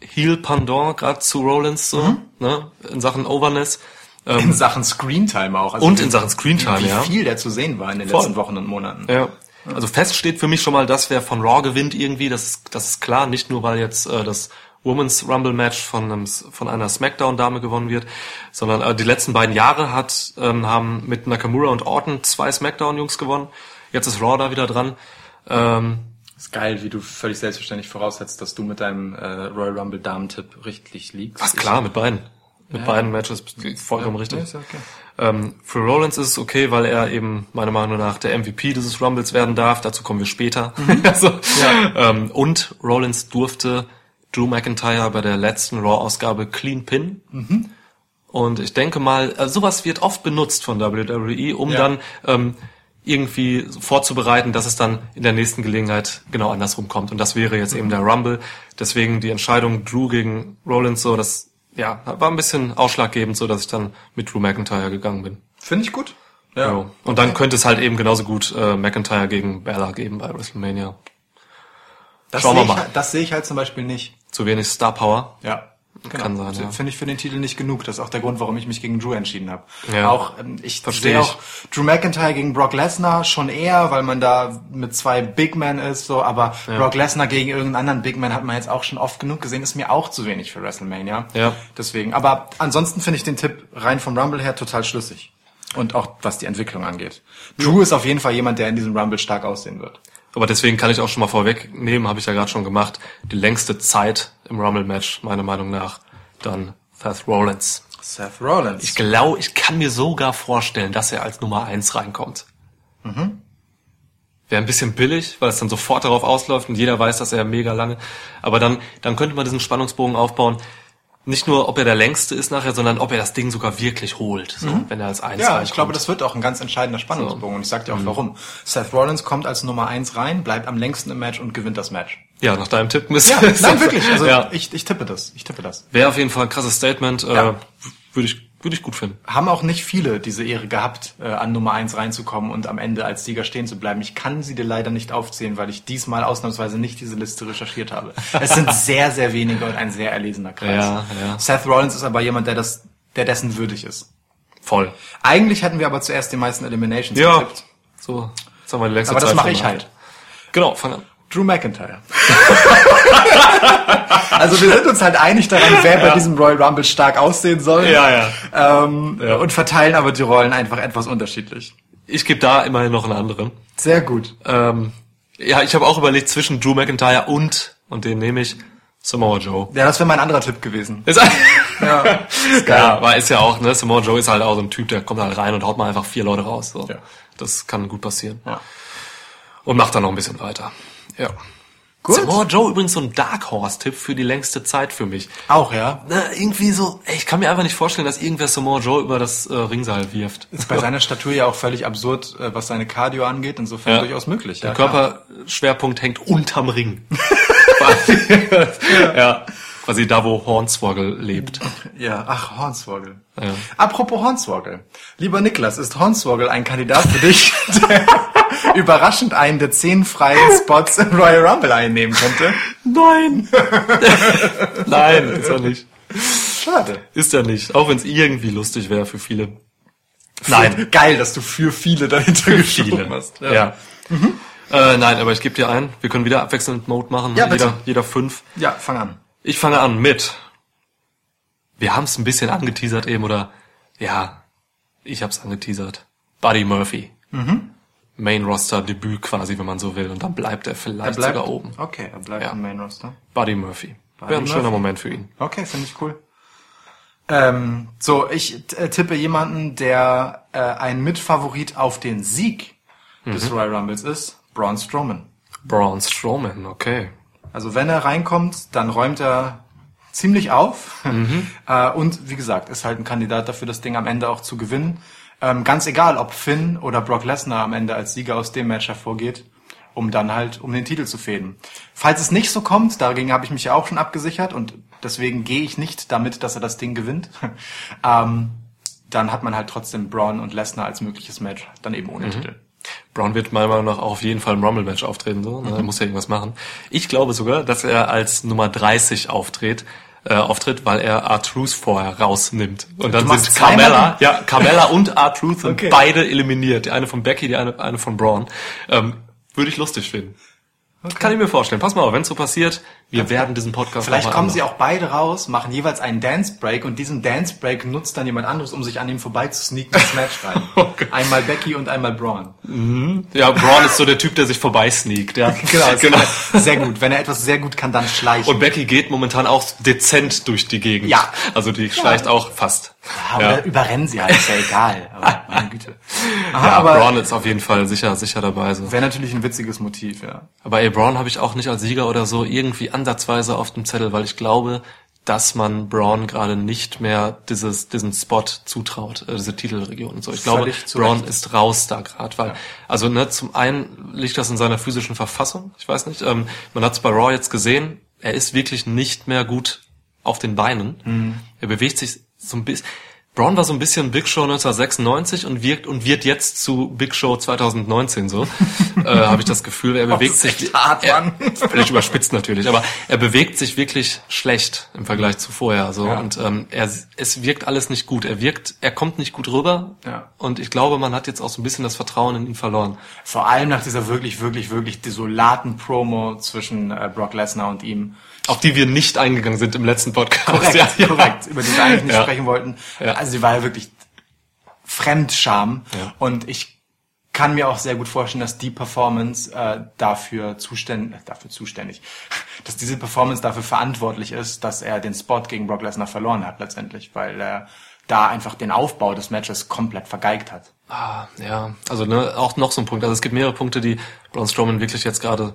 Heel-Pendant gerade zu Rollins, so, ne, in Sachen Overness. In Sachen Screentime auch. Also Und wie- in Sachen Screentime, wie, wie ja. viel der zu sehen war in den Voll. letzten Wochen und Monaten. Ja. Also fest steht für mich schon mal, dass wer von Raw gewinnt irgendwie, das ist, das ist klar, nicht nur weil jetzt äh, das Women's Rumble Match von, einem, von einer Smackdown Dame gewonnen wird, sondern äh, die letzten beiden Jahre hat ähm, haben mit Nakamura und Orton zwei Smackdown Jungs gewonnen. Jetzt ist Raw da wieder dran. Ähm, Ist geil, wie du völlig selbstverständlich voraussetzt, dass du mit deinem äh, Royal Rumble Damen-Tipp richtig liegst. was klar mit beiden. Mit beiden Matches vollkommen richtig. Ja, ist ja okay. Ähm, für Rollins ist es okay, weil er eben meiner Meinung nach der MVP dieses Rumbles werden darf. Dazu kommen wir später. also, ähm, und Rollins durfte Drew McIntyre bei der letzten Raw-Ausgabe clean pin. Und ich denke mal, äh, sowas wird oft benutzt von WWE, um Ja. dann ähm, irgendwie vorzubereiten, dass es dann in der nächsten Gelegenheit genau andersrum kommt. Und das wäre jetzt eben der Rumble. Deswegen die Entscheidung Drew gegen Rollins so, das ja, war ein bisschen ausschlaggebend, so dass ich dann mit Drew McIntyre gegangen bin. Finde ich gut. Ja. Und dann könnte es halt eben genauso gut äh, McIntyre gegen Bella geben bei WrestleMania. Das Schauen sehe wir ich, mal. halt- das sehe ich halt zum Beispiel nicht. Zu wenig Star Power. Ja. Genau. Kann sein, ja. Finde ich für den Titel nicht genug. Das ist auch der Grund, warum ich mich gegen Drew entschieden habe. Ja. Auch ähm, ich Versteh sehe ich. auch Drew McIntyre gegen Brock Lesnar schon eher, weil man da mit zwei Big Men ist, so. Aber Brock Lesnar gegen irgendeinen anderen Big Man hat man jetzt auch schon oft genug gesehen. Ist mir auch zu wenig für WrestleMania. Ja. Deswegen. Aber ansonsten finde ich den Tipp rein vom Rumble her total schlüssig. Und auch was die Entwicklung angeht. Drew ist auf jeden Fall jemand, der in diesem Rumble stark aussehen wird. Aber deswegen kann ich auch schon mal vorwegnehmen, habe ich ja gerade schon gemacht, die längste Zeit im Rumble-Match, meiner Meinung nach, dann Seth Rollins. Seth Rollins. Ich glaube, ich kann mir sogar vorstellen, dass er als Nummer eins reinkommt. Wäre ein bisschen billig, weil es dann sofort darauf ausläuft und jeder weiß, dass er mega lange. Aber dann, dann könnte man diesen Spannungsbogen aufbauen. Nicht nur, ob er der längste ist nachher, sondern ob er das Ding sogar wirklich holt, so, wenn er als eins Ja, reinkommt. ich glaube, das wird auch ein ganz entscheidender Spannungsbogen. Und ich sag dir auch warum. Seth Rollins kommt als Nummer eins rein, bleibt am längsten im Match und gewinnt das Match. Ja, nach deinem Tipp müsste Ja, nein, wirklich. Also ja. ich, ich tippe das. Ich tippe das. Wäre auf jeden Fall ein krasses Statement. Äh, Ja. Würde ich, würde ich gut finden. Haben auch nicht viele diese Ehre gehabt, äh, an Nummer eins reinzukommen und am Ende als Sieger stehen zu bleiben. Ich kann sie dir leider nicht aufzählen, weil ich diesmal ausnahmsweise nicht diese Liste recherchiert habe. Es sind sehr, sehr wenige und ein sehr erlesener Kreis. Ja, ja. Seth Rollins ist aber jemand, der das, der dessen würdig ist. Voll. Eigentlich hätten wir aber zuerst die meisten Eliminations Ja. getippt. So, jetzt haben wir die längste Aber das Zeit mache schon ich halt. Genau, fang an. Drew McIntyre. also wir sind uns halt einig daran, wer bei diesem Royal Rumble stark aussehen soll. Ja, ja. Ähm, Ja. Und verteilen aber die Rollen einfach etwas unterschiedlich. Ich gebe da immerhin noch einen anderen. Sehr gut. Ähm, ja, ich habe auch überlegt zwischen Drew McIntyre und, und den nehme ich, Samoa Joe. Ja, das wäre mein anderer Tipp gewesen. Ist, Ja, ja, aber ist ja auch, ne, Samoa Joe ist halt auch so ein Typ, der kommt halt rein und haut mal einfach vier Leute raus. So. Ja. Das kann gut passieren. Ja. Und macht dann noch ein bisschen weiter. Ja. Gut. Samoa Joe übrigens so ein Dark Horse-Tipp für die längste Zeit für mich. Auch, ja. Na, irgendwie so, ey, ich kann mir einfach nicht vorstellen, dass irgendwer Samoa Joe über das äh, Ringseil wirft. Ist bei seiner Statur ja auch völlig absurd, äh, was seine Cardio angeht. Insofern Ja. durchaus möglich. Der ja. Körperschwerpunkt hängt unterm Ring. quasi, ja, quasi da, wo Hornswoggle lebt. Ja, ach, Hornswoggle. Ja. Apropos Hornswoggle. Lieber Niklas, ist Hornswoggle ein Kandidat für dich, überraschend einen der zehn freien Spots im Royal Rumble einnehmen könnte? Nein! Nein, ist er nicht. Schade. Ist er nicht. Auch wenn es irgendwie lustig wäre für viele. Nein. Geil, dass du für viele dahinter geschoben hast. Ja. Äh, nein, aber ich gebe dir ein. Wir können wieder abwechselnd Mode machen. Ja, bitte. jeder, jeder fünf. ja, fang an. Ich fange an mit. Wir haben es ein bisschen angeteasert eben, oder? Ja, ich hab's angeteasert. Buddy Murphy. Main Roster Debüt quasi, wenn man so will. Und dann bleibt er vielleicht sogar oben. Okay, er bleibt Ja. im Main Roster. Buddy Murphy. Buddy Wäre ein schöner Murphy. Moment für ihn. Okay, finde ich cool. Ähm, so, ich äh, tippe jemanden, der äh, ein Mitfavorit auf den Sieg des Royal Rumbles ist, Braun Strowman. Braun Strowman, okay. Also wenn er reinkommt, dann räumt er ziemlich auf. äh, und wie gesagt, ist halt ein Kandidat dafür, das Ding am Ende auch zu gewinnen. Ähm, ganz egal, ob Finn oder Brock Lesnar am Ende als Sieger aus dem Match hervorgeht, um dann halt um den Titel zu fäden. Falls es nicht so kommt, dagegen habe ich mich ja auch schon abgesichert und deswegen gehe ich nicht damit, dass er das Ding gewinnt. ähm, dann hat man halt trotzdem Braun und Lesnar als mögliches Match, dann eben ohne Titel. Braun wird meiner Meinung nach auch auf jeden Fall im Rumble-Match auftreten, so. Ne? Er muss ja irgendwas machen. Ich glaube sogar, dass er als Nummer 30 auftritt, äh, auftritt, weil er R-Truth vorher rausnimmt. Und dann sind? Carmella, ja, Carmella und R-Truth sind Okay. beide eliminiert. Die eine von Becky, die eine, eine von Braun. Ähm, würde ich lustig finden. Kann ich mir vorstellen. Pass mal auf, wenn so passiert, wir werden diesen Podcast Vielleicht kommen sie auch beide raus, machen jeweils einen Dance Break und diesen Dance Break nutzt dann jemand anderes, um sich an ihm vorbei zu sneaken ins Match rein. Okay. Einmal Becky und einmal Braun. Ja, Braun ist so der Typ, der sich vorbeisneakt. Ja. Genau, genau. Sehr gut. Wenn er etwas sehr gut kann, dann schleichen. Und Becky geht momentan auch dezent durch die Gegend. Ja. Also die schleicht auch fast. ja, oder überrennen sie halt, ist ja egal. Aber meine Güte. Aha, Ja, aber Braun ist auf jeden Fall sicher, sicher dabei. So. wäre natürlich ein witziges Motiv, ja. Aber ey, Braun habe ich auch nicht als Sieger oder so irgendwie ansatzweise auf dem Zettel, weil ich glaube, dass man Braun gerade nicht mehr dieses, diesen Spot zutraut, äh, diese Titelregion und so. Ich glaube, Braun ist raus da gerade, weil, also ne, zum einen liegt das in seiner physischen Verfassung, ich weiß nicht, ähm, man hat es bei Raw jetzt gesehen, er ist wirklich nicht mehr gut auf den Beinen. Mhm. Er bewegt sich so ein bisschen, Braun war so ein bisschen Big Show 1996 und wirkt und wird jetzt zu Big Show 2019 so. äh, Habe ich das Gefühl, er bewegt sich hart, er, Mann. völlig überspitzt natürlich, aber er bewegt sich wirklich schlecht im Vergleich zu vorher so Ja. und ähm, er es wirkt alles nicht gut. Er wirkt, er kommt nicht gut rüber Ja. und ich glaube, man hat jetzt auch so ein bisschen das Vertrauen in ihn verloren. Vor allem nach dieser wirklich, wirklich, wirklich desolaten Promo zwischen äh, Brock Lesnar und ihm. Auf die wir nicht eingegangen sind im letzten Podcast. Korrekt, Ja, ja. korrekt, über die wir eigentlich nicht Ja. sprechen wollten. Also sie war ja wirklich Fremdscham. Und ich kann mir auch sehr gut vorstellen, dass die Performance äh, dafür zuständig, dafür zuständig, dass diese Performance dafür verantwortlich ist, dass er den Spot gegen Brock Lesnar verloren hat letztendlich, weil er da einfach den Aufbau des Matches komplett vergeigt hat. Ah, ja, also ne, auch noch so ein Punkt. Also es gibt mehrere Punkte, die Braun Strowman wirklich jetzt gerade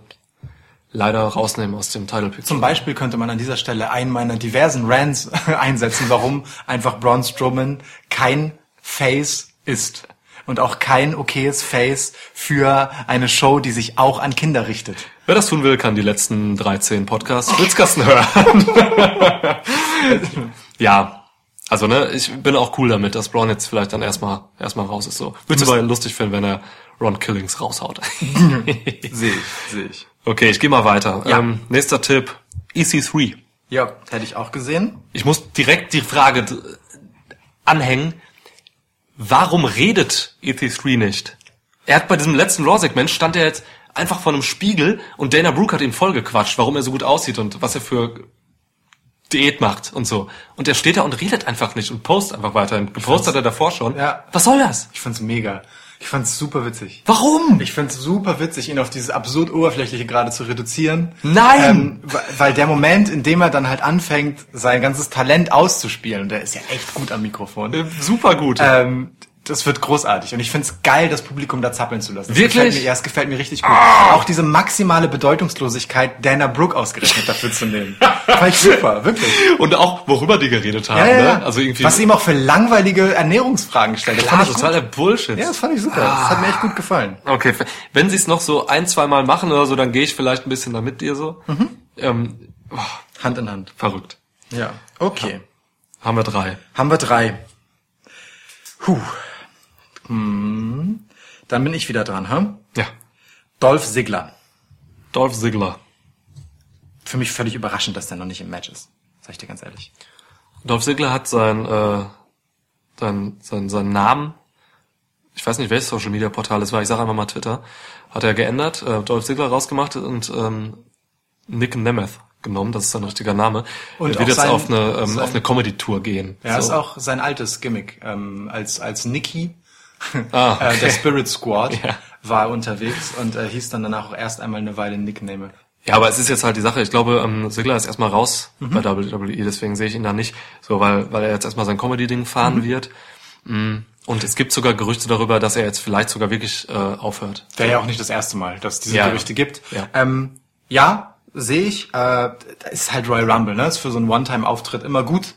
leider rausnehmen aus dem Title Picture. Zum Beispiel könnte man an dieser Stelle einen meiner diversen Rants einsetzen, warum einfach Braun Strowman kein Face ist. Und auch kein okayes Face für eine Show, die sich auch an Kinder richtet. Wer das tun will, kann die letzten 13 Podcasts Fritzkasten hören. ja, also ne, ich bin auch cool damit, dass Braun jetzt vielleicht dann erstmal erstmal raus ist. So, würde aber lustig finden, wenn er Ron Killings raushaut. Sehe ich, sehe ich. Okay, ich gehe mal weiter. Ja. Ähm, nächster Tipp: EC3. Ja, hätte ich auch gesehen. Ich muss direkt die Frage anhängen, warum redet EC3 nicht? Er hat bei diesem letzten Raw-Segment stand er jetzt einfach vor einem Spiegel und Dana Brooke hat ihn vollgequatscht, warum er so gut aussieht und was er für Diät macht und so. Und er steht da und redet einfach nicht und postet einfach weiter. Gepostet hat er davor schon. Ja. Was soll das? Ich fand's mega. Ich fand's super witzig. Warum? Ich find's super witzig, ihn auf dieses absurd Oberflächliche gerade zu reduzieren. Nein! Ähm, weil- weil der Moment, in dem er dann halt anfängt, sein ganzes Talent auszuspielen, und der ist ja echt gut am Mikrofon, Äh, Super gut. ähm, das wird großartig. Und ich find's geil, das Publikum da zappeln zu lassen. Das Wirklich? Gefällt mir, ja, es gefällt mir richtig gut. Auch diese maximale Bedeutungslosigkeit, Dana Brooke ausgerechnet dafür zu nehmen. Fand ich super, wirklich. Und auch, worüber die geredet haben. Ja, ja, ja. Ne? Also irgendwie. Was sie ihm auch für langweilige Ernährungsfragen stellt. Das klar, fand ich gut. totaler Bullshit. Ja, das fand ich super. Das hat mir echt gut gefallen. Okay, wenn sie es noch so ein, zwei Mal machen oder so, dann gehe ich vielleicht ein bisschen da mit dir so. Ähm, oh, Hand in Hand. verrückt. Ja. Okay. Haben wir drei. Haben wir drei. Puh. Hm. Dann bin ich wieder dran, hm? Ja. Dolph Ziggler. Dolph Ziggler. Für mich völlig überraschend, dass der noch nicht im Match ist. Sag ich dir ganz ehrlich. Dolph Ziggler hat sein, äh, sein, sein, seinen Namen, ich weiß nicht, welches Social Media Portal es war, ich sage einfach mal Twitter, hat er geändert, äh, Dolph Ziggler rausgemacht und ähm, Nick Nemeth genommen, das ist sein richtiger Name. Und er wird jetzt sein- auf eine, ähm, sein- auf eine Comedy-Tour gehen. Ja, so. ist auch sein altes Gimmick. Ähm, als, als Nicky, Ah, äh, der okay. Spirit Squad, Ja. war unterwegs und äh, hieß dann danach auch erst einmal eine Weile Nickname. Ja, aber es ist jetzt halt die Sache, ich glaube, ähm, Ziggler ist erstmal raus Mhm. bei WWE, deswegen sehe ich ihn da nicht, so weil, weil er jetzt erstmal sein Comedy-Ding fahren Mhm. wird. Mm, Und es gibt sogar Gerüchte darüber, dass er jetzt vielleicht sogar wirklich äh, aufhört. Wäre ja auch nicht das erste Mal, dass es diese Ja. Gerüchte gibt. Ja. Ähm, ja, sehe ich. Äh, ist halt Royal Rumble, ne? Ist für so einen One-Time-Auftritt immer gut.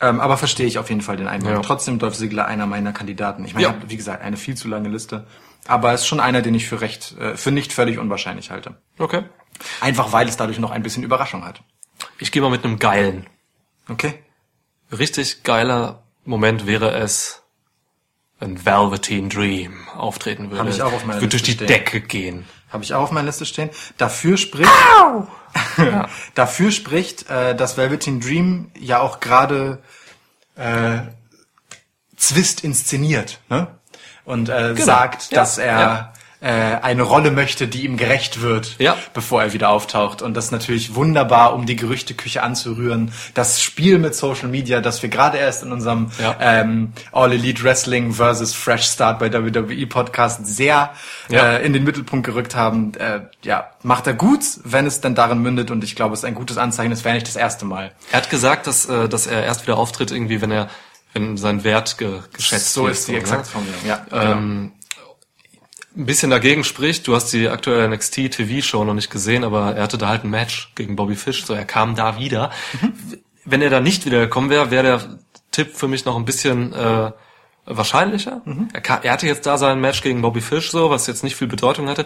Ähm, aber verstehe ich auf jeden Fall den Einwand. Ja. Trotzdem Dolph Ziggler einer meiner Kandidaten. Ich meine, Ja. ich habe, wie gesagt, eine viel zu lange Liste. Aber es ist schon einer, den ich für recht, äh, für nicht völlig unwahrscheinlich halte. Okay. Einfach weil es dadurch noch ein bisschen Überraschung hat. Ich gehe mal mit einem geilen. Okay? Richtig geiler Moment wäre es, wenn Velveteen Dream auftreten würde. Hab ich auch auf meiner Würde durch die stehen. Decke gehen. Habe ich auch auf meiner Liste stehen. Dafür spricht, dafür spricht, äh, dass Velveteen Dream ja auch gerade äh, Zwist inszeniert, ne? Und äh, sagt, Genau. Ja. dass er Ja. Äh, eine Rolle möchte, die ihm gerecht wird, Ja. bevor er wieder auftaucht. Und das ist natürlich wunderbar, um die Gerüchteküche anzurühren. Das Spiel mit Social Media, das wir gerade erst in unserem Ja. ähm, All Elite Wrestling versus Fresh Start bei WWE Podcast sehr Ja. äh, in den Mittelpunkt gerückt haben. Äh, ja, macht er gut, wenn es dann darin mündet. Und ich glaube, es ist ein gutes Anzeichen. Es wäre nicht das erste Mal. Er hat gesagt, dass, äh, dass er erst wieder auftritt, irgendwie, wenn er, wenn sein Wert ge geschätzt so wird. ist die ne? Exaktformulierung. Ja, Ähm, ein bisschen dagegen spricht, du hast die aktuelle NXT TV-Show noch nicht gesehen, aber er hatte da halt ein Match gegen Bobby Fish, so er kam da wieder. Wenn er da nicht wieder gekommen wäre, wäre der Tipp für mich noch ein bisschen äh, wahrscheinlicher. Er, kam, er hatte jetzt da sein Match gegen Bobby Fish, so was jetzt nicht viel Bedeutung hatte.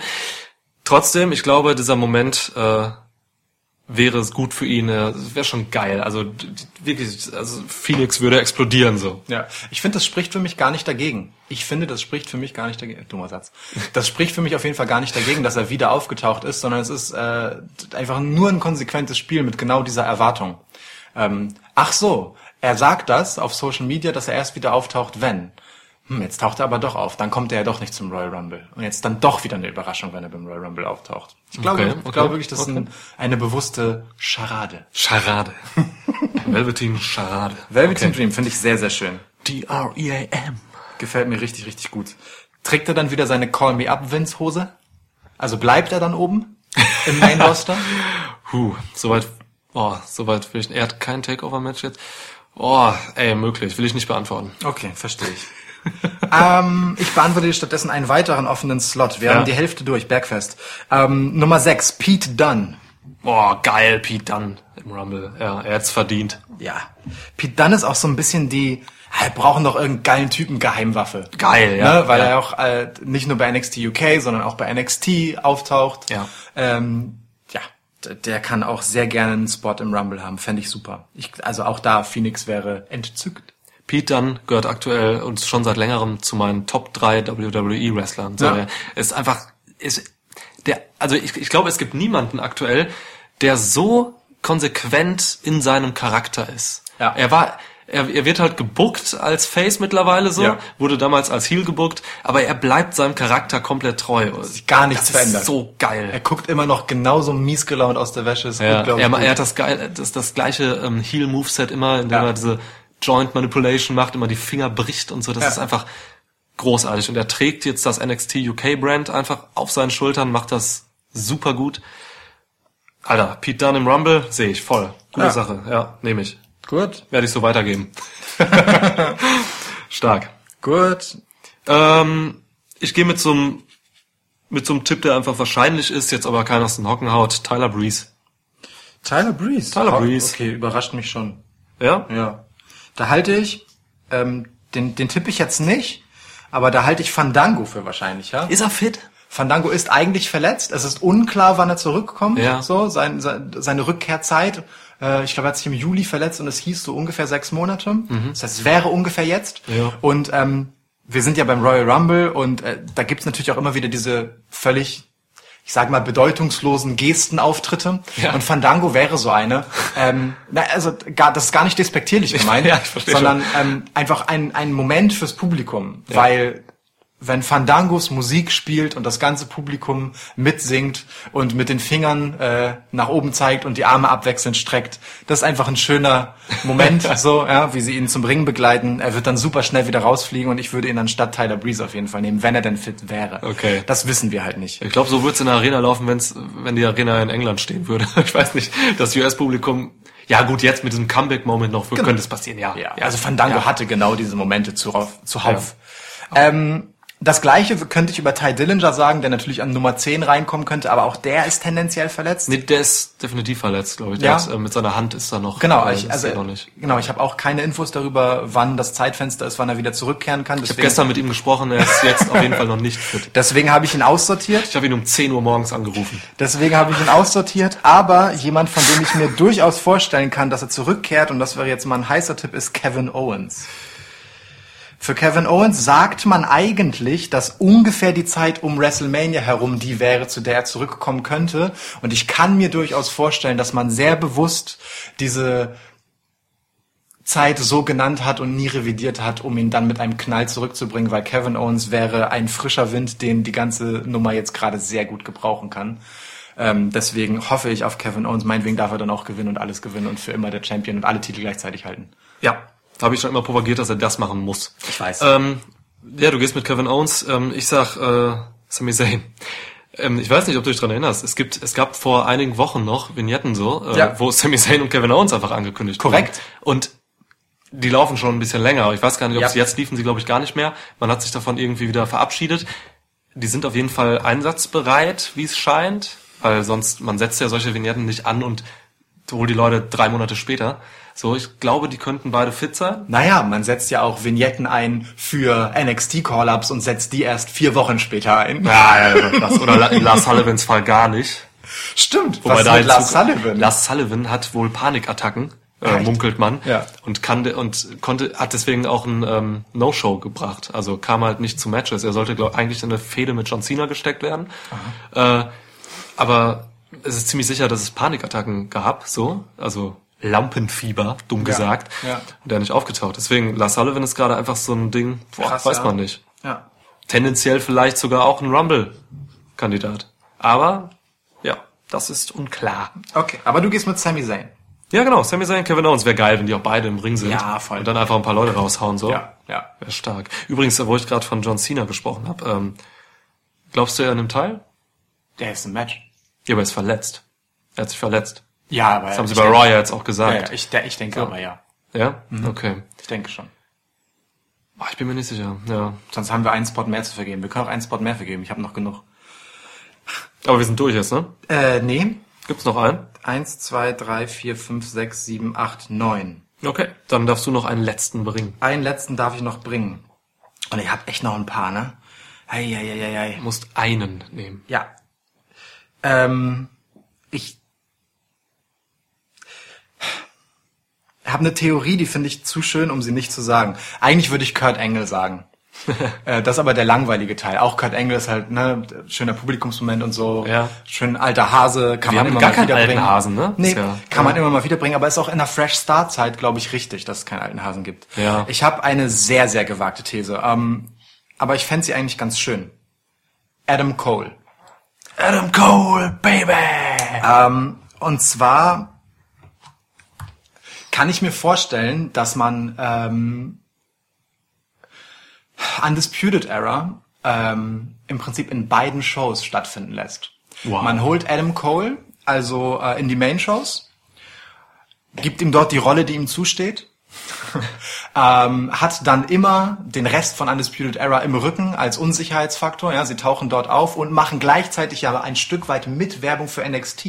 Trotzdem, ich glaube, dieser Moment äh, wäre es gut für ihn. äh, wäre schon geil. Also wirklich, also Phoenix würde explodieren so. Ja, ich finde, das spricht für mich gar nicht dagegen. Ich finde, das spricht für mich gar nicht dagegen. Dummer Satz. Das spricht für mich auf jeden Fall gar nicht dagegen, dass er wieder aufgetaucht ist, sondern es ist äh, einfach nur ein konsequentes Spiel mit genau dieser Erwartung. Ähm, ach so, er sagt das auf Social Media, dass er erst wieder auftaucht, wenn. Hm, jetzt taucht er aber doch auf. Dann kommt er ja doch nicht zum Royal Rumble. Und jetzt dann doch wieder eine Überraschung, wenn er beim Royal Rumble auftaucht. Ich glaube, Okay, ich okay, glaube wirklich, das ist okay. ein, eine bewusste Scharade. Charade. Velveteen Charade. Velveteen Dream finde ich sehr, sehr schön. D-R-E-A-M. Gefällt mir richtig, richtig gut. Trägt er dann wieder seine Call Me Up Vince Hose? Also bleibt er dann oben im Main Roster? Huh, soweit, oh, soweit will ich, er hat kein Takeover-Match jetzt. Oh, ey, möglich, will ich nicht beantworten. Okay, verstehe ich. Ähm, ich beantworte dir stattdessen einen weiteren offenen Slot. Wir Ja. haben die Hälfte durch, Bergfest. Ähm, Nummer 6, Pete Dunne. Boah, geil, Pete Dunne im Rumble. Ja, er hat's verdient. Ja. Pete Dunne ist auch so ein bisschen die, ah, wir brauchen doch irgendeinen geilen Typen Geheimwaffe. Geil, ja. Ne? Weil ja. er auch äh, nicht nur bei NXT UK, sondern auch bei NXT auftaucht. Ja. Ähm, ja, der kann auch sehr gerne einen Spot im Rumble haben. Fände ich super. Ich, also auch da, Phoenix wäre entzückt. Pete Dunne gehört aktuell und schon seit längerem zu meinen Top 3 WWE-Wrestlern. So, Ja. ist einfach, ist, der, also ich, ich glaube, es gibt niemanden aktuell, der so konsequent in seinem Charakter ist. Ja. Er war, er, er wird halt gebuckt als Face mittlerweile so, Ja. wurde damals als Heel gebuckt, aber er bleibt seinem Charakter komplett treu. gar nichts das verändert. Ist so geil. Er guckt immer noch genauso mies gelaunt aus der Wäsche. Ist Ja, unglaublich er, gut. er hat das geil, das, das gleiche ähm, Heel-Moveset immer, indem Ja. er diese Joint Manipulation macht, immer die Finger bricht und so. Das Ja. ist einfach großartig. Und er trägt jetzt das NXT UK Brand einfach auf seinen Schultern, macht das super gut. Alter, Pete Dunne im Rumble sehe ich voll. Gute Ja. Sache. Ja, nehme ich. Gut, Werde ich so weitergeben. Stark. gut. Ähm, ich gehe mit so einem mit so einem Tipp, der einfach wahrscheinlich ist, jetzt aber keiner aus den Hocken haut. Tyler Breeze. Tyler Breeze. Tyler Breeze. Okay, überrascht mich schon. Ja? Ja. Da halte ich, ähm, den, den tippe ich jetzt nicht, aber da halte ich Fandango für wahrscheinlich, ja? Ist er fit? Fandango ist eigentlich verletzt. Es ist unklar, wann er zurückkommt. Ja. So, sein, sein, seine Rückkehrzeit. Äh, ich glaube, er hat sich im Juli verletzt und es hieß so ungefähr sechs Monate. Das heißt, es wäre ungefähr jetzt. Ja. Und ähm, wir sind ja beim Royal Rumble und äh, da gibt's natürlich auch immer wieder diese völlig ich sage mal, bedeutungslosen Gestenauftritte. Ja. Und Fandango wäre so eine. ähm, na, also gar, das ist gar nicht despektierlich gemeint, Ja, sondern ähm, einfach ein, ein Moment fürs Publikum. Weil wenn Fandangos Musik spielt und das ganze Publikum mitsingt und mit den Fingern äh, nach oben zeigt und die Arme abwechselnd streckt, das ist einfach ein schöner Moment, so, ja, wie sie ihn zum Ring begleiten. Er wird dann super schnell wieder rausfliegen und ich würde ihn anstatt Tyler Breeze auf jeden Fall nehmen, wenn er denn fit wäre. Okay. Das wissen wir halt nicht. Ich glaube, so wird's in der Arena laufen, wenn's, wenn die Arena in England stehen würde. Ich weiß nicht, das US-Publikum. Ja gut, jetzt mit diesem Comeback-Moment noch könnte es passieren, ja. Ja, also Fandango Ja. hatte genau diese Momente zuhauf. zuhauf. Ähm, das gleiche könnte ich über Ty Dillinger sagen, der natürlich an Nummer 10 reinkommen könnte, aber auch der ist tendenziell verletzt. Nee, der ist definitiv verletzt, glaube ich. Der Ja. hat, äh, mit seiner Hand ist er noch. Genau, äh, ich, also noch nicht. genau, ich habe auch keine Infos darüber, wann das Zeitfenster ist, wann er wieder zurückkehren kann. Ich habe Deswegen, gestern mit ihm gesprochen, er ist jetzt auf jeden Fall noch nicht fit. deswegen habe ich ihn aussortiert. Ich habe ihn um 10 Uhr morgens angerufen. Deswegen habe ich ihn aussortiert. Aber jemand, von dem ich mir durchaus vorstellen kann, dass er zurückkehrt, und das wäre jetzt mal ein heißer Tipp, ist Kevin Owens. Für Kevin Owens sagt man eigentlich, dass ungefähr die Zeit um WrestleMania herum die wäre, zu der er zurückkommen könnte. Und ich kann mir durchaus vorstellen, dass man sehr bewusst diese Zeit so genannt hat und nie revidiert hat, um ihn dann mit einem Knall zurückzubringen, weil Kevin Owens wäre ein frischer Wind, den die ganze Nummer jetzt gerade sehr gut gebrauchen kann. Ähm, deswegen hoffe ich auf Kevin Owens. Meinetwegen darf er dann auch gewinnen und alles gewinnen und für immer der Champion und alle Titel gleichzeitig halten. Ja, habe ich schon immer propagiert, dass er das machen muss. Ich weiß. Ähm, ja, du gehst mit Kevin Owens. Ähm, ich sag äh, Sami Zayn. Ähm, ich weiß nicht, ob du dich dran erinnerst. Es gibt, es gab vor einigen Wochen noch Vignetten so, äh, Ja. wo Sami Zayn und Kevin Owens einfach angekündigt Korrekt. wurden. Und die laufen schon ein bisschen länger. Ich weiß gar nicht, ob Ja. sie jetzt liefen sie, glaube ich, gar nicht mehr. Man hat sich davon irgendwie wieder verabschiedet. Die sind auf jeden Fall einsatzbereit, wie es scheint, weil sonst man setzt ja solche Vignetten nicht an und holt die Leute drei Monate später. So, ich glaube, die könnten beide fit sein. Naja, man setzt ja auch Vignetten ein für NXT-Call-Ups und setzt die erst vier Wochen später ein. Ja, ja, das, oder in Lars Sullivans Fall gar nicht. Stimmt. Wobei Was da mit Lars Sullivan? Lars Sullivan hat wohl Panikattacken, äh, munkelt man. Ja. Und kann und konnte, hat deswegen auch ein ähm, No-Show gebracht. Also kam halt nicht zu Matches. Er sollte glaub, eigentlich in eine Fehde mit John Cena gesteckt werden. Äh, aber es ist ziemlich sicher, dass es Panikattacken gab, so. Also Lampenfieber, dumm gesagt. ja. Und der nicht aufgetaucht. Deswegen, Lars Sullivan ist gerade einfach so ein Ding, boah, Krass, weiß ja. man nicht. Ja. Tendenziell vielleicht sogar auch ein Rumble-Kandidat. Aber, ja, das ist unklar. Okay, aber du gehst mit Sami Zayn. Ja, genau. Sami Zayn, Kevin Owens wäre geil, wenn die auch beide im Ring sind. Ja, voll. Und dann einfach ein paar Leute raushauen, so. Ja, ja. Wäre stark. Übrigens, wo ich gerade von John Cena gesprochen habe, ähm, glaubst du, er nimmt teil? Der ist ein Match. Ja, aber er ist verletzt. Er hat sich verletzt. Ja, aber Das haben sie bei denke- ja jetzt auch Ja, gesagt. ja, ich, ich denke aber ja. Ja? Okay. Ich denke schon. Ah, ich bin mir nicht sicher. Ja. Sonst haben wir einen Spot mehr zu vergeben. Wir können auch einen Spot mehr vergeben. Ich habe noch genug. Aber wir sind durch jetzt, ne? Äh, nee. Gibt's noch einen? Eins, zwei, drei, vier, fünf, sechs, sieben, acht, neun. Okay. Dann darfst du noch einen letzten bringen. Einen letzten darf ich noch bringen. Und ich habe echt noch ein paar, ne? Eieieiei. Du musst einen nehmen. Ja. Ähm, ich habe eine Theorie, die finde ich zu schön, um sie nicht zu sagen. Eigentlich würde ich Kurt Angle sagen. äh, das ist aber der langweilige Teil. Auch Kurt Angle ist halt, ne, schöner Publikumsmoment und so. Ja. Schön alter Hase, kann Wir man immer gar mal wiederbringen. alten Hasen, ne? Nee, ja- kann man immer mal wiederbringen, aber ist auch in der Fresh Start Zeit, glaube ich, richtig, dass es keinen alten Hasen gibt. Ja. Ich habe eine sehr, sehr gewagte These, ähm, aber ich fände sie eigentlich ganz schön. Adam Cole. Adam Cole, Baby! Ähm, und zwar kann ich mir vorstellen, dass man ähm, Undisputed Era ähm, im Prinzip in beiden Shows stattfinden lässt. Wow. Man holt Adam Cole also äh, in die Main-Shows, gibt ihm dort die Rolle, die ihm zusteht, ähm, hat dann immer den Rest von Undisputed Era im Rücken als Unsicherheitsfaktor. Ja, sie tauchen dort auf und machen gleichzeitig aber ein Stück weit mit Werbung für NXT,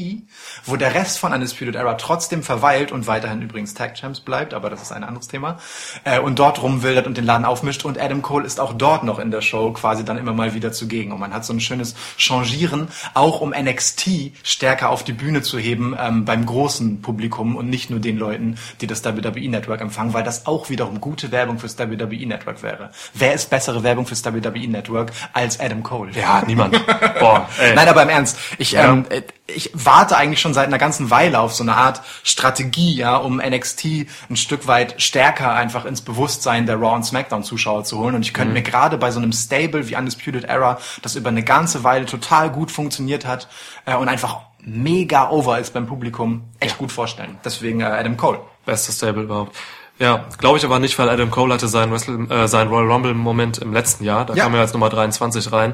wo der Rest von Undisputed Era trotzdem verweilt und weiterhin übrigens Tag Champs bleibt, aber das ist ein anderes Thema. Äh, und dort rumwildert und den Laden aufmischt und Adam Cole ist auch dort noch in der Show quasi dann immer mal wieder zugegen. Und man hat so ein schönes Changieren, auch um NXT stärker auf die Bühne zu heben ähm, beim großen Publikum und nicht nur den Leuten, die das WWE Network empfangen, weil das auch wiederum gute Werbung fürs WWE Network wäre. Wer ist bessere Werbung fürs WWE Network als Adam Cole? Ja, niemand. Boah, ey. Nein, aber im Ernst, ich, ähm, äh, ich warte eigentlich schon seit einer ganzen Weile auf so eine Art Strategie, ja, um NXT ein Stück weit stärker einfach ins Bewusstsein der Raw und SmackDown Zuschauer zu holen. Und ich könnte mir gerade bei so einem Stable wie Undisputed Era, das über eine ganze Weile total gut funktioniert hat äh, und einfach mega over ist beim Publikum, echt gut vorstellen. Deswegen äh, Adam Cole. Bestes Stable überhaupt. Ja, glaube ich aber nicht, weil Adam Cole hatte seinen, Wrestle, äh, seinen Royal Rumble Moment im letzten Jahr. Da Ja. kam er als Nummer 23 rein.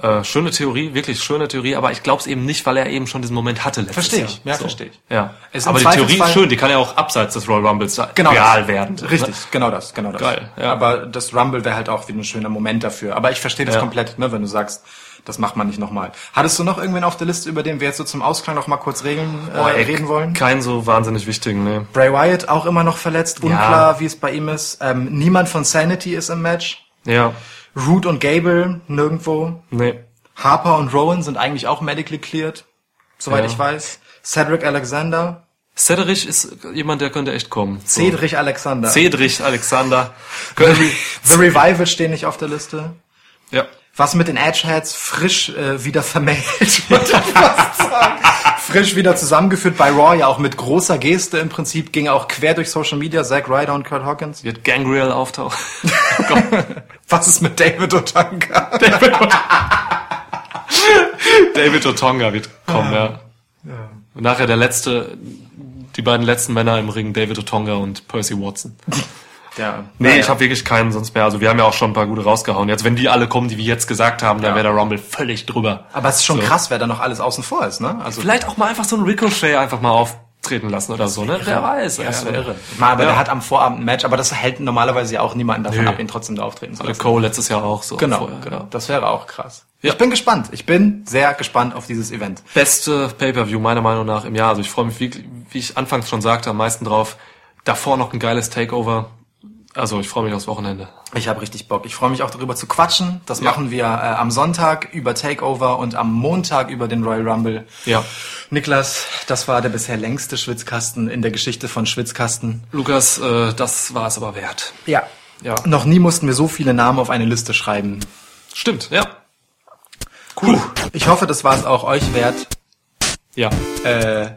Äh, schöne Theorie, wirklich schöne Theorie, aber ich glaube es eben nicht, weil er eben schon diesen Moment hatte letztes Verstehe Jahr. ich. Ja, verstehe ich. Ja. Es aber die Theorie ist schön, die kann ja auch abseits des Royal Rumbles Genau real das. werden. Richtig, Ne? genau das, genau das. Geil, ja. Aber das Rumble wäre halt auch wieder ein schöner Moment dafür. Aber ich verstehe das Ja. komplett, ne, wenn du sagst, das macht man nicht nochmal. Hattest du noch irgendwen auf der Liste, über den wir jetzt so zum Ausklang noch mal kurz regeln, äh, Boah, ey, reden wollen? Keinen so wahnsinnig wichtigen, ne. Bray Wyatt auch immer noch verletzt, unklar, wie es bei ihm ist. Ähm, niemand von Sanity ist im Match. Ja, Root und Gable nirgendwo. nee. Harper und Rowan sind eigentlich auch medically cleared, soweit Ja. ich weiß. Cedric Alexander, Cedric ist jemand, der könnte echt kommen. So. Cedric Alexander. Cedric Alexander. The Revival stehen nicht auf der Liste. ja. Was mit den Edgeheads frisch äh, wieder vermählt, würde ich fast sagen. Frisch wieder zusammengeführt bei Raw, ja auch mit großer Geste im Prinzip, ging auch quer durch Social Media, Zack Ryder und Kurt Hawkins. Wird Gangrel auftauchen. Was ist mit David Otunga? David Otonga wird kommen, ja. Und nachher der letzte, die beiden letzten Männer im Ring, David Otonga und Percy Watson. Ja. Nee, ich habe wirklich keinen sonst mehr. Also wir haben ja auch schon ein paar gute rausgehauen. Jetzt, wenn die alle kommen, die wir jetzt gesagt haben, dann wäre der Rumble völlig drüber. Aber es ist schon So. krass, wer da noch alles außen vor ist, ne? Also Vielleicht auch mal einfach so ein Ricochet einfach mal auftreten lassen oder so, ne? Wer weiß. Ja, das wäre irre. Mal, aber Ja. der hat am Vorabend ein Match, aber das hält normalerweise ja auch niemanden davon Nö. ab, ihn trotzdem da auftreten zu lassen. Cole letztes Jahr auch so. Genau, vorher, genau. ja. Das wäre auch krass. Ja. Ich bin gespannt. Ich bin sehr gespannt auf dieses Event. Beste Pay-Per-View meiner Meinung nach im Jahr. Also ich freue mich, wie, wie ich anfangs schon sagte, am meisten drauf. Davor noch ein geiles Takeover. Also ich freue mich aufs Wochenende. Ich habe richtig Bock. Ich freue mich auch darüber zu quatschen. Das machen wir äh, am Sonntag über Takeover und am Montag über den Royal Rumble. Ja. Niklas, das war der bisher längste Schwitzkasten in der Geschichte von Schwitzkasten. Lukas, äh, das war es aber wert. Ja. Ja. Noch nie mussten wir so viele Namen auf eine Liste schreiben. Stimmt, ja. Cool. Ich hoffe, das war es auch euch wert. Ja. Äh,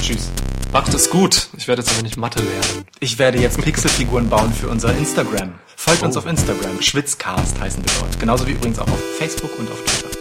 tschüss. Macht es gut. Ich werde jetzt aber nicht Mathe lernen. Ich werde jetzt Pixelfiguren bauen für unser Instagram. Folgt uns Oh. auf Instagram. Schwitzcast heißen wir dort. Genauso wie übrigens auch auf Facebook und auf Twitter.